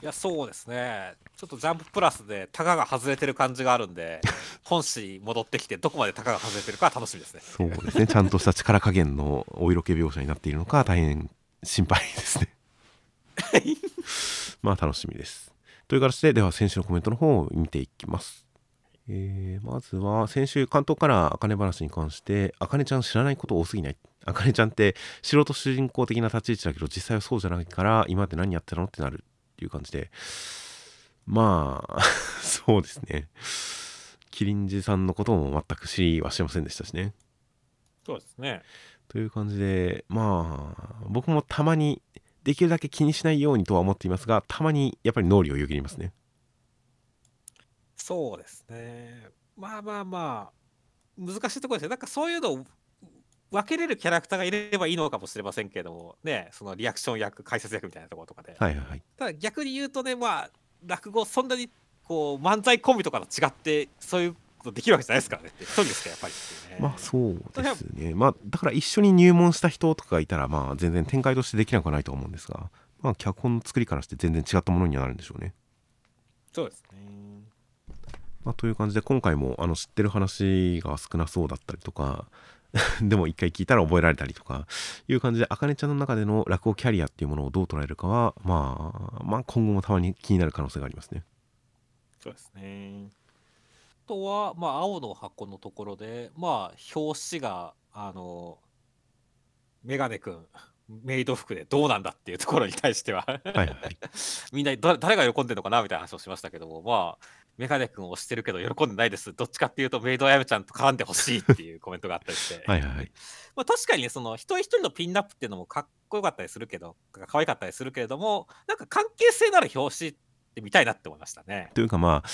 いや、そうですね。ちょっとジャンププラスでタガが外れてる感じがあるんで、本誌戻ってきて、どこまでタガが外れてるか楽しみですね。そうですね。ちゃんとした力加減のお色気描写になっているのか大変心配ですね。まあ楽しみです。という形で、では先週のコメントの方を見ていきます。えーまずは先週関東からあかね話に関してあかねちゃん知らないこと多すぎないあかねちゃんって素人主人公的な立ち位置だけど実際はそうじゃないから今まで何やってたのってなるっていう感じでまあ そうですねキリンジさんのことも全く知りはしませんでしたしねそうですね。という感じでまあ僕もたまにできるだけ気にしないようにとは思っていますがたまにやっぱり脳裏をよぎりますねそうですね。まあまあまあ、難しいところですよ。なんかそういうのを分けれるキャラクターがいればいいのかもしれませんけども、ね、そのリアクション役、解説役みたいなところとかで。はいはいはいただ逆に言うとね、まあ、落語、そんなにこう漫才コンビとかと違って、そういうことできるわけじゃないですからね一人ですか、やっぱりね。まあそうですねまあだから一緒に入門した人とかがいたらまあ全然展開としてできなくはないと思うんですがまあ脚本の作りからして全然違ったものにはなるんでしょうねそうですね。まあ、という感じで今回もあの知ってる話が少なそうだったりとか でも一回聞いたら覚えられたりとかいう感じであかねちゃんの中での落語キャリアっていうものをどう捉えるかは、まあ、まあ今後もたまに気になる可能性がありますね。そうですね。あとは、まあ、青の箱のところで、まあ、表紙が、あの、メガネくん、メイド服でどうなんだっていうところに対してははい。みんな誰誰が喜んでるのかなみたいな話をしましたけども、まあ、メガネくんを推してるけど喜んでないです。どっちかっていうと、メイドあやめちゃんと絡んでほしいっていうコメントがあったりして。は いはいはい。まあ、確かにね、その一人一人のピンナップっていうのもかっこよかったりするけど、可愛かったりするけれども、なんか関係性のある表紙って見たいなって思いましたね。というかまあ、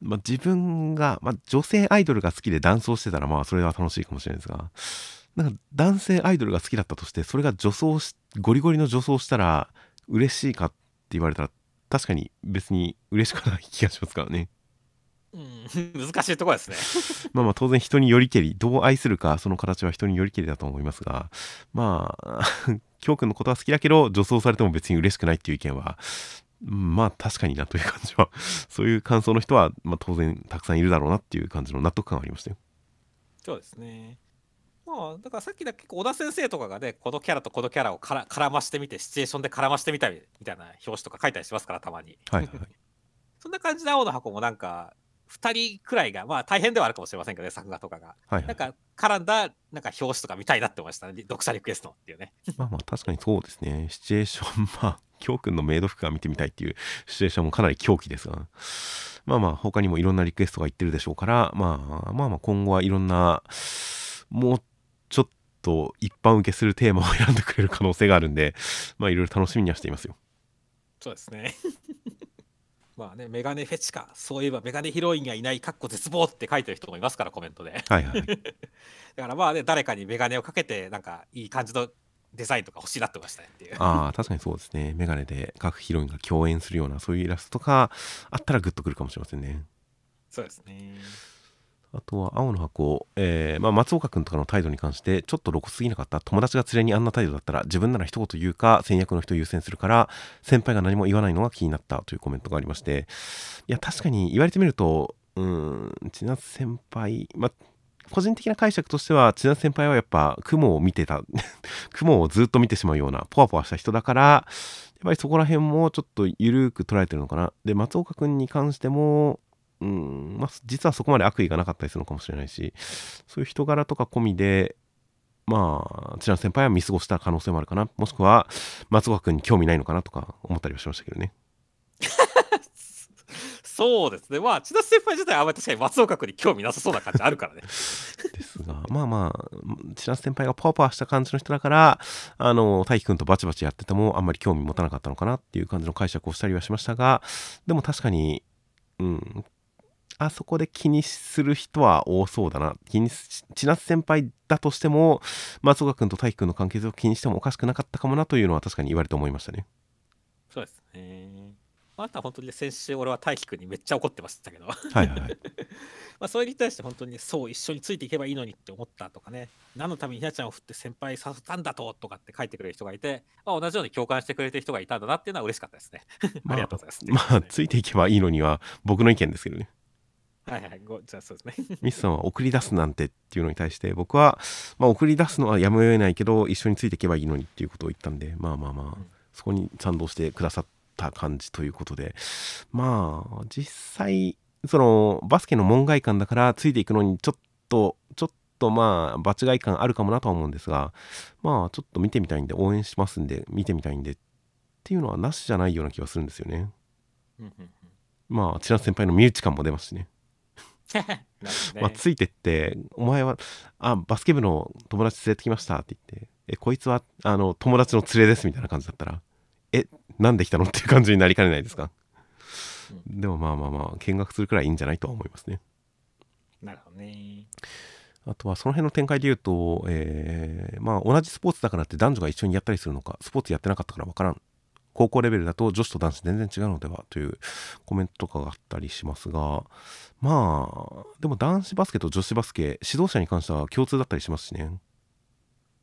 まあ、自分が、まあ、女性アイドルが好きで男装してたらまあそれは楽しいかもしれないですがなんか男性アイドルが好きだったとしてそれが女装しゴリゴリの女装したら嬉しいかって言われたら確かに別に嬉しくない気がしますからね。うん、難しいところですね。まあまあ当然人によりけりどう愛するかその形は人によりけりだと思いますがまあ 京くんのことは好きだけど女装されても別に嬉しくないっていう意見はうんまあ確かになという感じはそういう感想の人は、まあ、当然たくさんいるだろうなっていう感じの納得感がありましたよ。そうですね。まあ、だからさっきだ結構小田先生とかがね、このキャラとこのキャラをから絡ましてみて、シチュエーションで絡ましてみたいみたいな表紙とか書いたりしますから、たまに。はいはい。そんな感じで青の箱もなんか、2人くらいが、まあ大変ではあるかもしれませんけどね、作画とかが。はいはい、なんか絡んだなんか表紙とか見たいなって思いましたね、読者リクエストっていうね。まあまあ確かにそうですね。シチュエーション、まあ、京くんのメイド服が見てみたいっていうシチュエーションもかなり狂気ですが、まあまあ他にもいろんなリクエストが言ってるでしょうから、まあまあまあ今後はいろんな、もうちょっと一般受けするテーマを選んでくれる可能性があるんで、まあいろいろ楽しみにはしていますよ。そうですね。まあね、メガネフェチか、そういえばメガネヒロインがいない、かっこ絶望って書いてる人もいますから、コメントで。はいはい。だからまあね、誰かにメガネをかけて、なんかいい感じのデザインとか欲しいなってましたねっていう。ああ、確かにそうですね。メガネで各ヒロインが共演するようなそういうイラストとかあったらグッとくるかもしれませんね。そうですね。あとは青の箱、えーまあ、松岡君とかの態度に関してちょっと露骨すぎなかった。友達が連れにあんな態度だったら自分なら一言言うか先約の人優先するから先輩が何も言わないのが気になったというコメントがありまして。いや確かに言われてみるとうん千夏先輩まあ個人的な解釈としては千夏先輩はやっぱ雲を見てた 雲をずっと見てしまうようなポワポワした人だからやっぱりそこら辺もちょっと緩く捉えてるのかな。で松岡君に関してもうんまあ、実はそこまで悪意がなかったりするのかもしれないしそういう人柄とか込みでまあ千奈先輩は見過ごした可能性もあるかなもしくは松岡君に興味ないのかなとか思ったりはしましたけどね そうですね。まあ、千田先輩自体はあんまり確かに松岡君に興味なさそうな感じあるからね。ですがまあまあ千奈先輩がパワパワした感じの人だからあの大輝君とバチバチやっててもあんまり興味持たなかったのかなっていう感じの解釈をしたりはしましたがでも確かにうんあそこで気にする人は多そうだな。気にし、千夏先輩だとしても、松岡君と大輝君の関係性を気にしてもおかしくなかったかもなというのは確かに言われて思いましたね。そうですね。あとは本当に先週俺は大輝君にめっちゃ怒ってましたけど。はいはいはい。まあそれに対して本当にそう一緒についていけばいいのにって思ったとかね何のためにひなちゃんを振って先輩誘ったんだととかって書いてくれる人がいて、まあ、同じように共感してくれてる人がいたんだなっていうのは嬉しかったですね。ありがとうございます。まあ、ついていけばいいのには僕の意見ですけどね。はいはいごじゃあそうですね。ミスさんは送り出すなんてっていうのに対して僕は、まあ、送り出すのはやむを得ないけど一緒についていけばいいのにっていうことを言ったんでまあまあまあ、うん。そこに賛同してくださった感じということで。まあ実際そのバスケの門外漢だからついていくのにちょっとちょっとまあ場違い感あるかもなとは思うんですがまあちょっと見てみたいんで応援しますんで見てみたいんでっていうのはなしじゃないような気がするんですよね。うんうんうん。まあ千奈先輩の身内感も出ますしねね まあ、ついてって「お前はあバスケ部の友達連れてきました」って言って「えこいつはあの友達の連れです」みたいな感じだったら「えなんで来たの?」っていう感じになりかねないですか、でもまあまあまあ見学するくらいいいんじゃないとは思いますねなるほどね。あとはその辺の展開で言うと、えーまあ同じスポーツだからって男女が一緒にやったりするのかスポーツやってなかったから分からん高校レベルだと女子と男子全然違うのではというコメントとかがあったりしますがまあでも男子バスケと女子バスケ指導者に関しては共通だったりしますしね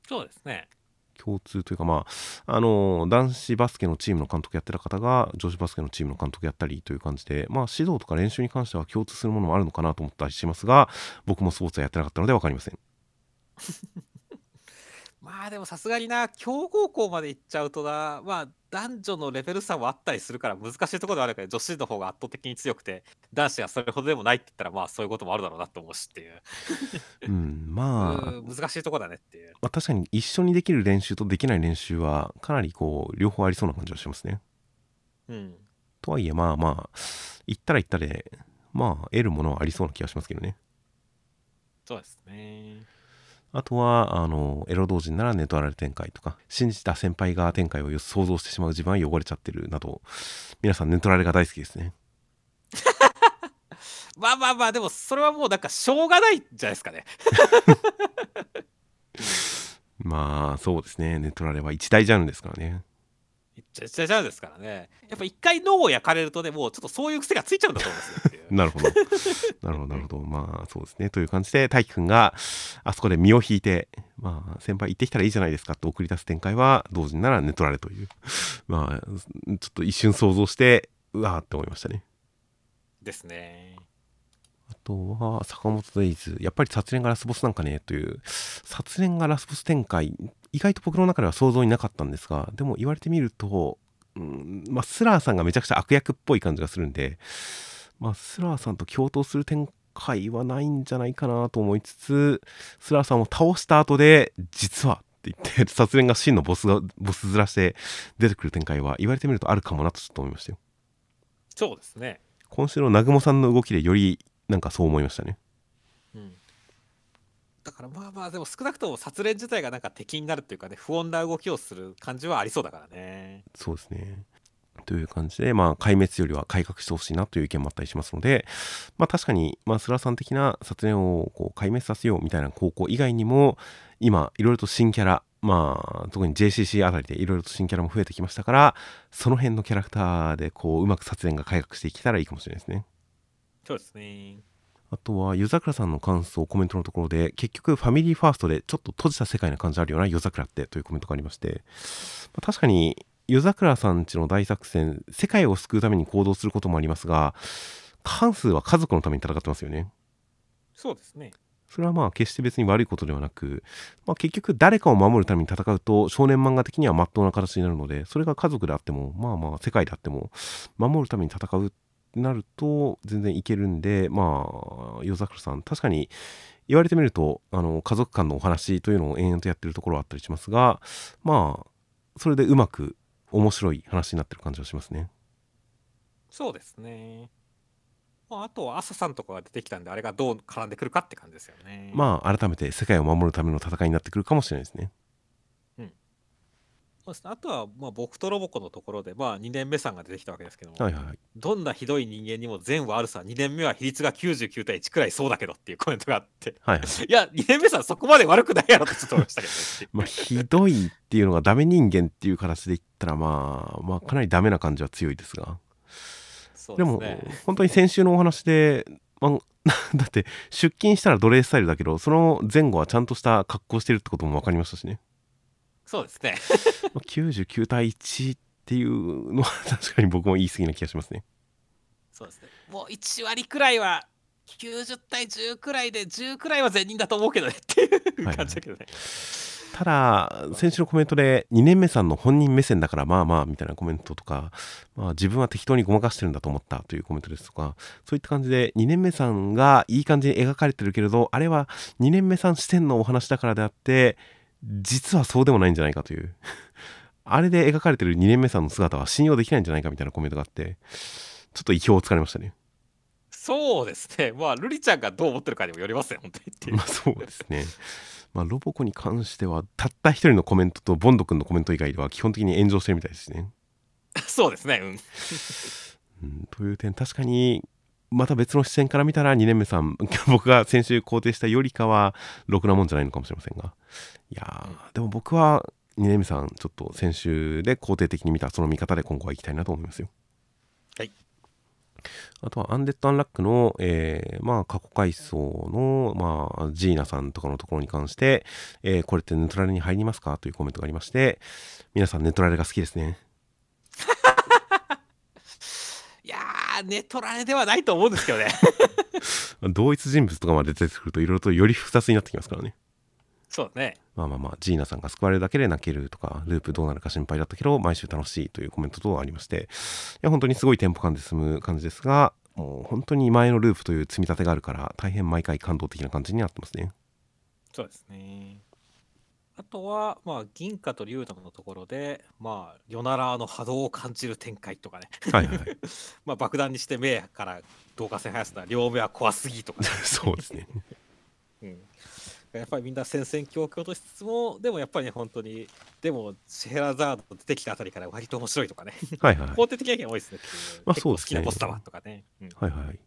そうですね。共通というかまああの男子バスケのチームの監督やってた方が女子バスケのチームの監督やったりという感じでまあ指導とか練習に関しては共通するものもあるのかなと思ったりしますが僕もスポーツはやってなかったので分かりませんまあでもさすがにな、強豪校まで行っちゃうとな、まあ男女のレベル差もあったりするから難しいところではあるけど、女子の方が圧倒的に強くて、男子がそれほどでもないって言ったら、まあそういうこともあるだろうなと思うしっていう、うんまあうん難しいところだねっていう。まあ、確かに一緒にできる練習とできない練習はかなりこう両方ありそうな感じはしますね。うん。とはいえまあまあ行ったら行ったでまあ得るものはありそうな気がしますけどね。そうですね。あとはあのエロ同人ならネトラル展開とか信じた先輩が展開を想像してしまう自分は汚れちゃってるなど皆さんネトラレが大好きですね。まあまあまあ、でもそれはもうなんかしょうがないんじゃないですかね。まあそうですねネトラレは一大ジャンルですからね。ちゃちゃですからね。やっぱ一回脳を焼かれるとね、もうちょっとそういう癖がついちゃうんだと思うんですよ。なるほど。なるほど、なるほど。まあ、そうですね。という感じで、大輝くんが、あそこで身を引いて、まあ、先輩行ってきたらいいじゃないですかと送り出す展開は、同時にならネトラレという。まあ、ちょっと一瞬想像して、うわーって思いましたね。ですね。あとは、坂本デイズ。やっぱり殺練がラスボスなんかね、という。殺練がラスボス展開、意外と僕の中では想像になかったんですが、でも言われてみると、うん、まあ、スラーさんがめちゃくちゃ悪役っぽい感じがするんで、まあ、スラーさんと共闘する展開はないんじゃないかなと思いつつ、スラーさんを倒した後で、実はって言って、殺練が真のボスが、ボス面して出てくる展開は言われてみるとあるかもなとちょっと思いましたよ。そうですね。今週の南雲さんの動きでよりなんかそう思いましたね。うん。だからまあまあ、でも少なくとも殺練自体がなんか敵になるっていうかね、不穏な動きをする感じはありそうだからね。そうですね。という感じで、まあ、壊滅よりは改革してほしいなという意見もあったりしますので、まあ、確かに、まあ、スラさん的な殺練をこう壊滅させようみたいな高校以外にも、今、いろいろと新キャラ、まあ、特に JCC あたりでいろいろと新キャラも増えてきましたから、その辺のキャラクターで、こう、うまく殺練が改革していけたらいいかもしれないですね。そうですね。あとは、夜桜さんの感想、コメントのところで、結局、ファミリーファーストでちょっと閉じた世界な感じあるような夜桜ってというコメントがありまして、まあ確かに、夜桜さんちの大作戦、世界を救うために行動することもありますが、過半数は家族のために戦ってますよね。そうですね。それはまあ決して別に悪いことではなく、まあ、結局誰かを守るために戦うと少年漫画的には真っ当な形になるのでそれが家族であってもまあまあ世界であっても守るために戦うってなると全然いけるんでまあ夜桜さん確かに言われてみるとあの家族間のお話というのを延々とやってるところはあったりしますがまあそれでうまく面白い話になってる感じはしますね。そうですね。まあ、あとは朝さんとかが出てきたんで、あれがどう絡んでくるかって感じですよね。まあ改めて世界を守るための戦いになってくるかもしれないですね。そうですねあとは、まあ、僕とロボコのところで、まあ、2年目さんが出てきたわけですけども、はいはいはい。どんなひどい人間にも善はあるさ、2年目は比率が99対1くらいそうだけどっていうコメントがあって、はいはい。いや、2年目さんそこまで悪くないやろってちょっと思いましたけどね。まあ、ひどいっていうのがダメ人間っていう形で言ったら、まあ、まあ、かなりダメな感じは強いですが。でも、ですね。本当に先週のお話で、まあ、だって、出勤したら奴隷スタイルだけど、その前後はちゃんとした格好してるってことも分かりましたしね。そうですね。まあ99対1っていうのは確かに僕も言い過ぎな気がしますね。そうですね。もう1割くらいは、90対10くらいで、10くらいは善人だと思うけどねっていうはい感じだけどね。ただ、先週のコメントで、2年目さんの本人目線だから、まあまあ、みたいなコメントとか、まあ自分は適当にごまかしてるんだと思ったというコメントですとか、そういった感じで、2年目さんがいい感じに描かれてるけれど、あれは2年目さん視点のお話だからであって、実はそうでもないんじゃないかという。あれで描かれてる2年目さんの姿は信用できないんじゃないかみたいなコメントがあって、ちょっと意表をつかれましたね。そうですね。まあ、ルリちゃんがどう思ってるかにもよりますね、本当にっていう。まあそうですね。まあロボコに関してはたった一人のコメントとボンド君のコメント以外では基本的に炎上してるみたいですね。そうですね。うん。うん、という点確かにまた別の視線から見たら2年目さん 僕が先週肯定したよりかはろくなもんじゃないのかもしれませんが。いやー、でも僕は2年目さんちょっと先週で肯定的に見たその見方で今後は行きたいなと思いますよ。はい。あとはアンデッド・アンラックの、えーまあ過去回想の、まあ、ジーナさんとかのところに関して、えーこれってネトラレに入りますか？というコメントがありまして皆さんネトラレが好きですねいやー、ネトラレではないと思うんですけどね。同一人物とかまで出てくるといろいろとより複雑になってきますからねそうね。まあまあまあ、ジーナさんが救われるだけで泣けるとか、ループどうなるか心配だったけど、毎週楽しいというコメント等ありまして、いや、本当にすごいテンポ感で進む感じですが、もう本当に前のループという積み立てがあるから、大変毎回感動的な感じになってますね。そうですね。あとは、まあ、銀貨と竜太のところで、まあ、ヨナラーの波動を感じる展開とかね。はいはいはい。まあ、爆弾にして目から導火線生やすのは両目は怖すぎとかね、そうですね。うん。やっぱりみんな戦々恐々としつつも、でもやっぱりね、本当に、でも、シェラザード出てきたあたりから割と面白いとかね。はいはいはい。肯定的な意見多いですね。まあそうですねきなポスターはとかね。うん、いはいはい。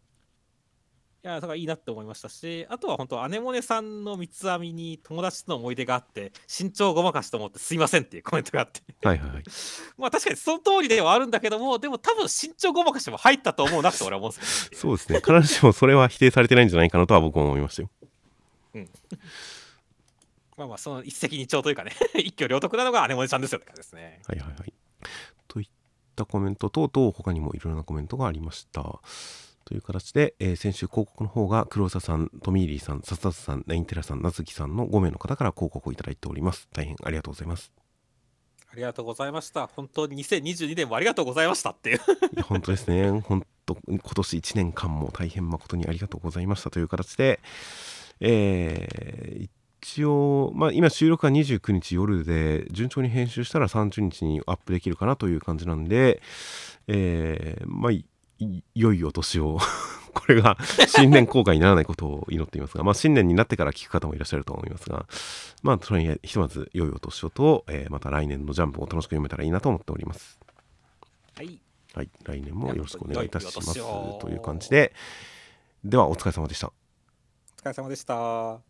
や、だからいいなって思いましたし、あとは本当、アネモネさんの三つ編みに友達との思い出があって、身長ごまかしと思ってすいませんっていうコメントがあって。はいはいはい。まあ確かにその通りではあるんだけども、でも多分身長ごまかしも入ったと思うなって俺は思うんですよ、ね。そうですね。必ずしもそれは否定されてないんじゃないかなとは僕も思いましたよ。まあまあ、その一石二鳥というかね、一挙両得なのがアネモネちゃんですよって感じですね。はいはいはい。といったコメント等々、他にもいろいろなコメントがありました。という形で、えー先週広告の方が黒沢さん、トミーリーさん、サスタスさん、レインテラさん、ナズキさんの5名の方から広告をいただいております。大変ありがとうございます。ありがとうございました。本当に2022年もありがとうございましたっていう。いや本当ですね。本当今年1年間も大変誠にありがとうございましたという形で、えー一応、まあ、今収録は29日夜で順調に編集したら30日にアップできるかなという感じなんで、えーまあ良いお年を これが新年公開にならないことを祈っていますが、まあ、新年になってから聞く方もいらっしゃると思いますが、まあ、とりあえずひとまず良いお年をと、えーまた来年のジャンプを楽しく読めたらいいなと思っております。はい。はい、来年もよろしくお願いいたしますという感じで、ではお疲れ様でした。お疲れ様でした。